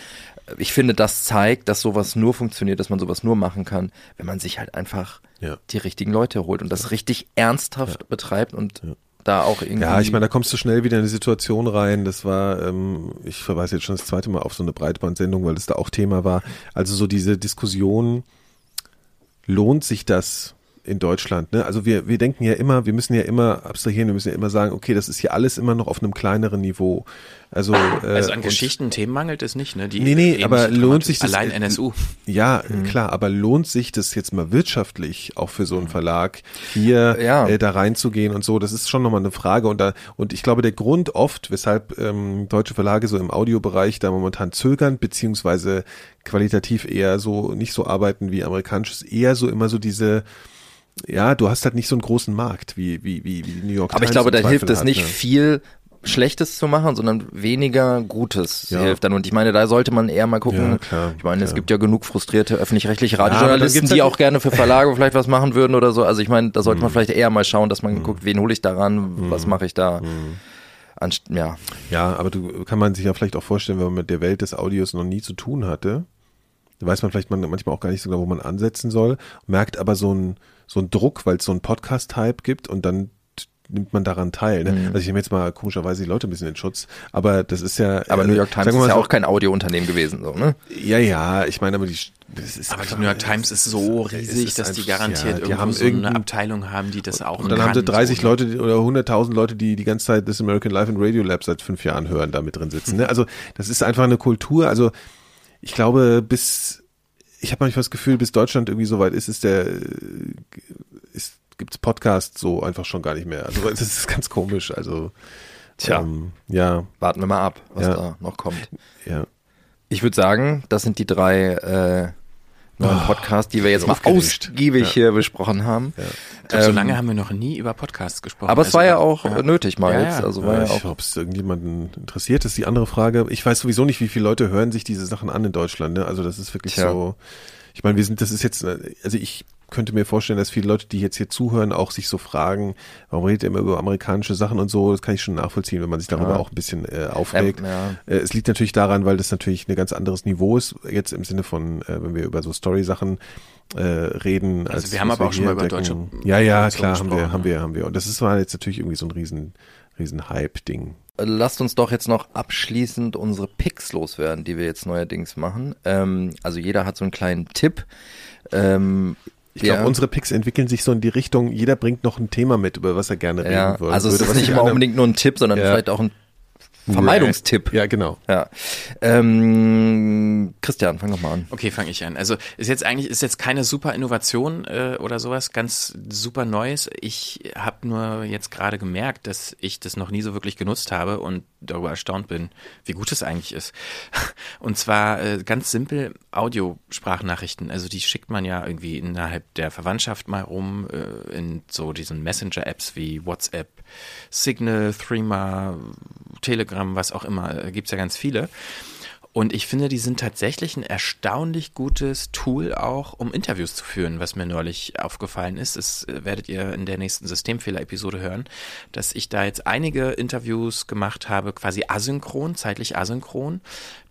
ich finde, das zeigt, dass sowas nur funktioniert, dass man sowas nur machen kann, wenn man sich halt einfach ja. die richtigen Leute holt und das richtig ernsthaft ja. betreibt und ja. da auch irgendwie. Ja, ich meine, da kommst du schnell wieder in die Situation rein. Das war, ähm, ich verweise jetzt schon das zweite Mal auf so eine Breitbandsendung, weil das da auch Thema war. Also so diese Diskussion, lohnt sich das? In Deutschland. Ne? Also wir, wir denken ja immer, wir müssen ja immer abstrahieren, wir müssen ja immer sagen, okay, das ist hier alles immer noch auf einem kleineren Niveau. Also, äh, also an Geschichten, Themen mangelt es nicht, ne? Die nee, nee, aber lohnt sich das? Allein NSU. Ja, mhm. klar, aber lohnt sich das jetzt mal wirtschaftlich auch für so einen Verlag hier ja. äh, da reinzugehen und so? Das ist schon nochmal eine Frage und da und ich glaube der Grund oft, weshalb ähm, deutsche Verlage so im Audiobereich da momentan zögern beziehungsweise qualitativ eher so nicht so arbeiten wie amerikanisches, eher so immer so diese ja, du hast halt nicht so einen großen Markt wie, wie, wie, wie New York Times. Aber ich glaube, da hilft es nicht ne? viel, Schlechtes zu machen, sondern weniger Gutes ja. hilft dann. Und ich meine, da sollte man eher mal gucken. Ja, klar, ich meine, klar. es gibt ja genug frustrierte öffentlich-rechtliche Radiojournalisten, ja, die halt auch gerne für Verlage vielleicht was machen würden oder so. Also ich meine, da sollte man mhm. vielleicht eher mal schauen, dass man mhm. guckt, wen hole ich daran, mhm. was mache ich da. Mhm. Anst ja. ja, aber du kann man sich ja vielleicht auch vorstellen, wenn man mit der Welt des Audios noch nie zu tun hatte, da weiß man vielleicht manchmal auch gar nicht so genau, wo man ansetzen soll, merkt aber so ein so ein Druck, weil es so einen Podcast-Hype gibt und dann nimmt man daran teil. Ne? Mhm. Also ich nehme jetzt mal komischerweise die Leute ein bisschen in Schutz, aber das ist ja. Aber äh, New York Times ist ja so, auch kein Audiounternehmen gewesen, so, ne? Ja, ja, ich meine, aber die. Das ist aber die New York Times ist so riesig, ist dass einfach, die garantiert ja, die haben so eine Abteilung haben, die das auch Und dann kann, haben sie 30 so, ne? Leute oder 100.000 Leute, die die ganze Zeit das American Life and Radio Lab seit fünf Jahren hören, da mit drin sitzen. Ne? Also das ist einfach eine Kultur. Also ich glaube, bis ich habe manchmal das Gefühl, bis Deutschland irgendwie so weit ist, ist der ist, gibt's Podcasts so einfach schon gar nicht mehr. Also das ist ganz komisch. Also Tja, ähm, ja. Warten wir mal ab, was ja. da noch kommt. Ja. Ich würde sagen, das sind die drei äh, neuen oh, Podcast, die wir jetzt mal ausgiebig ja. hier besprochen haben. Ja. Glaub, ähm, so lange haben wir noch nie über Podcasts gesprochen. Aber es also, war ja auch ja. nötig mal jetzt. Also war ja, ich ob es irgendjemanden interessiert, ist die andere Frage. Ich weiß sowieso nicht, wie viele Leute hören sich diese Sachen an in Deutschland. Ne? Also das ist wirklich Tja. so. Ich meine, wir sind, das ist jetzt, also ich könnte mir vorstellen, dass viele Leute, die jetzt hier zuhören, auch sich so fragen, warum redet ihr immer über amerikanische Sachen und so, das kann ich schon nachvollziehen, wenn man sich darüber ja. auch ein bisschen äh, aufregt. Ähm, ja. äh, es liegt natürlich daran, weil das natürlich ein ganz anderes Niveau ist, jetzt im Sinne von, äh, wenn wir über so Story-Sachen äh, reden. Also als, wir haben aber auch schon mal über deutsche. Ja, ja, klar, haben wir, haben wir, haben wir. Und das ist mal jetzt natürlich irgendwie so ein riesen, riesen Hype-Ding. Lasst uns doch jetzt noch abschließend unsere Picks loswerden, die wir jetzt neuerdings machen. Ähm, also jeder hat so einen kleinen Tipp. Ähm, ich glaube, ja. unsere Picks entwickeln sich so in die Richtung, jeder bringt noch ein Thema mit, über was er gerne reden ja, würde. Also es ist nicht immer unbedingt nur ein Tipp, sondern ja. vielleicht auch ein Vermeidungstipp. Ja, genau. Ja. Ähm, Christian, fang doch mal an. Okay, fange ich an. Also ist jetzt eigentlich ist jetzt keine super Innovation äh, oder sowas, ganz super Neues. Ich habe nur jetzt gerade gemerkt, dass ich das noch nie so wirklich genutzt habe und darüber erstaunt bin, wie gut es eigentlich ist. <laughs> Und zwar äh, ganz simpel Audiosprachnachrichten. Also die schickt man ja irgendwie innerhalb der Verwandtschaft mal rum äh, in so diesen Messenger-Apps wie WhatsApp, Signal, Threema, Telegram, was auch immer, äh, gibt's ja ganz viele. Und ich finde, die sind tatsächlich ein erstaunlich gutes Tool auch, um Interviews zu führen, was mir neulich aufgefallen ist. Das äh, werdet ihr in der nächsten Systemfehler-Episode hören, dass ich da jetzt einige Interviews gemacht habe, quasi asynchron, zeitlich asynchron,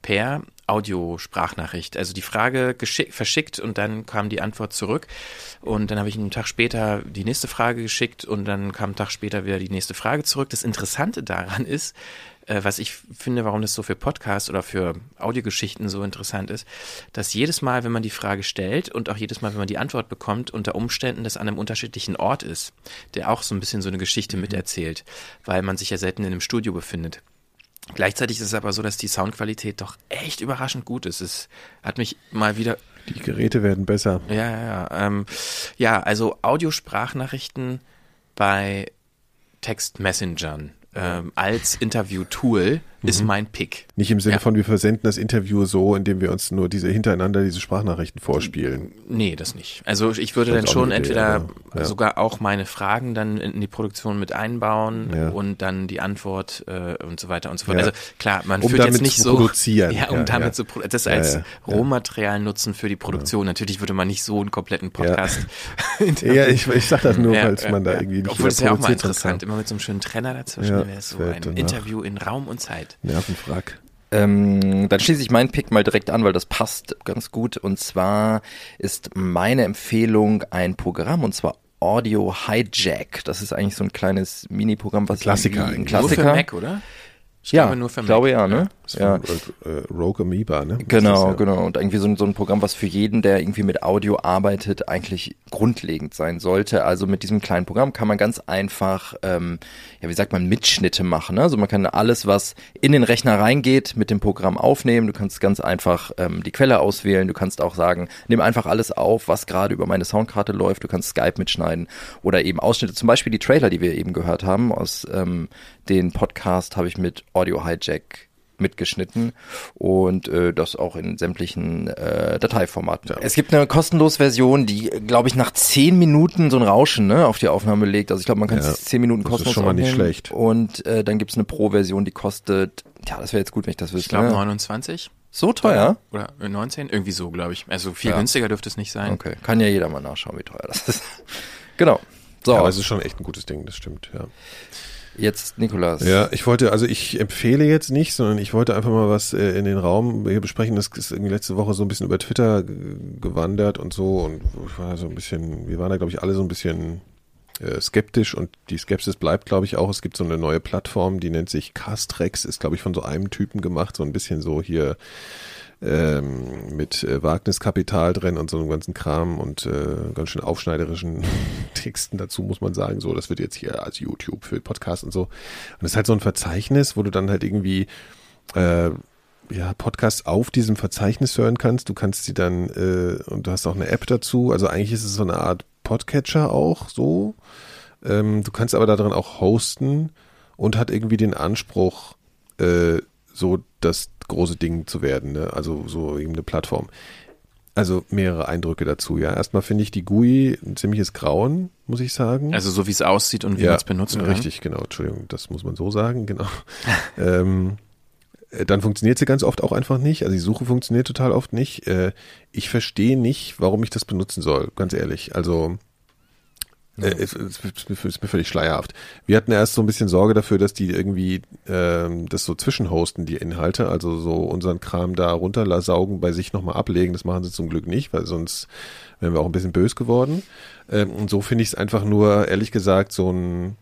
per Audiosprachnachricht. Also die Frage verschickt und dann kam die Antwort zurück. Und dann habe ich einen Tag später die nächste Frage geschickt und dann kam einen Tag später wieder die nächste Frage zurück. Das Interessante daran ist, äh, was ich finde, warum das so für Podcasts oder für Audiogeschichten so interessant ist, dass jedes Mal, wenn man die Frage stellt und auch jedes Mal, wenn man die Antwort bekommt, unter Umständen das an einem unterschiedlichen Ort ist, der auch so ein bisschen so eine Geschichte mhm. miterzählt, weil man sich ja selten in einem Studio befindet. Gleichzeitig ist es aber so, dass die Soundqualität doch echt überraschend gut ist. Es hat mich mal wieder. Die Geräte werden besser. Ja, ja, ja. Ähm, ja, also Audiosprachnachrichten bei Textmessengern ähm, als Interview-Tool ist mhm. mein Pick. Nicht im Sinne ja. von, wir versenden das Interview so, indem wir uns nur diese hintereinander diese Sprachnachrichten vorspielen. Nee, das nicht. Also ich würde dann schon entweder ja. sogar auch meine Fragen dann in die Produktion mit einbauen ja. und dann die Antwort äh, und so weiter und so fort. Also klar, man um führt jetzt nicht so produzieren. <laughs> Ja, um damit zu das als Rohmaterial nutzen für die Produktion. Natürlich würde man nicht so einen kompletten Podcast. <laughs> Ja, ich, ich sag das nur, falls man da irgendwie nicht Obwohl es ja auch mal interessant, immer mit so einem schönen Trenner dazwischen wäre so ein Interview in Raum und Zeit. Nervenfrack. Ähm, dann schließe ich meinen Pick mal direkt an, weil das passt ganz gut. Und zwar ist meine Empfehlung ein Programm und zwar Audio Hijack. Das ist eigentlich so ein kleines Mini-Programm, was Klassiker, ein Klassiker. Nur für Mac, oder? Ich ja, glaube, glaube ja, ne? Ja. Von, äh, Rogue Amoeba, ne? Genau, ja. genau. Und irgendwie so, so ein Programm, was für jeden, der irgendwie mit Audio arbeitet, eigentlich grundlegend sein sollte. Also mit diesem kleinen Programm kann man ganz einfach, ähm, ja, wie sagt man, Mitschnitte machen. Ne? Also man kann alles, was in den Rechner reingeht, mit dem Programm aufnehmen. Du kannst ganz einfach ähm, die Quelle auswählen. Du kannst auch sagen, nimm einfach alles auf, was gerade über meine Soundkarte läuft. Du kannst Skype mitschneiden oder eben Ausschnitte. Zum Beispiel die Trailer, die wir eben gehört haben aus ähm, den Podcast habe ich mit Audio Hijack mitgeschnitten und äh, das auch in sämtlichen äh, Dateiformaten. Ja. Es gibt eine kostenlose Version, die, glaube ich, nach zehn Minuten so ein Rauschen ne, auf die Aufnahme legt. Also ich glaube, man kann ja, zehn Minuten kostenlos Das ist schon mal nicht schlecht. Und äh, dann gibt's eine Pro-Version, die kostet, ja, das wäre jetzt gut, wenn ich das wüsste. Ich glaube ne? 29. So teuer? Oder 19? Irgendwie so, glaube ich. Also viel ja. günstiger dürfte es nicht sein. Okay, kann ja jeder mal nachschauen, wie teuer das ist. <laughs> genau. So. Ja, aber es ist schon echt ein gutes Ding, das stimmt, ja. Jetzt Nikolas. Ja, ich wollte, also ich empfehle jetzt nicht, sondern ich wollte einfach mal was äh, in den Raum hier besprechen. Das ist irgendwie letzte Woche so ein bisschen über Twitter gewandert und so und ich war so ein bisschen, wir waren da glaube ich alle so ein bisschen äh, skeptisch und die Skepsis bleibt glaube ich auch. Es gibt so eine neue Plattform, die nennt sich Castrex, ist glaube ich von so einem Typen gemacht, so ein bisschen so hier ähm, mit äh, Wagniskapital drin und so einem ganzen Kram und äh, ganz schön aufschneiderischen <laughs> Texten dazu, muss man sagen. So, das wird jetzt hier als YouTube für Podcast und so. Und das ist halt so ein Verzeichnis, wo du dann halt irgendwie äh, ja, Podcasts auf diesem Verzeichnis hören kannst. Du kannst sie dann, äh, und du hast auch eine App dazu. Also eigentlich ist es so eine Art Podcatcher auch so. Ähm, du kannst aber darin auch hosten und hat irgendwie den Anspruch, äh, so das große Ding zu werden, ne? also so eben eine Plattform. also mehrere Eindrücke dazu, ja. Erstmal finde ich die GUI ein ziemliches Grauen, muss ich sagen. Also so wie es aussieht und wie ja, man es benutzen kann. Richtig, genau, Entschuldigung, das muss man so sagen, genau. <laughs> ähm, äh, dann funktioniert sie ganz oft auch einfach nicht. Also die Suche funktioniert total oft nicht. Äh, ich verstehe nicht, warum ich das benutzen soll, ganz ehrlich. Also. Äh, es, es, es, ist mir völlig schleierhaft. Wir hatten erst so ein bisschen Sorge dafür, dass die irgendwie ähm, das so zwischenhosten, die Inhalte, also so unseren Kram da runtersaugen, bei sich nochmal ablegen. Das machen sie zum Glück nicht, weil sonst wären wir auch ein bisschen bös geworden. Ähm, und so finde ich es einfach nur, ehrlich gesagt, so ein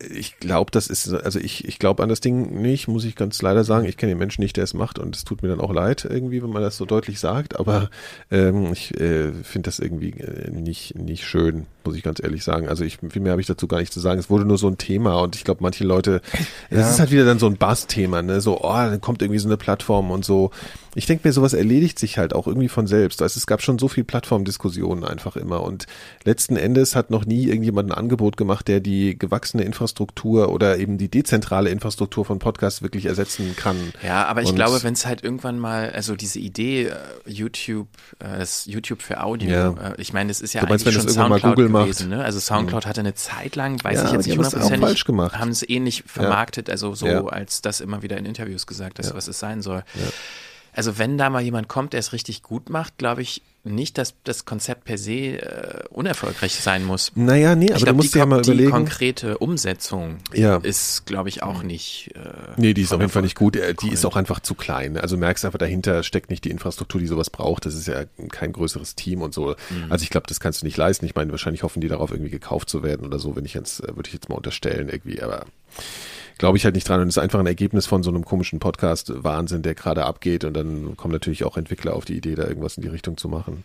ich glaube, das ist, also ich, ich glaube an das Ding nicht, muss ich ganz leider sagen. Ich kenne den Menschen nicht, der es macht und es tut mir dann auch leid irgendwie, wenn man das so deutlich sagt, aber ähm, ich äh, finde das irgendwie äh, nicht, nicht schön, muss ich ganz ehrlich sagen. Also ich, viel mehr habe ich dazu gar nicht zu sagen. Es wurde nur so ein Thema und ich glaube, manche Leute, <laughs> es ja. ist halt wieder dann so ein Bass-Thema, ne? So, oh, dann kommt irgendwie so eine Plattform und so. Ich denke mir, sowas erledigt sich halt auch irgendwie von selbst. Also es gab schon so viel Plattformdiskussionen einfach immer und letzten Endes hat noch nie irgendjemand ein Angebot gemacht, der die gewachsene Infrastruktur oder eben die dezentrale Infrastruktur von Podcasts wirklich ersetzen kann. Ja, aber ich und glaube, wenn es halt irgendwann mal, also diese Idee, äh, YouTube, äh, das YouTube für Audio, ja. Äh, ich meine, das ist ja du meinst, eigentlich schon Soundcloud gewesen, ne? Also Soundcloud mhm. hatte eine Zeit lang, weiß ja, ich jetzt nicht hundertprozentig, haben es ähnlich vermarktet, also so als das immer wieder in Interviews gesagt, dass was es sein soll. Also wenn da mal jemand kommt, der es richtig gut macht, glaube ich nicht, dass das Konzept per se äh, unerfolgreich sein muss. Naja, nee, aber glaub, du musst ja mal überlegen. Die konkrete Umsetzung ja. ist, glaube ich, auch nicht. Äh, nee, die ist auf jeden Fall nicht gut. Äh, die ist auch einfach zu klein. Also merkst einfach, dahinter steckt nicht die Infrastruktur, die sowas braucht. Das ist ja kein größeres Team und so. Mhm. Also ich glaube, das kannst du nicht leisten. Ich meine, wahrscheinlich hoffen die darauf, irgendwie gekauft zu werden oder so, wenn ich jetzt, äh, würde ich jetzt mal unterstellen, irgendwie, aber glaube ich halt nicht dran. Und es ist einfach ein Ergebnis von so einem komischen Podcast-Wahnsinn, der gerade abgeht. Und dann kommen natürlich auch Entwickler auf die Idee, da irgendwas in die Richtung zu machen.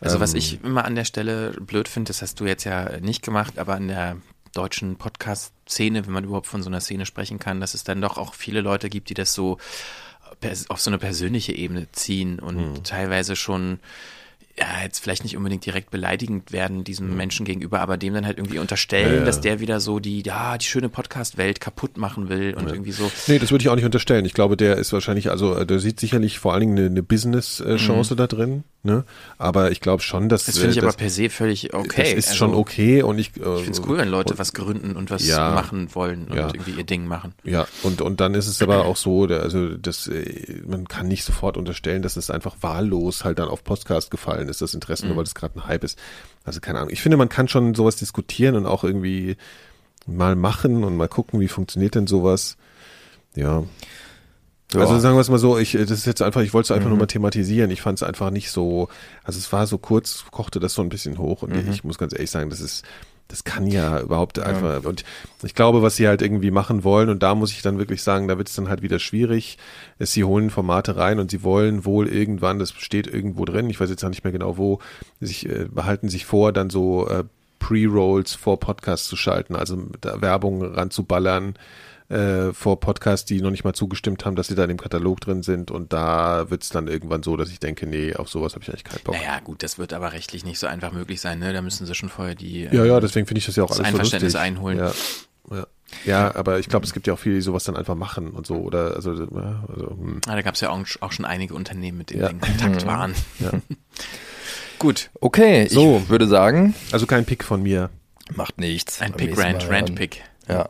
Also ähm, was ich immer an der Stelle blöd finde, das hast du jetzt ja nicht gemacht, aber an der deutschen Podcast-Szene, wenn man überhaupt von so einer Szene sprechen kann, dass es dann doch auch viele Leute gibt, die das so auf so eine persönliche Ebene ziehen und hm. teilweise schon ja, jetzt vielleicht nicht unbedingt direkt beleidigend werden diesem mhm. Menschen gegenüber, aber dem dann halt irgendwie unterstellen, ja, ja. dass der wieder so die, ja, die schöne Podcast-Welt kaputt machen will und ja. irgendwie so. Nee, das würde ich auch nicht unterstellen. Ich glaube, der ist wahrscheinlich, also der sieht sicherlich vor allen Dingen eine, eine Business-Chance mhm. da drin. Ne? Aber ich glaube schon, dass das finde ich äh, das, aber per se völlig okay. Das ist also, schon okay und ich. Äh, ich finde es cool, wenn Leute und, was gründen und was ja, machen wollen und ja. irgendwie ihr Ding machen. Ja, und und dann ist es aber auch so, also das äh, man kann nicht sofort unterstellen, dass es einfach wahllos halt dann auf Podcast gefallen ist, das Interesse, mhm. nur weil es gerade ein Hype ist. Also keine Ahnung. Ich finde, man kann schon sowas diskutieren und auch irgendwie mal machen und mal gucken, wie funktioniert denn sowas. Ja. Ja. Also sagen wir es mal so, ich, das ist jetzt einfach, ich wollte es einfach mhm. nur mal thematisieren. Ich fand es einfach nicht so, also es war so kurz, kochte das so ein bisschen hoch und mhm. ich muss ganz ehrlich sagen, das ist, das kann ja überhaupt ja. einfach, und ich glaube, was sie halt irgendwie machen wollen, und da muss ich dann wirklich sagen, da wird es dann halt wieder schwierig, ist, sie holen Formate rein und sie wollen wohl irgendwann, das steht irgendwo drin, ich weiß jetzt auch nicht mehr genau wo, sich, äh, behalten sich vor, dann so äh, Pre-Rolls vor Podcasts zu schalten, also Werbung ranzuballern, äh, vor Podcasts, die noch nicht mal zugestimmt haben, dass sie da in dem Katalog drin sind. Und da wird es dann irgendwann so, dass ich denke, nee, auf sowas habe ich eigentlich keinen Bock. Naja, gut, das wird aber rechtlich nicht so einfach möglich sein. Ne? Da müssen sie schon vorher die ja, ja, deswegen finde ich das ja auch das alles Einverständnis so lustig. einholen. Ja, ja. Ja, aber ich glaube, es gibt ja auch viele, die sowas dann einfach machen und so. Oder also, ja, also hm. ah, da gab es ja auch, auch, schon einige Unternehmen, mit denen ja. wir in Kontakt mhm. waren. Ja. <laughs> Gut, okay, so. ich würde sagen. Also kein Pick von mir. Macht nichts. Ein Pick Rant, Rant Pick. Ja.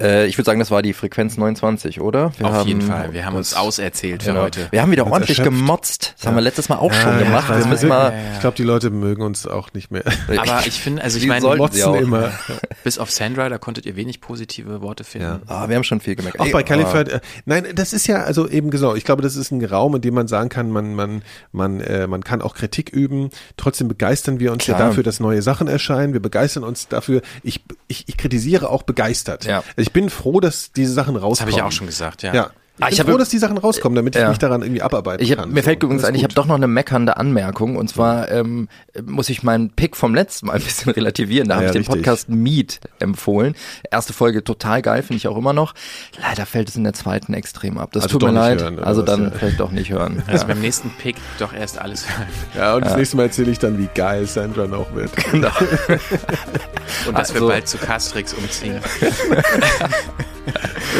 Äh, ich würde sagen, das war die Frequenz 29, oder? Wir Auf haben, jeden Fall. Wir haben uns auserzählt für genau. heute. Wir haben wieder das ordentlich erschöpft. gemotzt. Das ja. haben wir letztes Mal auch ja, schon ja, gemacht. Wir müssen mal ich glaube, die Leute mögen uns auch nicht mehr. Aber ich finde, also <laughs> ich meine, motzen immer. <laughs> Bis auf Sandra, da konntet ihr wenig positive Worte finden. Ah, wir haben schon viel gemerkt. Auch Ey, bei Califat, äh, nein, das ist ja also eben genau. Ich glaube, das ist ein Raum, in dem man sagen kann, man man man äh, man kann auch Kritik üben. Trotzdem begeistern wir uns Klar. ja dafür, dass neue Sachen erscheinen. Wir begeistern uns dafür. Ich ich, ich kritisiere auch begeistert. Ja. Ich bin froh, dass diese Sachen rauskommen. Das habe ich auch schon gesagt, ja. Ja, ich, ah, ich bin froh, dass die Sachen rauskommen, damit ich ja. mich daran irgendwie abarbeiten ich hab, kann. Mir fällt übrigens ein, ich habe doch noch eine meckernde Anmerkung. Und zwar ähm, muss ich meinen Pick vom letzten Mal ein bisschen <laughs> relativieren. Da habe ja, ich den richtig. Podcast Meet empfohlen. Erste Folge total geil, finde ich auch immer noch. Leider fällt es in der zweiten extrem ab. Das also tut mir leid. Hören, also dann ja. vielleicht doch nicht hören. Also beim nächsten Pick doch erst alles hören. Ja, und das nächste Mal erzähle ich dann, wie geil Sandra noch wird. Genau. <laughs> und dass also, wir bald zu Castrix umziehen. <laughs>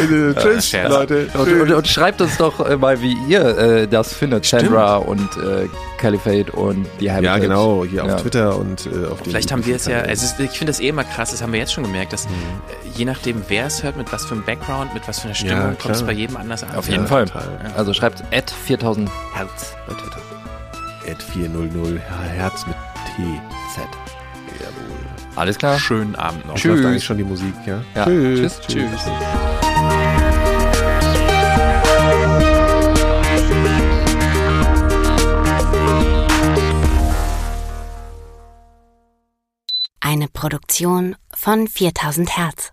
Äh, tschüss, äh, Leute. Und, und, und, schreibt uns doch äh, mal, wie ihr äh, das findet. Sandra und äh, Caliphate und die Habitat. Ja, genau, hier auf Twitter und äh, auf Vielleicht haben wir es ja, also ich finde das eh immer krass, das haben wir jetzt schon gemerkt, dass mhm. je nachdem, wer es hört, mit was für einem Background, mit was für einer Stimmung, ja, kommt es bei jedem anders an. Auf jeden ja, Fall. Total. Also schreibt at 4000 Hertz bei Twitter. At 400 Hertz mit T. Z. Jawohl. Alles klar. Schönen Abend noch. Tschüss. Das eigentlich schon die Musik, ja? ja. Tschüss. Tschüss. Tschüss. Eine Produktion von 4000 Hertz.